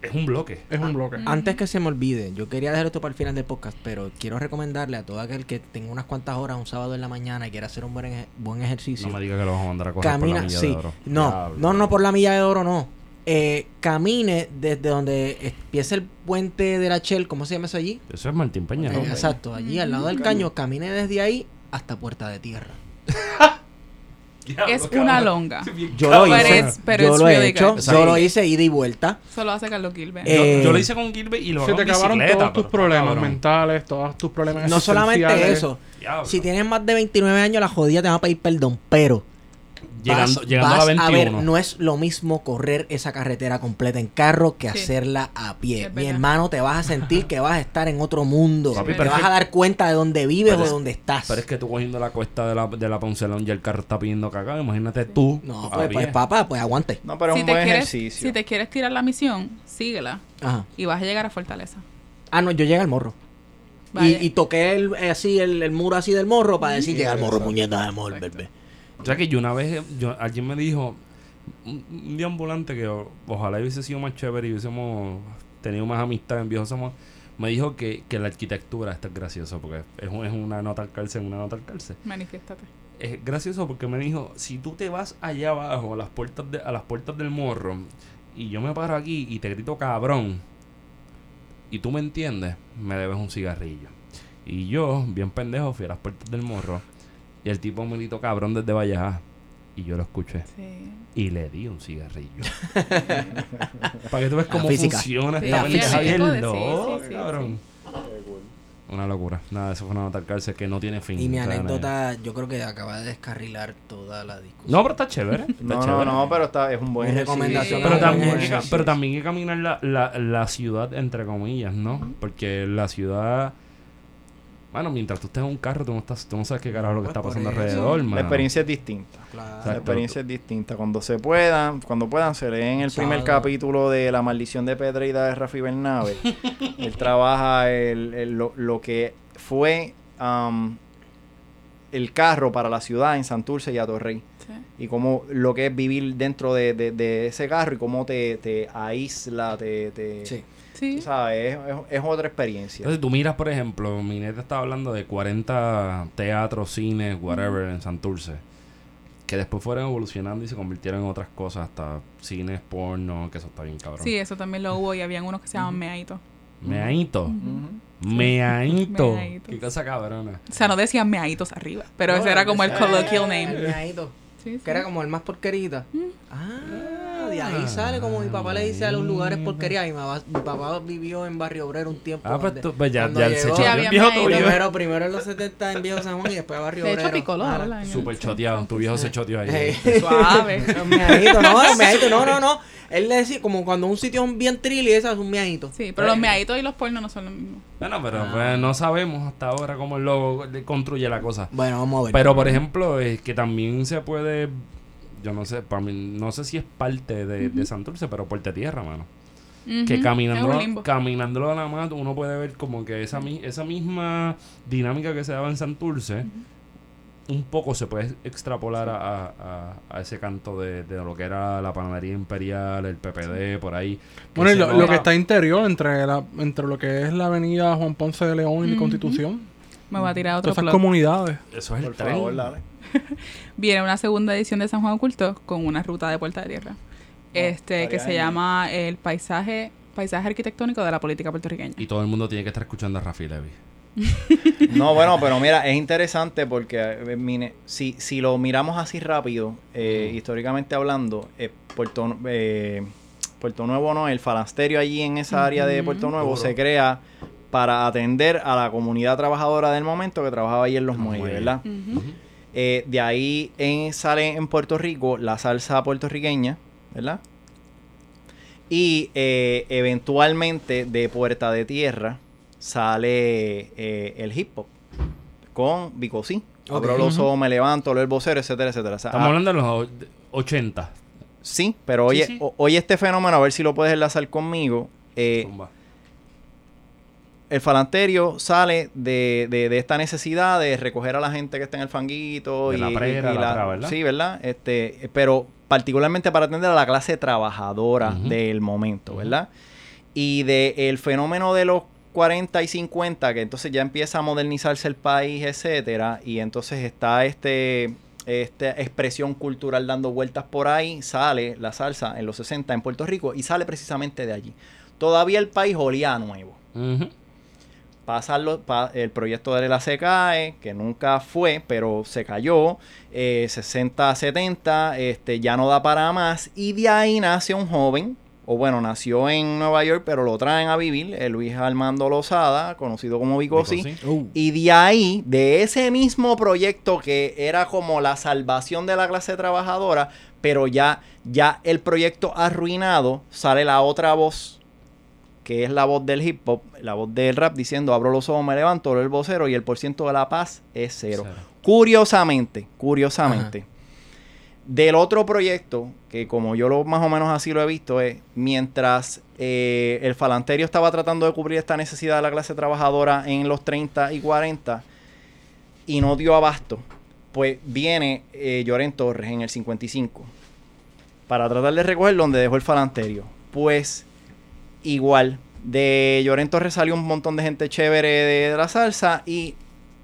es un bloque. Es un bloque. Antes que se me olvide, yo quería dejar esto para el final del podcast, pero quiero recomendarle a todo aquel que tenga unas cuantas horas un sábado en la mañana y quiera hacer un buen, buen ejercicio. No me diga que lo vamos a mandar a correr por la camina, milla sí. de oro. No, Diablo. no, no por la milla de oro, no. Eh, camine desde donde empieza el puente de la Shell, ¿cómo se llama eso allí? Eso es Martín Peña, ¿no? Eh, exacto, allí al lado del caño, camine desde ahí hasta Puerta de Tierra. Es una longa. Yo lo Pero hice, es- pero yo es lo he hecho, yo lo hice ida y vuelta. Solo hace Carlos Gilbert. Yo, Eh, yo lo hice con Gilbert y lo Se te acabaron todos tus problemas cabrón. mentales, todos tus problemas No solamente eso, Diablo. si tienes más de 29 años, la jodida te va a pedir perdón, pero Llegando, vas- llegando a la vas 21. ver, no es lo mismo correr esa carretera completa en carro que Sí. hacerla a pie. Es Mi hermano, te vas a sentir que vas a estar en otro mundo. Papi, te pero vas es a dar cuenta de dónde vives pero o de es- dónde estás. Pero es que tú cogiendo la cuesta de la, de la Poncelón y el carro está pidiendo cagado. Imagínate tú. No, a pues, pues papá, pues aguante. No, pero es si, un te buen quieres, ejercicio. si te quieres tirar la misión, síguela Ajá. y vas a llegar a Fortaleza. Ah, no, yo llegué al morro. Vale. Y, y toqué el, así el, el muro así del morro para decir, llega al morro, puñeta de morro, bebé. O sea que yo una vez, yo, alguien me dijo, un, día ambulante que o- ojalá hubiese sido más chévere y hubiésemos tenido más amistad en viejos somos, me dijo que, que la arquitectura, esto es gracioso porque es, un- es una nota al calce, una nota al calce. Manifiéstate. Es gracioso porque me dijo, si tú te vas allá abajo a las puertas de, a las puertas del morro y yo me paro aquí y te grito cabrón y tú me entiendes, me debes un cigarrillo. Y yo, bien pendejo, fui a las puertas del morro y el tipo me gritó cabrón desde Valleja y yo lo escuché Sí. y le di un cigarrillo. Para que tú veas La cómo física. funciona esta pendeja bien loca, cabrón. Una locura. Nada, eso fue una nota al cárcel que no tiene fin. Y mi anécdota, yo creo que acaba de descarrilar toda la discusión. No, pero está chévere. Está No, no, chévere. no, pero está, es un buen ejercicio. recomendación Pero también, pero también hay que caminar la, la, la ciudad, entre comillas, ¿no? Porque la ciudad... Bueno, mientras tú estés en un carro, tú no, estás, tú no sabes qué carajo es lo que Pues está pasando alrededor, La mano. experiencia es distinta. Claro. La experiencia es distinta. Cuando se puedan, cuando puedan, se leen el primer capítulo de La maldición de Pedreida de Rafi Bernabe. Él trabaja el, el- lo, lo que fue am, el carro para la ciudad en Santurce y Atorrey. Sí. y cómo lo que es vivir dentro de, de- de ese carro y cómo te, te aísla, te, te Sí. Sí. sabes, es, es- es otra experiencia. Entonces tú miras, por ejemplo, Mineta estaba hablando de 40 teatros, cines, whatever, en Santurce. Que después fueron evolucionando y se convirtieron en otras cosas, hasta cines, porno, que eso está bien cabrón. Sí, eso también lo hubo y habían unos que se llaman meaditos. Meaito. Meaito. Meaito. Qué cosa cabrona. O sea, no decían meaditos arriba, pero No, ese era como el colloquial name. Sí, sí. Que era como el más porquerita. Ah, de ahí sale como mi papá le dice a los lugares porquería. Mi, mamá- mi papá vivió en Barrio Obrero un tiempo. Ah, pues tú- pues ya- se llegó- Sí, había viejo tuyo. Primero, primero en los 70 en Viejo San Juan y después Barrio De Obrero. picoló, Ah. Súper choteado. Tu viejo se choteó ahí. Hey. Suave. Los miaditos, no, no, no, no. Él le decía, como cuando un sitio es bien trilly, esa es un miadito. Sí, pero los meaditos y los pornos no son lo mismo. Bueno, pero Ah. pues, no sabemos hasta ahora cómo él lo le construye la cosa. Bueno, vamos a ver. Pero, por ejemplo, es que también se puede... Yo no sé, para mí, no sé si es parte de, de Santurce, pero Puerta Tierra, mano. que limbo. caminándolo nada más uno puede ver como que esa, mi- esa misma dinámica que se daba en Santurce un poco se puede extrapolar a, a- a ese canto de, de lo que era la panadería imperial, el PPD, por ahí. Bueno, y lo, que está interior entre la, entre lo que es la avenida Juan Ponce de León y la. Constitución. Me voy a tirar otro Todas esas plug. comunidades. Eso es el Por tren. favor, dale. Viene una segunda edición de San Juan Oculto con una ruta de Puerta de Tierra. Este, estaría que se llama el paisaje, paisaje arquitectónico de la política puertorriqueña. Y todo el mundo tiene que estar escuchando a Rafi Levy. No, bueno, pero mira, es interesante porque eh, mire, si, si lo miramos así rápido, eh, históricamente hablando, eh, Puerto, eh, Puerto Nuevo no, el falasterio allí en esa área de Puerto Nuevo Duro. se crea para atender a la comunidad trabajadora del momento que trabajaba ahí en los muelles. ¿verdad? Eh, de ahí en- sale en Puerto Rico la salsa puertorriqueña, ¿verdad? Y eh, eventualmente de Puerta de Tierra sale eh, el hip hop con Bicosí. Ok. Abro los ojos, me levanto, leo el vocero, etcétera, etcétera. O sea, Estamos ah, hablando de los o- 80. sí, pero oye, Sí, sí. o- oye este fenómeno, a ver si lo puedes enlazar conmigo. Eh, Zumba. El falanterio sale de, de- de esta necesidad de recoger a la gente que está en el fanguito De y, la prera, y- la ¿verdad? Sí, ¿verdad? Este, pero particularmente para atender a la clase trabajadora del momento. ¿verdad? Y de el fenómeno de los 40 y 50, que entonces ya empieza a modernizarse el país, etcétera, y entonces está este esta expresión cultural dando vueltas por ahí, sale la salsa en los 60 en Puerto Rico y sale precisamente de allí. Todavía el país olía a nuevo. Pasan los- pa- el proyecto de la se cae, que nunca fue, pero se cayó, eh, 60, 70, este, ya no da para más, y de ahí nace un joven, o bueno, nació en Nueva York, pero lo traen a vivir, eh, Luis Armando Lozada, conocido como Vicosi, Vicosi. Uh, y de ahí, de ese mismo proyecto que era como la salvación de la clase trabajadora, pero ya, ya el proyecto arruinado, sale la otra voz, que es la voz del hip hop, la voz del rap, diciendo abro los ojos, me levanto, leo el vocero y el porciento de la paz es cero. Cero. Curiosamente, curiosamente, del otro proyecto, que como yo lo más o menos así lo he visto, es mientras eh, el falanterio estaba tratando de cubrir esta necesidad de la clase trabajadora en los 30 y 40 y no dio abasto, pues viene eh, Lloren Torres en el 55 para tratar de recoger donde dejó el falanterio. Pues igual, de Lloren Torres salió un montón de gente chévere de, de la salsa y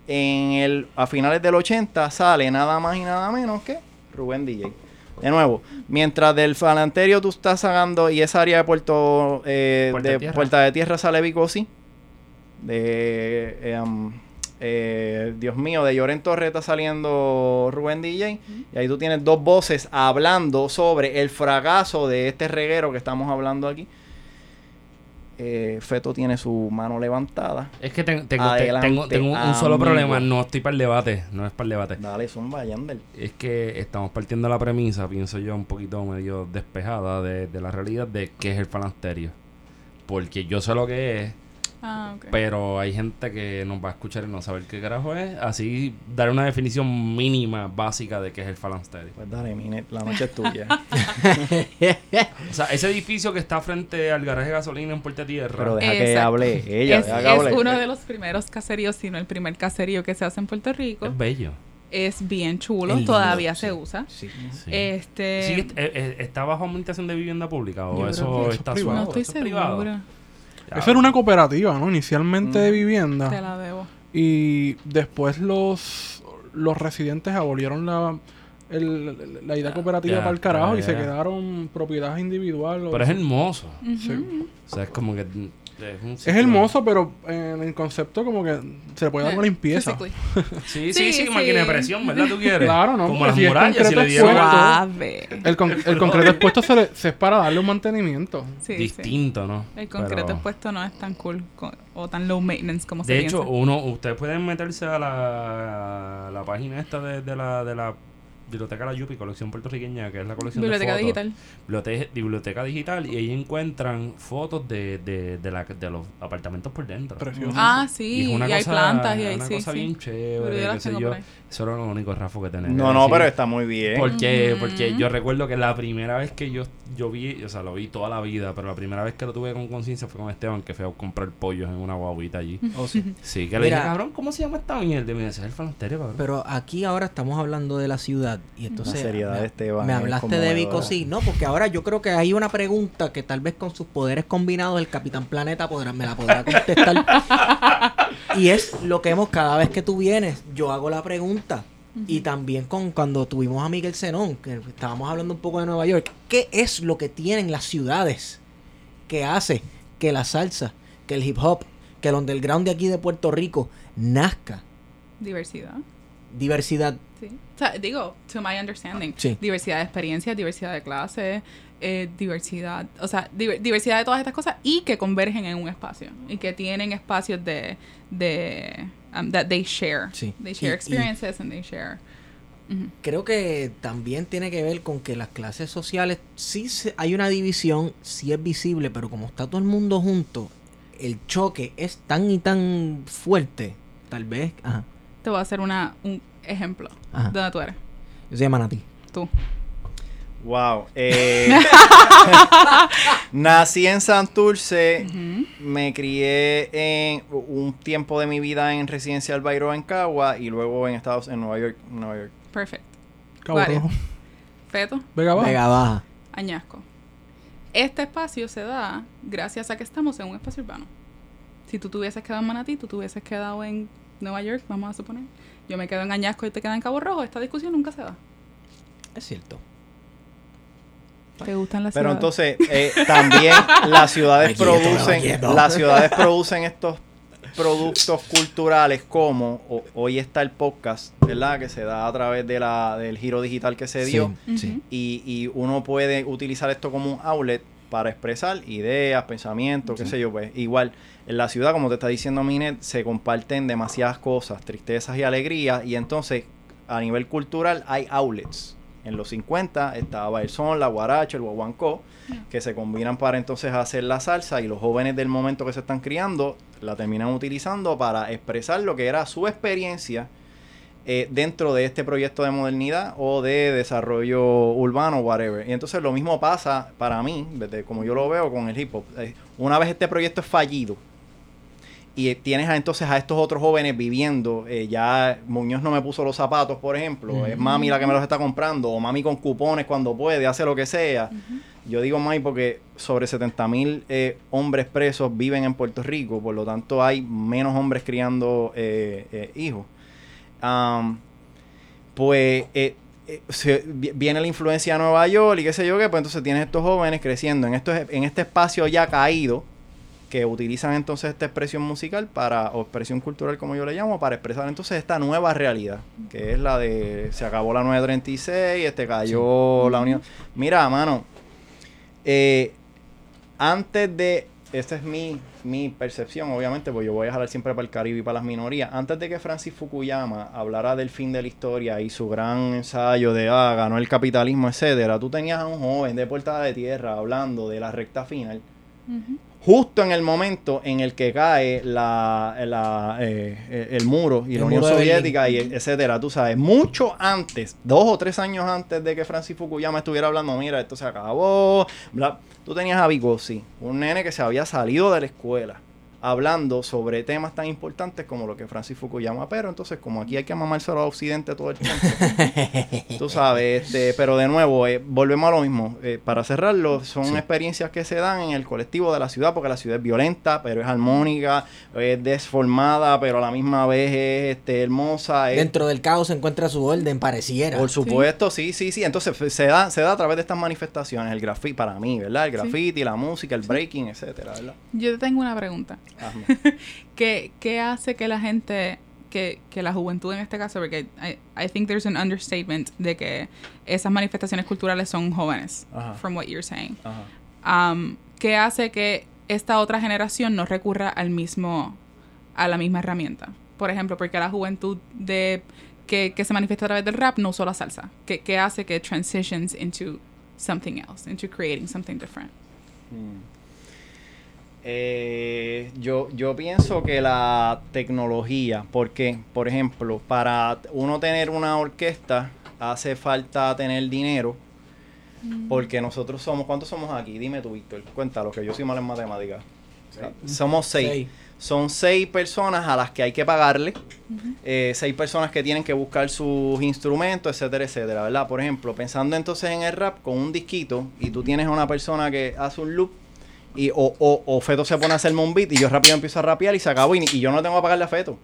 en el, a finales del 80 sale nada más y nada menos que Rubén DJ. De nuevo, mientras del falanterio tú estás sacando y esa área de Puerto eh, Puerta de. Puerta de Tierra sale Vicosi. De eh, um, eh, Dios mío, de Lloren Torres está saliendo Rubén DJ. Y ahí tú tienes dos voces hablando sobre el fracaso de este reguero que estamos hablando aquí. Eh, Feto tiene su mano levantada. Es que ten- tengo, Adelante, tengo, tengo un, un solo problema. No estoy para el debate. No es para el debate. Dale, zumba, Yandel. Es que estamos partiendo la premisa, pienso yo, un poquito medio despejada de, de la realidad de qué es el falansterio. Porque yo sé lo que es, Ah, ok. pero hay gente que nos va a escuchar y no saber qué carajo es. Así, dar una definición mínima, básica de qué es el falansterio. Pues dale, Minet, la noche es tuya. O sea, ese edificio que está frente al garaje de gasolina en Puerta Tierra. Pero deja que Exacto. hable ella, es, deja que es hable. uno de los primeros caseríos, si no el primer caserío que se hace en Puerto Rico. es bello. es bien chulo, Es lindo, todavía sí. se usa. Sí. Sí. Este, Sí, ¿Está bajo administración de vivienda pública o eso que eso es está privado. no suave? estoy ¿Eso es segura. Ya. Eso era una cooperativa, ¿no? Inicialmente de Mm. Te vivienda. la debo. Y después los, los residentes abolieron la, el- la idea cooperativa ya, para el carajo ya, y se quedaron propiedades individuales. Pero es hermoso. Sí. O sea, es como que... Es, un Es sitio- hermoso, pero en el concepto como que se le puede dar una limpieza. Physically. Sí, sí, sí, Sí, máquina de presión, ¿verdad? ¿Tú quieres? Claro, ¿no? Como las si murallas, si le dieron... Suave. El, con- el concreto expuesto se, le- se es para darle un mantenimiento. Sí, sí. distinto, ¿no? El concreto Pero- expuesto no es tan cool co- o tan low maintenance como se De hecho, piensa. uno, ustedes pueden meterse a la, a la página esta de, de la, de la Biblioteca La Yupi, colección puertorriqueña, que es la colección Biblioteca de fotos. digital. Biblioteca, biblioteca digital, y ahí encuentran fotos de, de, de, la, de los apartamentos por dentro. Precioso. Ah, Y sí, y, una hay cosa- plantas y hay una sí, cosa sí. bien chévere, qué sé yo. por ahí. Eso era lo único Rafa que tenía. No, no, decir. pero está muy bien. Porque, Ujú. porque yo recuerdo que la primera vez que yo, yo vi, o sea, lo vi toda la vida, pero la primera vez que lo tuve con conciencia fue con Esteban, que fue a comprar pollos en una guaguita allí. Oh, sí. Sí, que le Mira. dije, cabrón, ¿cómo se llama esta mierda? Y me dice, es el. Pero aquí ahora estamos hablando de la ciudad y entonces seriedad me, Esteban me es hablaste de. Vico sí, no, porque ahora yo creo que hay una pregunta que tal vez con sus poderes combinados el Capitán Planeta podrá, me la podrá contestar y es lo que hemos cada vez que tú vienes, yo hago la pregunta y también con cuando tuvimos a Miguel Zenón, que estábamos hablando un poco de Nueva York, ¿qué es lo que tienen las ciudades que hace que la salsa, que el hip hop, que el underground de aquí de Puerto Rico nazca? Diversidad. Diversidad, Sí. O sea, digo, to my understanding, Sí. diversidad de experiencias, diversidad de clases, eh, diversidad, o sea, diver- diversidad de todas estas cosas y que convergen en un espacio y que tienen espacios de, de um, that they share. Sí. They share Y- y- experiences and they share. Creo que también tiene que ver con que las clases sociales, sí se- hay una división, sí es visible, pero como está todo el mundo junto, el choque es tan y tan fuerte, tal vez. Ajá, Te voy a hacer una, un ejemplo. Ajá. ¿Dónde tú eres? yo soy de Manatí. Tú. Wow. eh, nací en Santurce. Ujú. Me crié en un tiempo de mi vida en Residencial Bayro en Cagua y luego en Estados en Nueva York, Nueva York. Perfect. Cabo. Feto. Vega Baja. Vega Baja. Añasco. Este espacio se da gracias a que estamos en un espacio urbano. Si tú te hubieses quedado en Manatí, tú te hubieses quedado en Nueva York, vamos a suponer. Yo me quedo en Añasco y te quedas en Cabo Rojo. Esta discusión nunca se da. Es cierto. ¿Te gustan las Pero ciudades? entonces eh, también las ciudades producen quieto. las ciudades producen estos productos culturales como o- hoy está el podcast, ¿verdad? Que se da a través de la del giro digital que se dio. Sí, sí. Ujú. y, y uno puede utilizar esto como un outlet para expresar ideas, pensamientos, qué sé yo, pues igual en la ciudad, como te está diciendo Minet, se comparten demasiadas cosas, tristezas y alegrías, y entonces a nivel cultural hay outlets. En los 50 estaba el son, la guaracha, el guaguancó, que se combinan para entonces hacer la salsa y los jóvenes del momento que se están criando la terminan utilizando para expresar lo que era su experiencia eh, dentro de este proyecto de modernidad o de desarrollo urbano, whatever. Y entonces lo mismo pasa para mí, desde como yo lo veo con el hip hop. Eh, una vez este proyecto es fallido y eh, tienes a, entonces a estos otros jóvenes viviendo, eh, ya Muñoz no me puso los zapatos, por ejemplo, es mami la que me los está comprando, o mami con cupones cuando puede, hace lo que sea. Yo digo mami porque sobre 70 mil eh, hombres presos viven en Puerto Rico, por lo tanto hay menos hombres criando hijos. Pues eh, eh, se- viene la influencia de Nueva York y qué sé yo qué, pues entonces tienes estos jóvenes creciendo en, estos, en este espacio ya caído que utilizan entonces esta expresión musical para, o expresión cultural como yo le llamo, para expresar entonces esta nueva realidad, que es la de se acabó la 936, este cayó la Unión. Mira, mano, eh, antes de, esta es mi, mi percepción, obviamente, pues yo voy a jalar siempre para el Caribe y para las minorías. Antes de que Francis Fukuyama hablara del fin de la historia y su gran ensayo de, ah, ganó el capitalismo, etcétera, tú tenías a un joven de Puerta de Tierra hablando de la recta final. Justo en el momento en el que cae la, la, eh, eh, el muro y El la Unión Soviética y etcétera, tú sabes, mucho antes, dos o tres años antes de que Francis Fukuyama estuviera hablando, mira, esto se acabó, bla, tú tenías a Vygotsky, un nene que se había salido de la escuela, hablando sobre temas tan importantes como lo que Francis Fukuyama, pero entonces como aquí hay que mamárselo a Occidente todo el tiempo, tú sabes, este, pero de nuevo, eh, volvemos a lo mismo, Eh, para cerrarlo, son Sí. experiencias que se dan en el colectivo de la ciudad, porque la ciudad es violenta, pero es armónica, es desformada, pero a la misma vez es este, hermosa, es Dentro del caos se encuentra su orden, pareciera. por supuesto, sí, sí, sí. Entonces se da, se da a través de estas manifestaciones, el graffiti, para mí, ¿verdad? El graffiti, la música, el breaking, etcétera, ¿verdad? Yo te tengo una pregunta. Hazme. ¿Qué, qué hace que la gente, que, que la juventud en este caso, porque I, I think there's an understatement de que esas manifestaciones culturales son jóvenes, Ajá. from what you're saying. Ajá. Um, ¿Qué hace que esta otra generación no recurra al mismo, a la misma herramienta? Por ejemplo, porque la juventud de que, que se manifiesta a través del rap no usó la salsa. ¿Qué, qué hace que transitions into something else, into creating something different? Mm. Eh, yo, yo pienso que la tecnología, porque, por ejemplo, para uno tener una orquesta hace falta tener dinero, porque nosotros somos, ¿cuántos somos aquí? Dime tú, Víctor, cuéntalo, que yo soy mal en matemáticas. Somos seis. Seis. Son seis personas a las que hay que pagarle, eh, seis personas que tienen que buscar sus instrumentos, etcétera, etcétera, ¿verdad? Por ejemplo, pensando entonces en el rap con un disquito y tú tienes a una persona que hace un loop y o, o, o Feto se pone a hacerme un beat y yo rápido empiezo a rapear y se acabó y, y yo no tengo que pagarle a Feto.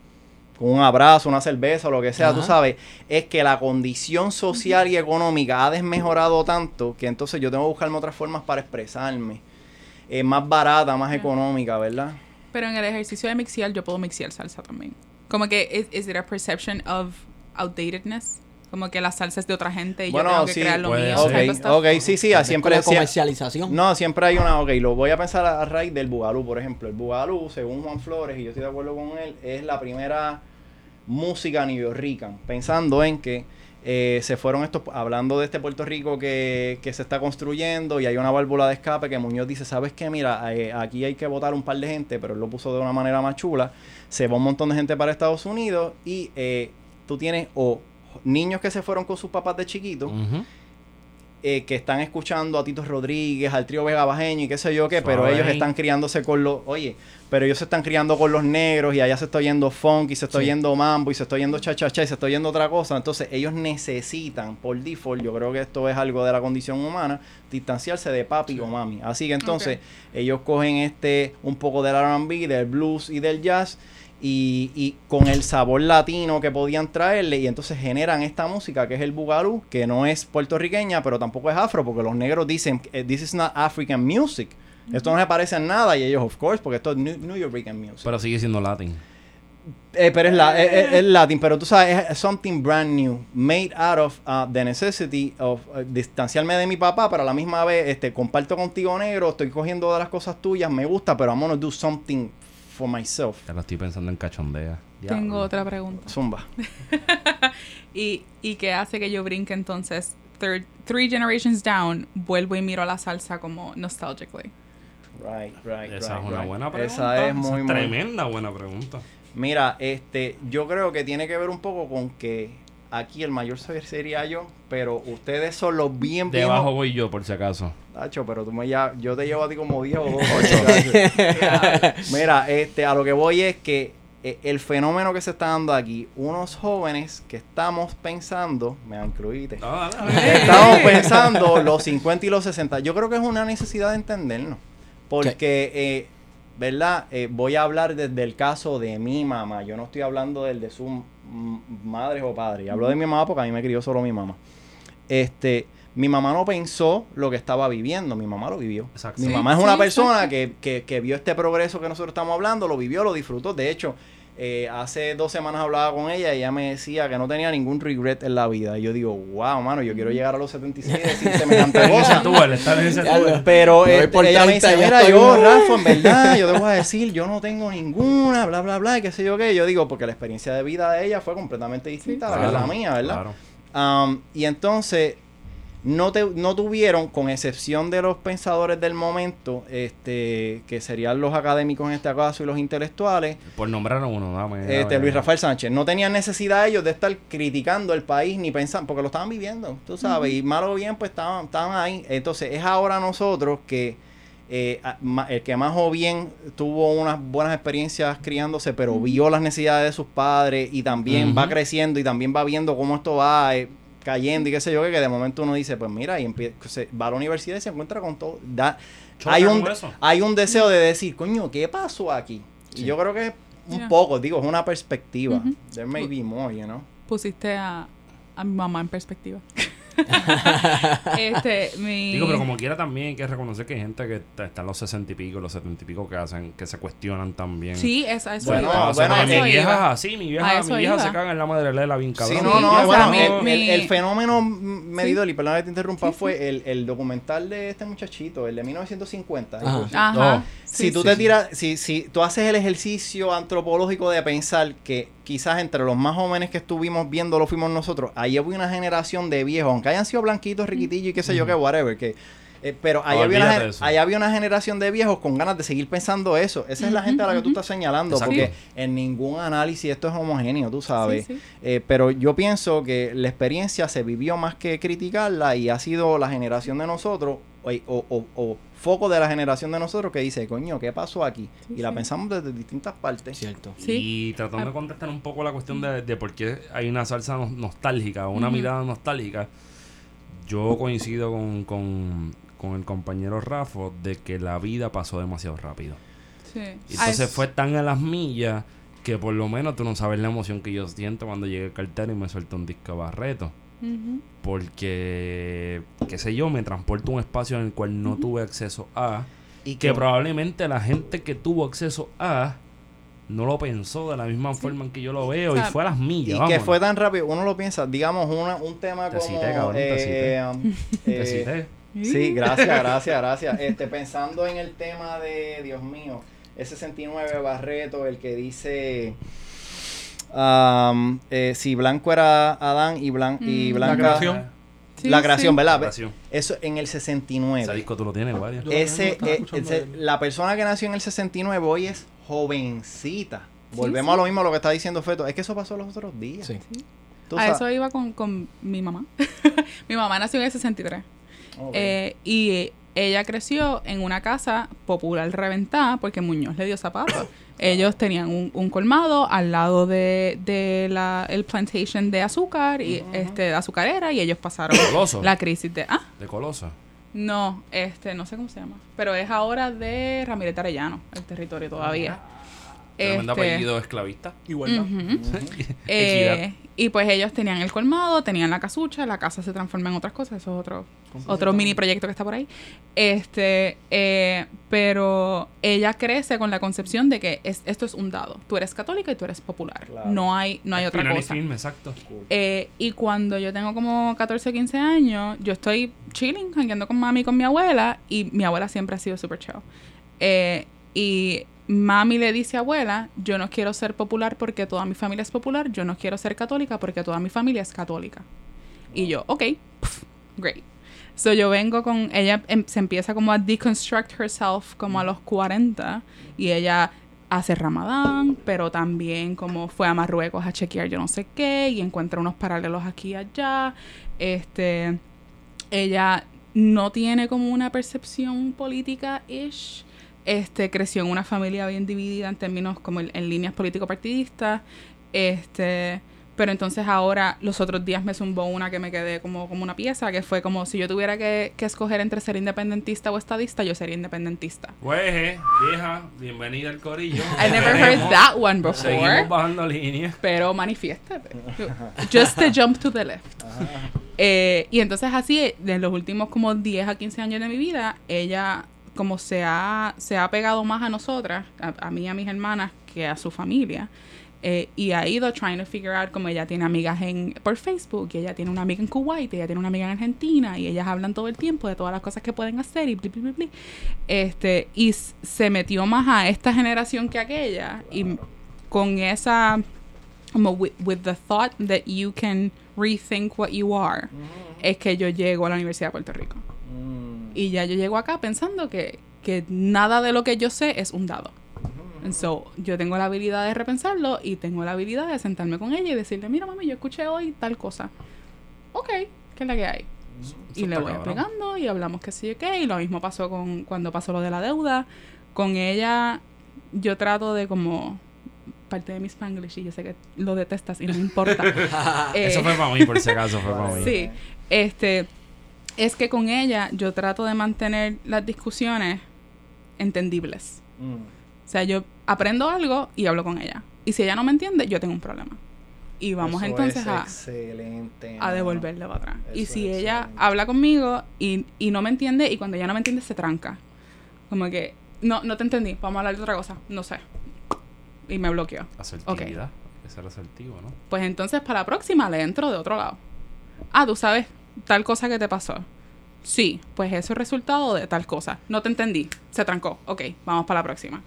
Con un abrazo, una cerveza lo que sea, tú Ajá. sabes, es que la condición social y económica ha desmejorado tanto que entonces yo tengo que buscarme otras formas para expresarme. Eh, más barata, más económica, ¿verdad? Pero en el ejercicio de mixiar, yo puedo mixiar salsa también. Como que, is, is it a perception of outdatedness? Como que la salsa es de otra gente y Bueno, yo tengo que sí, crear lo mío. type of Ok, sí, sí, siempre la comercialización. No, siempre hay una, ok, lo voy a pensar a, a raíz del Bugalú, por ejemplo. El Bugalú, según Juan Flores, y yo estoy de acuerdo con él, es la primera música New Rican, pensando en que eh, se fueron estos, hablando de este Puerto Rico que, que se está construyendo y hay una válvula de escape que Muñoz dice, ¿sabes qué? Mira, eh, aquí hay que votar un par de gente, pero él lo puso de una manera más chula. Se va un montón de gente para Estados Unidos y eh, tú tienes o niños que se fueron con sus papás de chiquitos Ujú. eh, que están escuchando a Tito Rodríguez, al trío Vega Bajeño y qué sé yo qué, pero ellos están criándose con los, oye, pero ellos se están criando con los negros y allá se está oyendo funk y se está Sí. oyendo mambo y se está oyendo cha cha cha y se está oyendo otra cosa, entonces ellos necesitan por default, yo creo que esto es algo de la condición humana, distanciarse de papi o mami, así que entonces ellos cogen este un poco del R&B, del blues y del jazz y, y con el sabor latino que podían traerle y entonces generan esta música que es el bugalú que no es puertorriqueña pero tampoco es afro porque los negros dicen eh, this is not African music esto no se parece a nada y ellos of course porque esto es New, New Yorkian music. Pero sigue siendo latín. Eh, pero es, la, es, es- es latin pero tú sabes es, es something brand new made out of uh, the necessity of uh, distanciarme de mi papá pero a la misma vez este comparto contigo negro estoy cogiendo de las cosas tuyas me gusta pero I'm gonna do something for myself Ya lo estoy pensando en cachondea. Tengo Diablo. otra pregunta. Zumba. ¿Y, ¿Y qué hace que yo brinque entonces third, three generations down, vuelvo y miro la salsa como nostalgically? Right, right, Esa right, es una right. buena pregunta. Esa es muy, muy- tremenda buena pregunta. Mira, este, yo creo que tiene que ver un poco con que aquí el mayor ser- sería yo, pero ustedes son los bien Debajo voy yo, por si acaso. Tacho, pero tú me ya, yo te llevo a ti como 10 o 8. Mira, este, a lo que voy es que eh, el fenómeno que se está dando aquí, unos jóvenes que estamos pensando, me incluiste, Ah, que estamos pensando los 50 y los 60. Yo creo que es una necesidad de entendernos. Porque, eh, ¿verdad? Eh, voy a hablar desde el caso de mi mamá. Yo no estoy hablando del de sus madres o padres. Yo hablo de mi mamá porque a mí me crió solo mi mamá. Este, mi mamá no pensó lo que estaba viviendo. Mi mamá lo vivió. Exacto. Mi Sí, mamá es sí, una persona que, que, que vio este progreso que nosotros estamos hablando, lo vivió, lo disfrutó. De hecho, eh, hace dos semanas hablaba con ella y ella me decía que no tenía ningún regret en la vida. Y yo digo, wow, mano, yo quiero llegar a los 76 y decir semejante cosa. Pero este, por ella me 30, dice, mira, yo, Rafa, en verdad, yo te voy a decir, yo no tengo ninguna, bla, bla, bla, y qué sé yo qué. Yo digo, porque la experiencia de vida de ella fue completamente distinta a la que es la mía, ¿verdad? Claro. Um, y entonces, no, te, no tuvieron, con excepción de los pensadores del momento, este que serían los académicos en este caso y los intelectuales, Por nombrar a uno, dame. este. Luis Rafael Sánchez, no tenían necesidad ellos de estar criticando el país ni pensando, porque lo estaban viviendo, tú sabes, y mal o bien, pues estaban, estaban ahí. Entonces, es ahora nosotros que eh, el que más o bien tuvo unas buenas experiencias criándose, pero vio las necesidades de sus padres y también va creciendo y también va viendo cómo esto va eh, cayendo y qué sé yo, que, que de momento uno dice, pues mira, y empie- se, va a la universidad y se encuentra con todo. Da, hay, un, eso. hay un deseo de decir, coño, ¿qué pasó aquí? Sí. Y yo creo que es un Yeah. poco, digo, es una perspectiva. There may be more, you know. Pusiste a, a mi mamá en perspectiva. este, mi... Digo, pero como quiera también hay que reconocer que hay gente que está está en los sesenta y pico, los setenta y pico que hacen, que se cuestionan también. Sí, es a eso Bueno, iba. O sea, bueno, eso mi vieja iba. es así, mi vieja, mi vieja iba. se caga en la madre de la bien cabrón. Sí, Sí, no, no, sea, bueno, mi- el, el- mi- el fenómeno m- medidor, y perdón que te interrumpa, Sí, sí. fue el, el documental de este muchachito, el de 1950. Ajá. Ajá. Oh. Si Sí, tú sí, te sí. tiras, si, si tú haces el ejercicio antropológico de pensar que quizás entre los más jóvenes que estuvimos viendo lo fuimos nosotros, ahí había una generación de viejos, aunque hayan sido blanquitos, riquitillos y qué sé yo qué, whatever, que eh, pero ahí, Ah, había una, ahí había una generación de viejos con ganas de seguir pensando eso. Esa es la gente a la que tú estás señalando, Exacto. porque en ningún análisis esto es homogéneo, tú sabes. Sí, sí. Eh, pero yo pienso que la experiencia se vivió más que criticarla y ha sido la generación de nosotros o, o- o- o foco de la generación de nosotros que dice, coño, ¿qué pasó aquí? Sí, y la sí. pensamos desde distintas partes. Cierto. Sí. Y tratando de Ah. contestar un poco la cuestión de, de por qué hay una salsa nos- nostálgica o una mirada nostálgica, yo coincido con, con, con el compañero Rafa de que la vida pasó demasiado rápido. Sí. Y Ah, entonces es- fue tan a las millas que por lo menos tú no sabes la emoción que yo siento cuando llegué al cartel y me suelto un disco Barreto. Porque, qué sé yo, me transporto a un espacio en el cual no tuve acceso a. Y Que probablemente la gente que tuvo acceso a no lo pensó de la misma forma en que yo lo veo O sea, y fue a las y millas. que vámonos. fue tan rápido, uno lo piensa, digamos, una, un tema Te como... cité, cabrón, te eh, um, Te eh, cité. Sí, gracias, gracias, gracias. Este, pensando en el tema de, Dios mío, ese 69 Barreto, el que dice um, eh, si blanco era Adán y, blan y Mm. blanca... La creación. Sí, la creación, sí. ¿verdad? Creación. Eso en el 69. Ese disco tú lo tienes, Ese, eh, ese- la persona que nació en el 69 hoy es jovencita. Volvemos sí. a lo mismo a lo que está diciendo Feto. Es que eso pasó los otros días. Sí. Tú A sabes. eso iba con, con mi mamá. mi mamá nació en el 63. Ok. Eh, y ella creció en una casa popular reventada porque Muñoz le dio zapatos. Ellos tenían un, un colmado al lado de, de la el plantation de azúcar y este de azucarera y ellos pasaron Coloso. la crisis de ah De Coloso. no este no sé cómo se llama pero es ahora de Ramírez Arellano el territorio todavía Tremendo Este, apellido esclavista. Igualdad. ujú. Equidad. Eh, y pues ellos tenían el colmado, tenían la casucha, la casa se transforma en otras cosas, eso es otro, otro mini proyecto que está por ahí. Este, eh, pero ella crece con la concepción de que es, esto es un dado. Tú eres católica y tú eres popular. Claro. No hay, no hay otra cosa. film, exacto. Eh, y cuando yo tengo como 14 o 15 años, yo estoy chilling, jangueando con mami y con mi abuela, y mi abuela siempre ha sido súper chill. Eh, y mami le dice abuela, yo no quiero ser popular porque toda mi familia es popular, yo no quiero ser católica porque toda mi familia es católica. Y yo, ok, great. So yo vengo con, ella em- se empieza como a deconstruct herself como a los 40 y ella hace ramadán, pero también como fue a Marruecos a chequear yo no sé qué y encuentra unos paralelos aquí y allá. Este, ella no tiene como una percepción política-ish. Este, creció en una familia bien dividida en términos como en, en líneas político-partidistas. Este, pero entonces ahora, los otros días me zumbó una que me quedé como, como una pieza, que fue como si yo tuviera que, que escoger entre ser independentista o estadista, yo sería independentista. Güey, vieja, bienvenida al corillo. I never heard that one before. Seguimos bajando líneas. Pero manifiéstate. Just to jump to the left. Eh, y entonces así, de los últimos como 10 a 15 años de mi vida, ella como se ha, se ha pegado más a nosotras, a, a mí y a mis hermanas, que a su familia. eh, y ha ido trying to figure out como ella tiene amigas en por Facebook y ella tiene una amiga en Kuwait y ella tiene una amiga en Argentina y ellas hablan todo el tiempo de todas las cosas que pueden hacer y bli, bli, bli, bli. este y se metió más a esta generación que aquella y con esa como with, with the thought that you can rethink what you are es que yo llego a la Universidad de Puerto Rico Mm. Y ya yo llego acá pensando que, que nada de lo que yo sé es un dado And so, yo tengo la habilidad de repensarlo y tengo la habilidad de sentarme con ella y decirle, mira mami, yo escuché hoy tal cosa. Ok, ¿qué es la que hay? Y le voy cabrón. explicando y hablamos que sí qué. Y lo mismo pasó con cuando pasó lo de la deuda. Con ella, yo trato de como parte de mi spanglish y yo sé que lo detestas y no me importa. Eh, Eso fue para mí, por si acaso, fue para mí. Sí, este, es que con ella yo trato de mantener las discusiones entendibles. Mm. O sea, yo aprendo algo y hablo con ella. Y si ella no me entiende, yo tengo un problema. Y vamos Eso entonces es a, a devolverle para atrás. y si ella excelente. habla conmigo y, y no me entiende, y cuando ella no me entiende, se tranca. Como que, no, no te entendí, vamos a hablar de otra cosa. No sé. Y me bloqueó. Asertividad. Hay que ser asertivo, ¿no? Pues entonces para la próxima le entro de otro lado. Ah, tú sabes tal cosa que te pasó. Sí, pues eso es resultado de tal cosa. No te entendí. Se trancó. Ok, vamos para la próxima.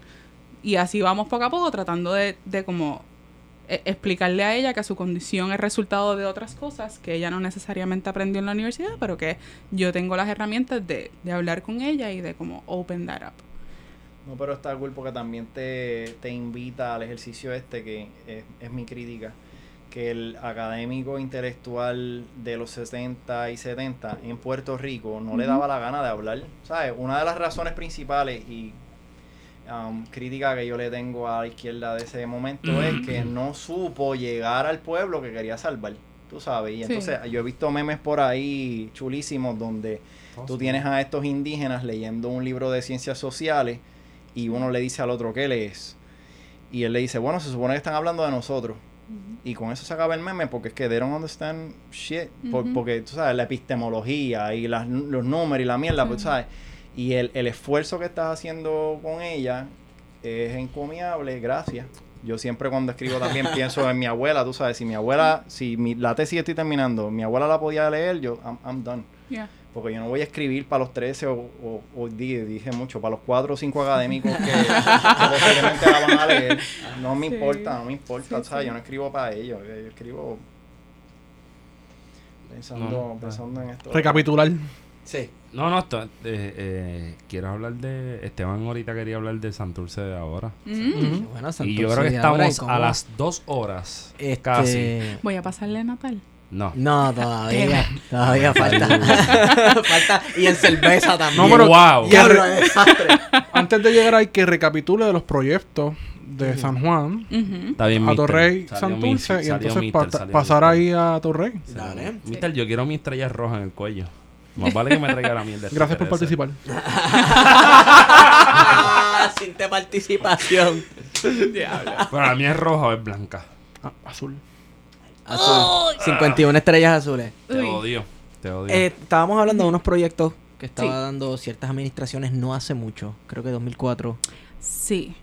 Y así vamos poco a poco tratando de, de como eh, explicarle a ella que su condición es resultado de otras cosas que ella no necesariamente aprendió en la universidad, pero que yo tengo las herramientas de, de hablar con ella y de como open that up. No, pero está cool porque también te, te invita al ejercicio este que es, es mi crítica. Que el académico intelectual de los 60 y 70 en Puerto Rico no le daba la gana de hablar. ¿Sabes? Una de las razones principales y um, crítica que yo le tengo a la izquierda de ese momento es que no supo llegar al pueblo que quería salvar. Tú sabes. Y Sí. entonces yo he visto memes por ahí chulísimos donde tú tienes a estos indígenas leyendo un libro de ciencias sociales y uno le dice al otro, ¿qué lees? Y él le dice, bueno, se supone que están hablando de nosotros. Y con eso se acaba el meme porque es que they don't understand shit. Por- porque, tú sabes, la epistemología y las- los números y la mierda, pues. ¿sabes? Y el, el esfuerzo que estás haciendo con ella es encomiable, gracias. Yo siempre cuando escribo también pienso en mi abuela, tú sabes, si mi abuela, si mi, la tesis estoy terminando, mi abuela la podía leer, yo, I'm, I'm done. Yeah. Porque yo no voy a escribir para los 13 o, o, o di- dije mucho, para los 4 o 5 académicos que, que posiblemente la van a leer. No me Sí. importa, no me importa. Sí, ¿sabes? sí. Yo no escribo para ellos, yo escribo pensando, No, pensando en esto. Recapitular. Sí. No, no, esto, eh, eh, quiero hablar de... Esteban ahorita quería hablar de Santurce de ahora. Mm. Bueno, y yo Santurce creo que de ahora, ¿y estamos a las dos horas. Este, Casi. Voy a pasarle Natal. No. No, todavía. todavía falta. falta. Y en cerveza también. No, pero- wow. Antes de llegar hay que recapitule de los proyectos de San Juan. Está bien, a. Torrey, Santurce y entonces mister, pa- salió pasar ahí a Torrey. Dale. Mister, yo quiero mi estrella roja en el cuello. Más vale que me traiga la mierda. Gracias por participar. Sin participación. Pero la mía es roja o es blanca. Ah, azul. Azul. 51 estrellas azules. Te Uy. odio. Te odio. Eh, estábamos hablando de unos proyectos que estaba Sí. dando ciertas administraciones no hace mucho. Creo que 2004. Sí.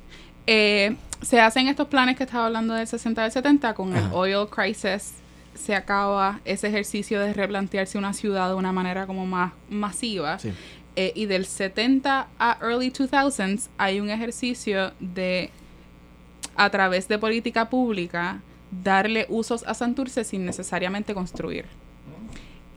Eh, se hacen estos planes que estaba hablando del 60 y del 70 con el oil crisis. Se acaba ese ejercicio de replantearse una ciudad de una manera como más masiva. Sí. Eh, y del 70 a early 2000s hay un ejercicio de, a través de política pública, darle usos a Santurce sin necesariamente construir.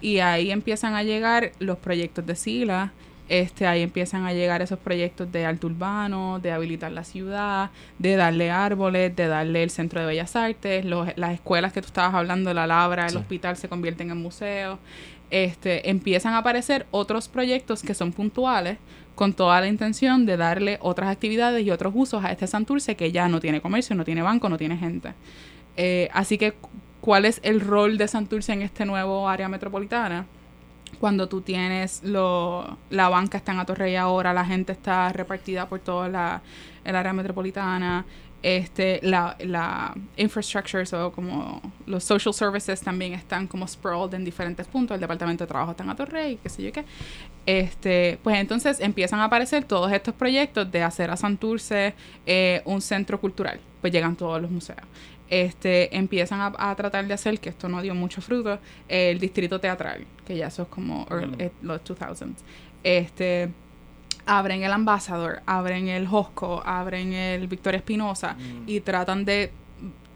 Y ahí empiezan a llegar los proyectos de Sila, este, ahí empiezan a llegar esos proyectos de alto urbano, de habilitar la ciudad, de darle árboles, de darle el centro de bellas artes, los- las escuelas que tú estabas hablando, la labra, el Sí. hospital se convierten en museos. Este, empiezan a aparecer otros proyectos que son puntuales con toda la intención de darle otras actividades y otros usos a este Santurce que ya no tiene comercio, no tiene banco, no tiene gente. Eh, así que, cu- ¿cuál es el rol de Santurce en este nuevo área metropolitana? Cuando tú tienes lo, la banca está en Atorrey ahora, la gente está repartida por toda la el área metropolitana, este, la, la infrastructure, o como los social services también están como sprawled en diferentes puntos, el departamento de trabajo está en Atorrey, qué sé yo qué. Este, pues entonces empiezan a aparecer todos estos proyectos de hacer a Santurce eh, un centro cultural. Pues llegan todos los museos. Este, empiezan a, a tratar de hacer, que esto no dio mucho fruto, el distrito teatral, que ya eso es como early- Mm. los 2000s. Este, abren el Ambassador, abren el Josco, abren el Victoria Espinosa Mm. y tratan de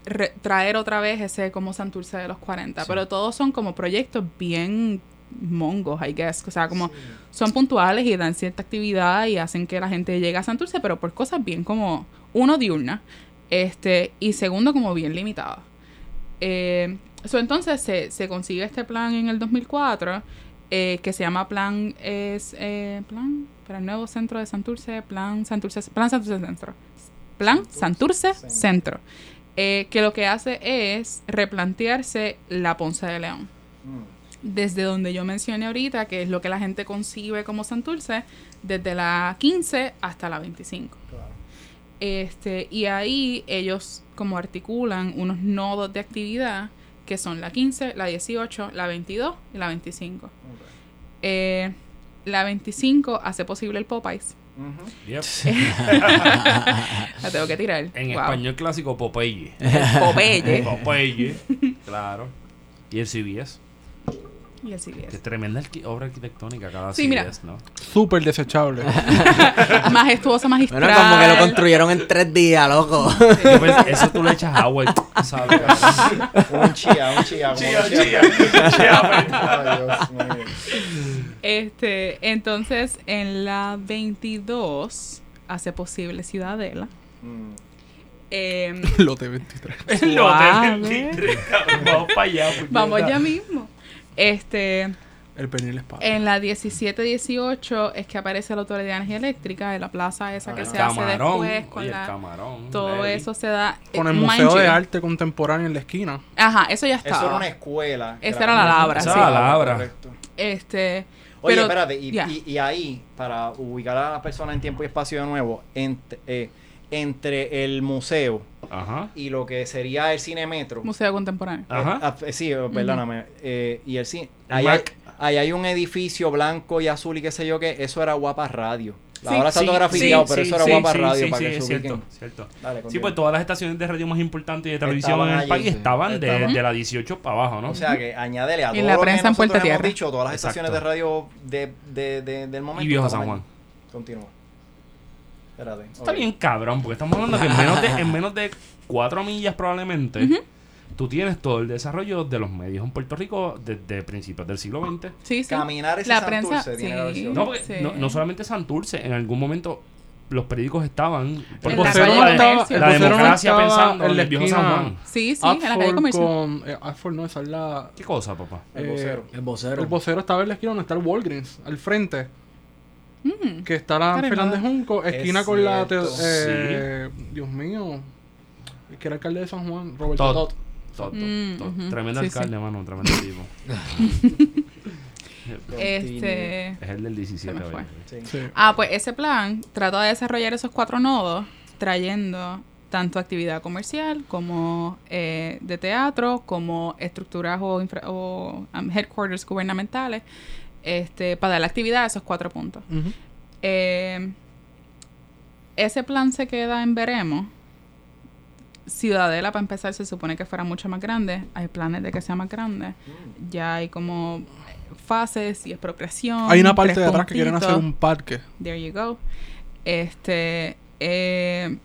re- traer otra vez ese como Santurce de los 40. Sí. Pero todos son como proyectos bien mongos, I guess. O sea, como son puntuales y dan cierta actividad y hacen que la gente llegue a Santurce, pero por cosas bien como, uno, diurna, este, y segundo, como bien limitadas. Eh, so, entonces se, se consigue este plan en el 2004 eh, que se llama Plan es eh, Plan para el nuevo centro de Santurce, Plan Santurce, Plan Santurce Centro. Plan Santurce Centro. Centro. eh, que lo que hace es replantearse la Ponce de León. Mm. Desde donde yo mencioné ahorita, que es lo que la gente concibe como Santurce, desde la 15 hasta la 25. Claro. Este, y ahí ellos como articulan unos nodos de actividad que son la 15, la 18, la 22 y la 25. Ok. Eh, la 25 hace posible el Popeyes. Ujú. Yep. La tengo que tirar. En Wow. español clásico, Popeye. Popeye. Popeye. claro. Y el CBS. Y el CBS. Que tremenda obra arquitectónica cada Sí, mira. CBS, ¿no? Súper desechable. Majestuosa, magistral. Bueno, como que lo construyeron en tres días, loco. Yo pensé, eso tú le echas agua y ¿sabes? Un chía, un chía. Chía, un chía. Ay, Dios mío. Este, entonces, en la 22 hace posible Ciudadela. Mm. Em, Lote 23. El lote Suave. 23, cabrón. Vamos para allá. vamos ya mismo. Este, El penil espada. en la 17-18 es que aparece la Autoridad de Energía Eléctrica de la plaza esa que El se hace después con Oye, el la... camarón. Todo eso se da... Con eh, el mind Museo de you. Arte Contemporáneo en la esquina. Ajá, eso ya Eso estaba. era una escuela. Esa era la labra, Esa sí. era la labra. Correcto. Este... Oye, pero- espérate, y, ya. y- y ahí, para ubicar a la persona en tiempo y espacio de nuevo, ent- eh, entre el museo Ajá. y lo que sería el cine metro. Museo Contemporáneo. Ajá. eh, ah, eh, sí, eh, perdóname. eh, y el cine. Ahí hay, ahí hay un edificio blanco y azul y qué sé yo qué. Eso era Guapa Radio. Sí. Ahora está todo grafiteado, sí, pero sí, eso era sí, Guapa sí, Radio sí, para sí, que es se ubiquen. cierto, cierto. Dale, Sí, pues todas las estaciones de radio más importantes y de televisión Estaban en el allí, país sí. estaban de, Estaban. de la 18 para abajo, ¿no? O sea que añádele a Y todo la lo que prensa en Puerta hemos Tierra. dicho, todas las Exacto. estaciones de radio de, de, de- del momento. Y Viejo estaban San. Juan. Continúa. Espérate. Está bien cabrón, porque estamos hablando que en menos de, en menos de 4 millas probablemente, tú tienes todo el desarrollo de los medios en Puerto Rico desde principios del siglo XX. Sí, sí. Caminar ese La Santurce prensa, tiene sí. la versión. No, porque Sí. no, no solamente Santurce, en algún momento los periódicos estaban por El la vocero calle no estaba, Comercio. el la no democracia estaba pensando en la el viejo San Juan. Sí, sí, en la calle comercial. con... Eh, Adford no, esa es la... ¿Qué cosa, papá? El eh, vocero. El vocero. El vocero estaba en la esquina donde está el Walgreens, al frente. Mm. Que está la Caramba. Fernández Junco, Es esquina con la... eh, Dios mío. El que era alcalde de San Juan, Roberto Todd. Todd. Todo, Mm. Tremendo Sí, sí. alcalde, mano, tremendo tipo. Este... es el del 17 Se me hoy. fue. Sí. Sí. Ah, pues ese plan trata de desarrollar esos cuatro nodos trayendo tanto actividad comercial como eh, de teatro, como estructuras o, infra- o, um, headquarters gubernamentales, este, para dar la actividad esos cuatro puntos. Eh, ese plan se queda en veremos. Ciudadela, para empezar, se supone que fuera mucho más grande. Hay planes de que sea más grande. Ya hay como fases y expropiación. Hay una parte de atrás que quieren hacer un parque. There you go. Este. eh,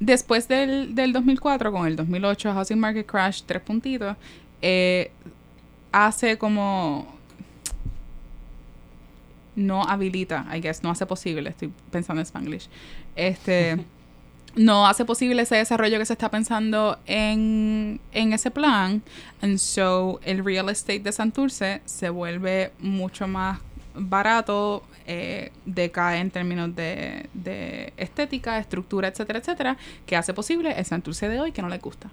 después del, del 2004, con el 2008 Housing Market Crash, tres puntitos, eh, hace como. No habilita, I guess, no hace posible, estoy pensando en Spanglish. Este. no hace posible ese desarrollo que se está pensando en, en ese plan. And so el real estate de Santurce se vuelve mucho más barato, eh, decae en términos de, de estética, estructura, etcétera, etcétera, que hace posible el Santurce de hoy que no le gusta.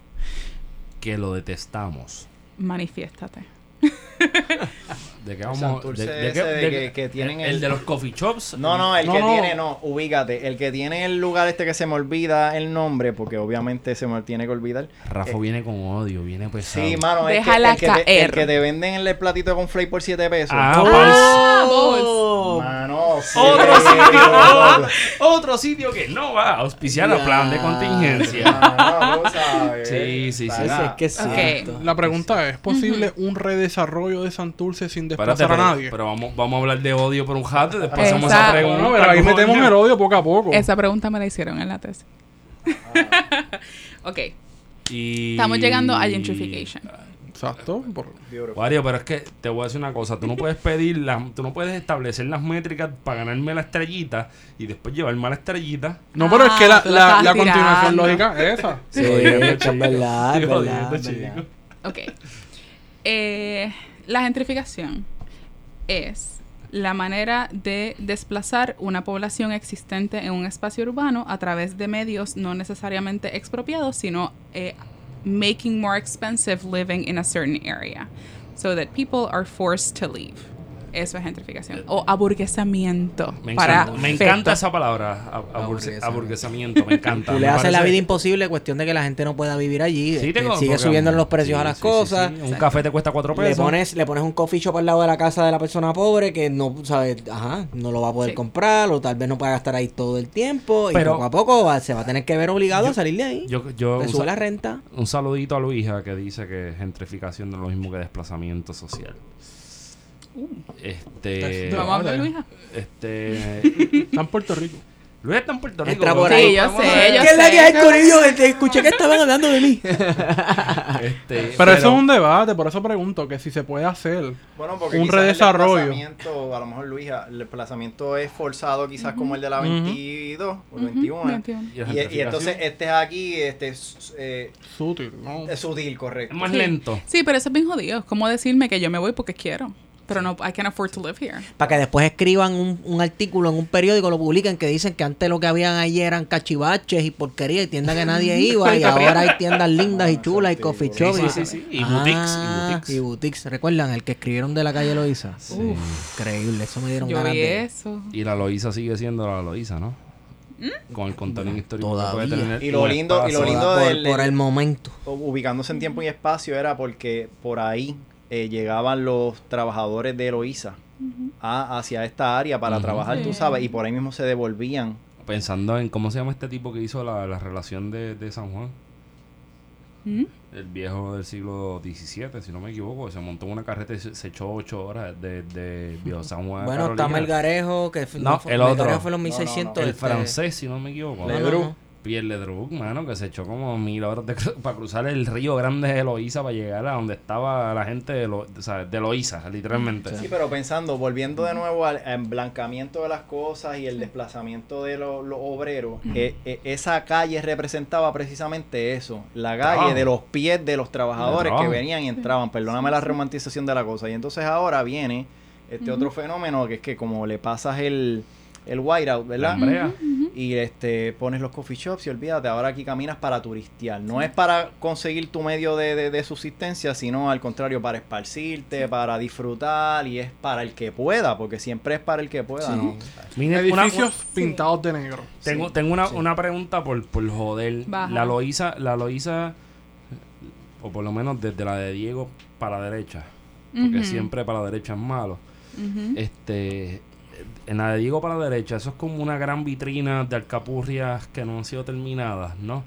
Que lo detestamos. Manifiéstate. ¿De qué El vamos? Santurce de, de ese qué- de de- que- que tienen el, el- de los coffee shops. No, no, el No, que no. tiene, no, ubícate. El que tiene el lugar este que se me olvida el nombre, porque obviamente se me tiene que olvidar. Rafa Eh, viene con odio, viene pesado. Sí, mano, es Déjala el, que te, el que te venden el platito con flake por 7 pesos. Ah, Ah, Oh. Mano, sí. Otro sitio, otro sitio que no va a auspiciar a plan de contingencia. Mano, tú sabes. Sí, sí, sí. Es que es. La pregunta es, ¿es posible un redesarrollo de Santurce sin desplazar pero, a nadie? pero vamos, vamos a hablar de odio por un jato y después hacemos Esa- pregunta. Pero ahí metemos el odio poco a poco. Esa pregunta me la hicieron en la tesis. ok, Y- estamos llegando a gentrification. Exacto. por-. Wario, pero es que te voy a decir una cosa, tú no puedes pedir las, tú no puedes establecer las métricas para ganarme la estrellita y después llevarme a la estrellita. No, pero es que la, Ah, la la, continuación lógica es esa. Sí, es verdad, verdad, verdad. Ok. Eh, la gentrificación es la manera de desplazar una población existente en un espacio urbano a través de medios no necesariamente expropiados, sino eh, making more expensive living in a certain area, so that people are forced to leave. Eso es gentrificación. O aburguesamiento. Me para encanta, me encanta esa palabra, Aburguesamiento. aburguesamiento, me encanta. Tú le haces la vida imposible, cuestión de que la gente no pueda vivir allí. Sí, este, tengo- sigue subiendo los precios sí, a las sí, sí, cosas. sí. Un café te cuesta cuatro pesos. Le pones, le pones un coffee shop al lado de la casa de la persona pobre que no, ¿sabes? Ajá, no lo va a poder Sí. comprar o tal vez no pueda estar ahí todo el tiempo. Pero- y poco a poco va- se va a tener que ver obligado a salir de ahí. Yo, yo Le un, sube la renta. un saludito a Luisa que dice que gentrificación no es lo mismo que desplazamiento social. Este. Vamos a hablar, Luisa. Este. Está en Puerto Rico. Luis está en Puerto Rico. Entra por ahí. Sí, yo sé, yo ¿Qué es la que hay, Escuché que estaban hablando de mí. Este, Pero, eso es un debate, por eso pregunto que si se puede hacer. Bueno, porque Un el redesarrollo. desplazamiento, a lo mejor Luisa, el desplazamiento es forzado quizás como el de la Ujú. 22 o Ujú, 21. 21. Y la Y, y entonces este es aquí, este es, eh, Sutil, ¿no? es sutil, es correcto. más Sí. lento. Sí, pero eso es bien jodido. Es como decirme que yo me voy porque quiero. Pero no, I can't afford to live here. Para que después escriban un, un artículo en un periódico, lo publiquen, que dicen que antes lo que habían allí eran cachivaches y porquería y tiendas que nadie iba. y ahora hay tiendas lindas y chulas y coffee Sí, shop. sí, sí, sí. Y boutiques, y Ah, boutiques. y boutiques. ¿Recuerdan? El que escribieron de la calle Loiza. Uf, increíble. Eso me dieron Yo ganas vi de... eso. Y la Loíza sigue siendo la Loíza, ¿no? Con el contenido histórico que puede Todavía. tener. Y lo lindo- y lo lindo por, del- por el momento. ubicándose en tiempo y espacio era porque por ahí eh, llegaban los trabajadores de Eloísa a, hacia esta área para trabajar, tú sabes, y por ahí mismo se devolvían. Pensando en cómo se llama este tipo que hizo la, la relación de, de San Juan. ¿Mm? El viejo del siglo XVII, si no me equivoco. Se montó en una carreta y se, se echó ocho horas de, de Viejo San Juan. Bueno, está. Melgarejo, que No, el otro. Melgarejo fue en los No, no, no. 1600. El este, francés, si no me equivoco. Ledru, mano, que se echó como mil horas de cru- para cruzar el río grande de Eloísa para llegar a donde estaba la gente de, Lo, o sea, de Eloísa, literalmente. Sí, pero pensando, volviendo de nuevo al emblancamiento de las cosas y el desplazamiento de lo- los obreros, eh, eh, esa calle representaba precisamente eso, la calle Trabajo. de los pies de los trabajadores que venían y entraban, perdóname la romantización de la cosa. Y entonces ahora viene este otro fenómeno que es que como le pasas el, el whiteout, ¿verdad? La y este pones los coffee shops y olvídate, ahora aquí caminas para turistear. No es para conseguir tu medio de, de- de subsistencia, sino al contrario, para esparcirte, para disfrutar y es para el que pueda, porque siempre es para el que pueda, ¿no? Mira, una- Edificios pintados de negro. Tengo, Sí, tengo una, sí. una pregunta por, por joder. Baja. La Loíza, la Loíza, o por lo menos desde la de Diego para la derecha, porque siempre para la derecha es malo. Este, en la de Diego para la derecha, eso es como una gran vitrina de alcapurrias que no han sido terminadas, ¿no?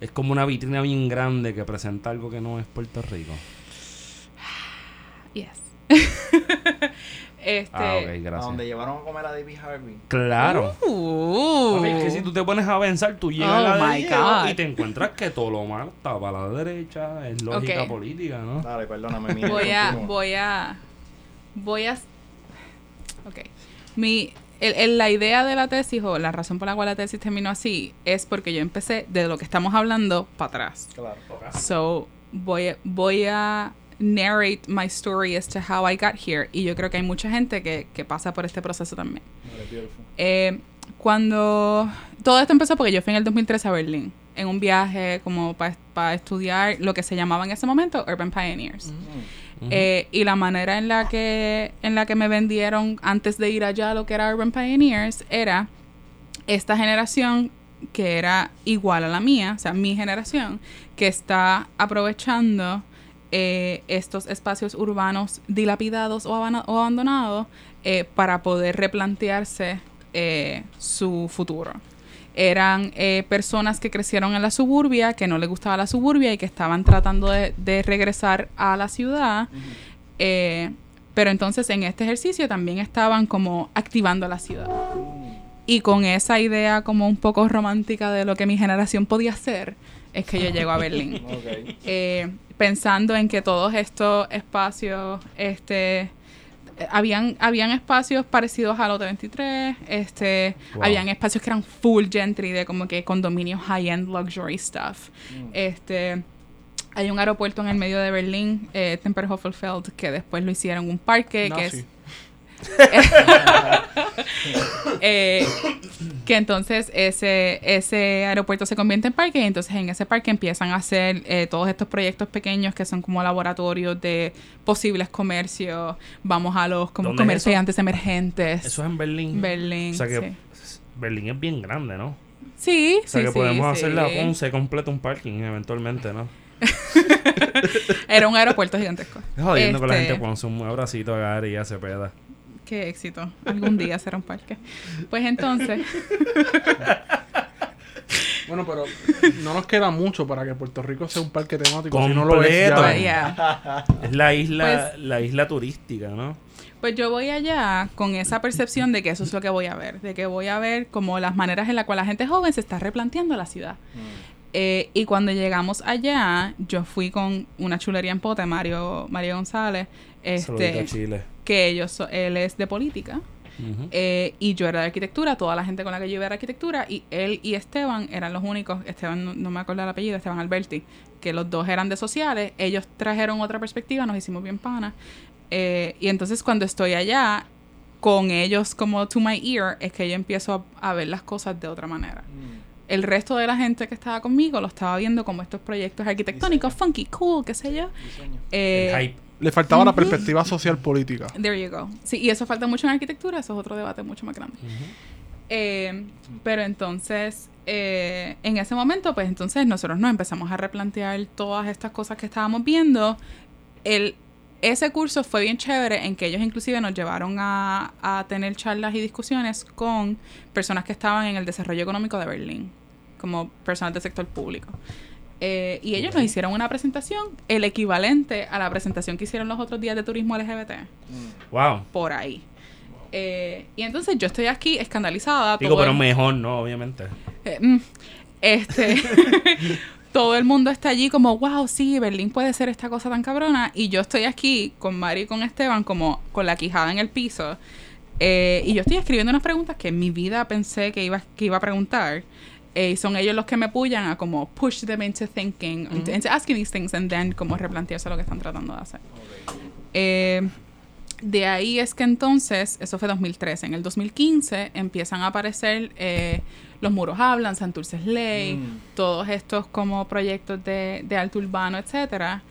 Es como una vitrina bien grande que presenta algo que no es Puerto Rico. Yes. este. Ah, ok, A gracias. donde llevaron a comer a David Harvey. Claro. Uh. Es que si tú te pones a pensar, tú llegas Oh a la de my Diego God. y te encuentras que todo lo malo está para la derecha, es lógica política, ¿no? Dale, perdóname, mire, voy a, continúa. voy a, voy a, ok, mi, el, el- la idea de la tesis o la razón por la cual la tesis terminó así es porque yo empecé de lo que estamos hablando para atrás. Claro. So, voy a, voy a narrate my story as to how I got here y yo creo que hay mucha gente que, que pasa por este proceso también. Eh, cuando todo esto empezó porque yo fui en el 2013 a Berlín en un viaje como para estudiar lo que se llamaba en ese momento Urban Pioneers. Eh, y la manera en la que en la que me vendieron antes de ir allá lo que era Urban Pioneers era esta generación que era igual a la mía, o sea, mi generación, que está aprovechando eh, estos espacios urbanos dilapidados o abandonados eh, para poder replantearse eh, su futuro. Eran eh, personas que crecieron en la suburbia, que no les gustaba la suburbia y que estaban tratando de, de regresar a la ciudad. Eh, pero entonces en este ejercicio también estaban como activando la ciudad. Y con esa idea como un poco romántica de lo que mi generación podía hacer, es que yo llego a Berlín. Eh, pensando en que todos estos espacios, este, habían, habían espacios parecidos a los de 23, este, Wow. habían espacios que eran full gentry de como que condominios high-end luxury stuff. Este, hay un aeropuerto en el medio de Berlín, eh, que después lo hicieron un parque, que es Eh, que entonces ese, ese aeropuerto se convierte en parque y entonces en ese parque empiezan a hacer eh, todos estos proyectos pequeños que son como laboratorios de posibles comercios. Vamos a los como ¿Dónde es comerciantes emergentes. Eso es en Berlín. Berlín, O sea que sí. Berlín es bien grande, ¿no? Sí, O sea sí, que podemos sí. hacer la Ponce completo un parking eventualmente, ¿no? Era un aeropuerto gigantesco. Jodiendo con la Este, gente Ponce un abracito a Gary y a Cepeda. Qué éxito. Algún día será un parque. Pues entonces, Bueno, pero no nos queda mucho para que Puerto Rico sea un parque temático. Si no lo es, Completo. ya. yeah. Es la isla, Pues- la isla turística, ¿no? Pues yo voy allá con esa percepción de que eso es lo que voy a ver, de que voy a ver como las maneras en las cuales la gente joven se está replanteando la ciudad. Eh, y cuando llegamos allá, yo fui con una chulería en pote, Mario, Mario González, Saludito a este, Chile. Que ellos, so- él es de política, Ujú. eh, y yo era de arquitectura, toda la gente con la que yo iba era arquitectura, y él y Esteban eran los únicos, Esteban no, no me acuerdo el apellido, Esteban Alberti, que los dos eran de sociales, ellos trajeron otra perspectiva, nos hicimos bien panas, eh, y entonces cuando estoy allá, con ellos como to my ear, es que yo empiezo a, a ver las cosas de otra manera. El resto de la gente que estaba conmigo lo estaba viendo como estos proyectos arquitectónicos, funky, cool, qué sé yo. Eh, El hype. Le faltaba la perspectiva social política. There you go. Sí, y eso falta mucho en arquitectura, eso es otro debate mucho más grande. Eh, pero entonces, eh, en ese momento, pues entonces nosotros nos empezamos a replantear todas estas cosas que estábamos viendo. El, ese curso fue bien chévere en que ellos inclusive nos llevaron a, a tener charlas y discusiones con personas que estaban en el desarrollo económico de Berlín, como personas del sector público. Eh, y ellos nos hicieron una presentación, el equivalente a la presentación que hicieron los otros días de turismo LGBT Wow. por ahí. Eh, y entonces yo estoy aquí escandalizada. Digo, todo pero el- mejor, ¿no? Obviamente. eh, mm, este, todo el mundo está allí como, wow, sí, Berlín puede ser esta cosa tan cabrona. Y yo estoy aquí con Mari y con Esteban como con la quijada en el piso. Eh, y yo estoy escribiendo unas preguntas que en mi vida pensé que iba, que iba a preguntar. Eh, son ellos los que me apoyan a como push them into thinking, into, into asking these things, and then como replantearse lo que están tratando de hacer. Eh, de ahí es que entonces, eso fue 2013, en el 2015 empiezan a aparecer eh, Los Muros Hablan, Santurce es Ley, todos estos como proyectos de, de alto urbano, etcétera.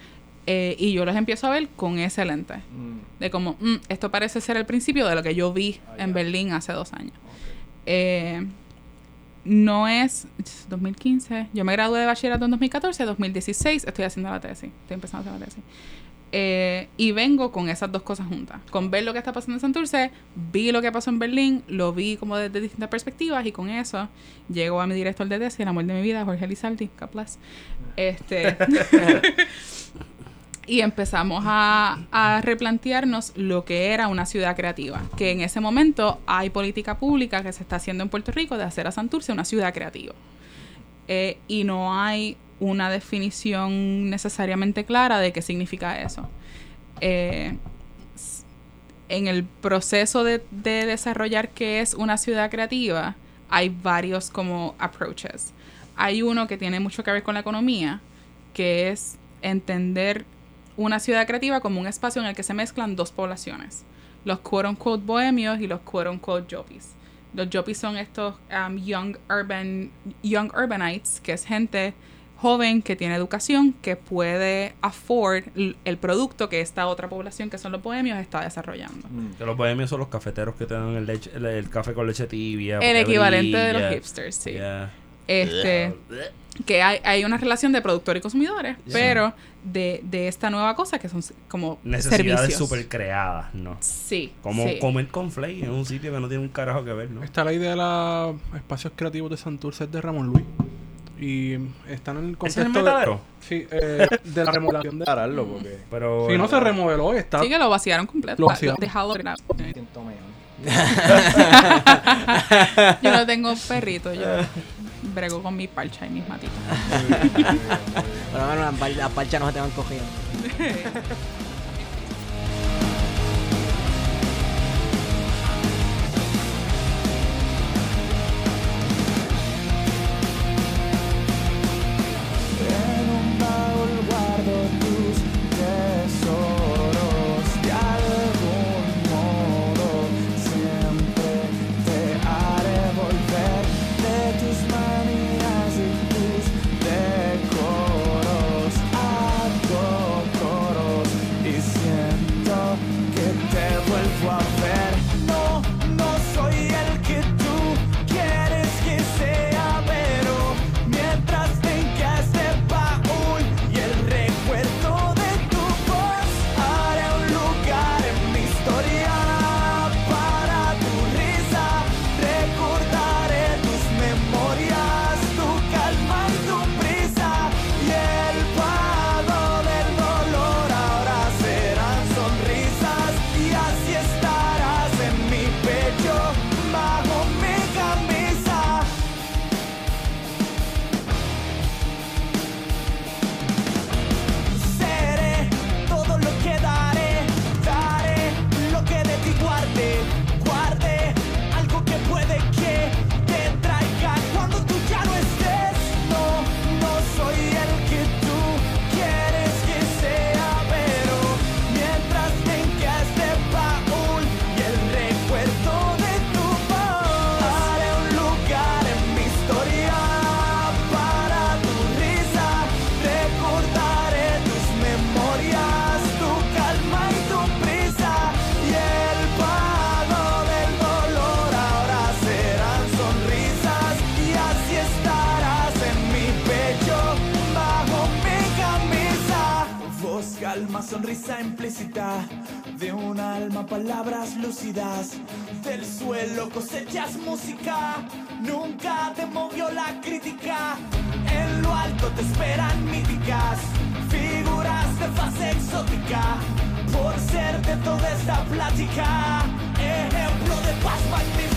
Eh, y yo los empiezo a ver con ese lente. De como, "Mm, esto parece ser el principio de lo que yo vi en Berlín hace dos años. Eh, no es 2015. Yo me gradué de bachillerato en 2014, 2016 estoy haciendo la tesis. Estoy empezando a hacer la tesis. Eh, y vengo con esas dos cosas juntas. Con ver lo que está pasando en Santurce, vi lo que pasó en Berlín, lo vi como desde distintas perspectivas y con eso llego a mi director de tesis, el amor de mi vida, Jorge Lizaldi, God bless. Este, y empezamos a, replantearnos lo que era una ciudad creativa. Que en ese momento hay política pública que se está haciendo en Puerto Rico de hacer a Santurce una ciudad creativa. Eh, y no hay una definición necesariamente clara de qué significa eso. Eh, en el proceso de, de desarrollar qué es una ciudad creativa, hay varios como approaches. Hay uno que tiene mucho que ver con la economía, que es entender una ciudad creativa como un espacio en el que se mezclan dos poblaciones, los quote unquote bohemios y los quote unquote yuppies. Los yuppies son estos um, young urban young urbanites, que es gente joven que tiene educación, que puede afford el producto que esta otra población, que son los bohemios, está desarrollando. Que los bohemios son los cafeteros que te dan el, leche- el, el café con leche tibia. El equivalente de los hipsters, sí. Yeah. Este, que hay, hay una relación de productor y consumidores, pero de, de esta nueva cosa que son como Necesidades servicios. súper creadas, ¿no? Sí. Como sí. comer con flake en un sitio que no tiene un carajo que ver, ¿no? Esta ley de los espacios creativos de Santurce es de Ramón Luis. Y están en el ¿Ese es el contexto de, sí, eh, de la remodelación de... Pararlo porque Pero... Si no se remodeló, está... Sí, que lo vaciaron completo. Lo vaciaron. Dejado. Yo no tengo perrito, yo brego con mi parcha y mis matitas. Bueno, las, par- las parchas no se te van cogiendo. sonrisa implícita de un alma, palabras lúcidas. Del suelo cosechas música, nunca te movió la crítica. En lo alto te esperan míticas, figuras de fase exótica. Por ser de toda esta plática, ejemplo de paz magnífica.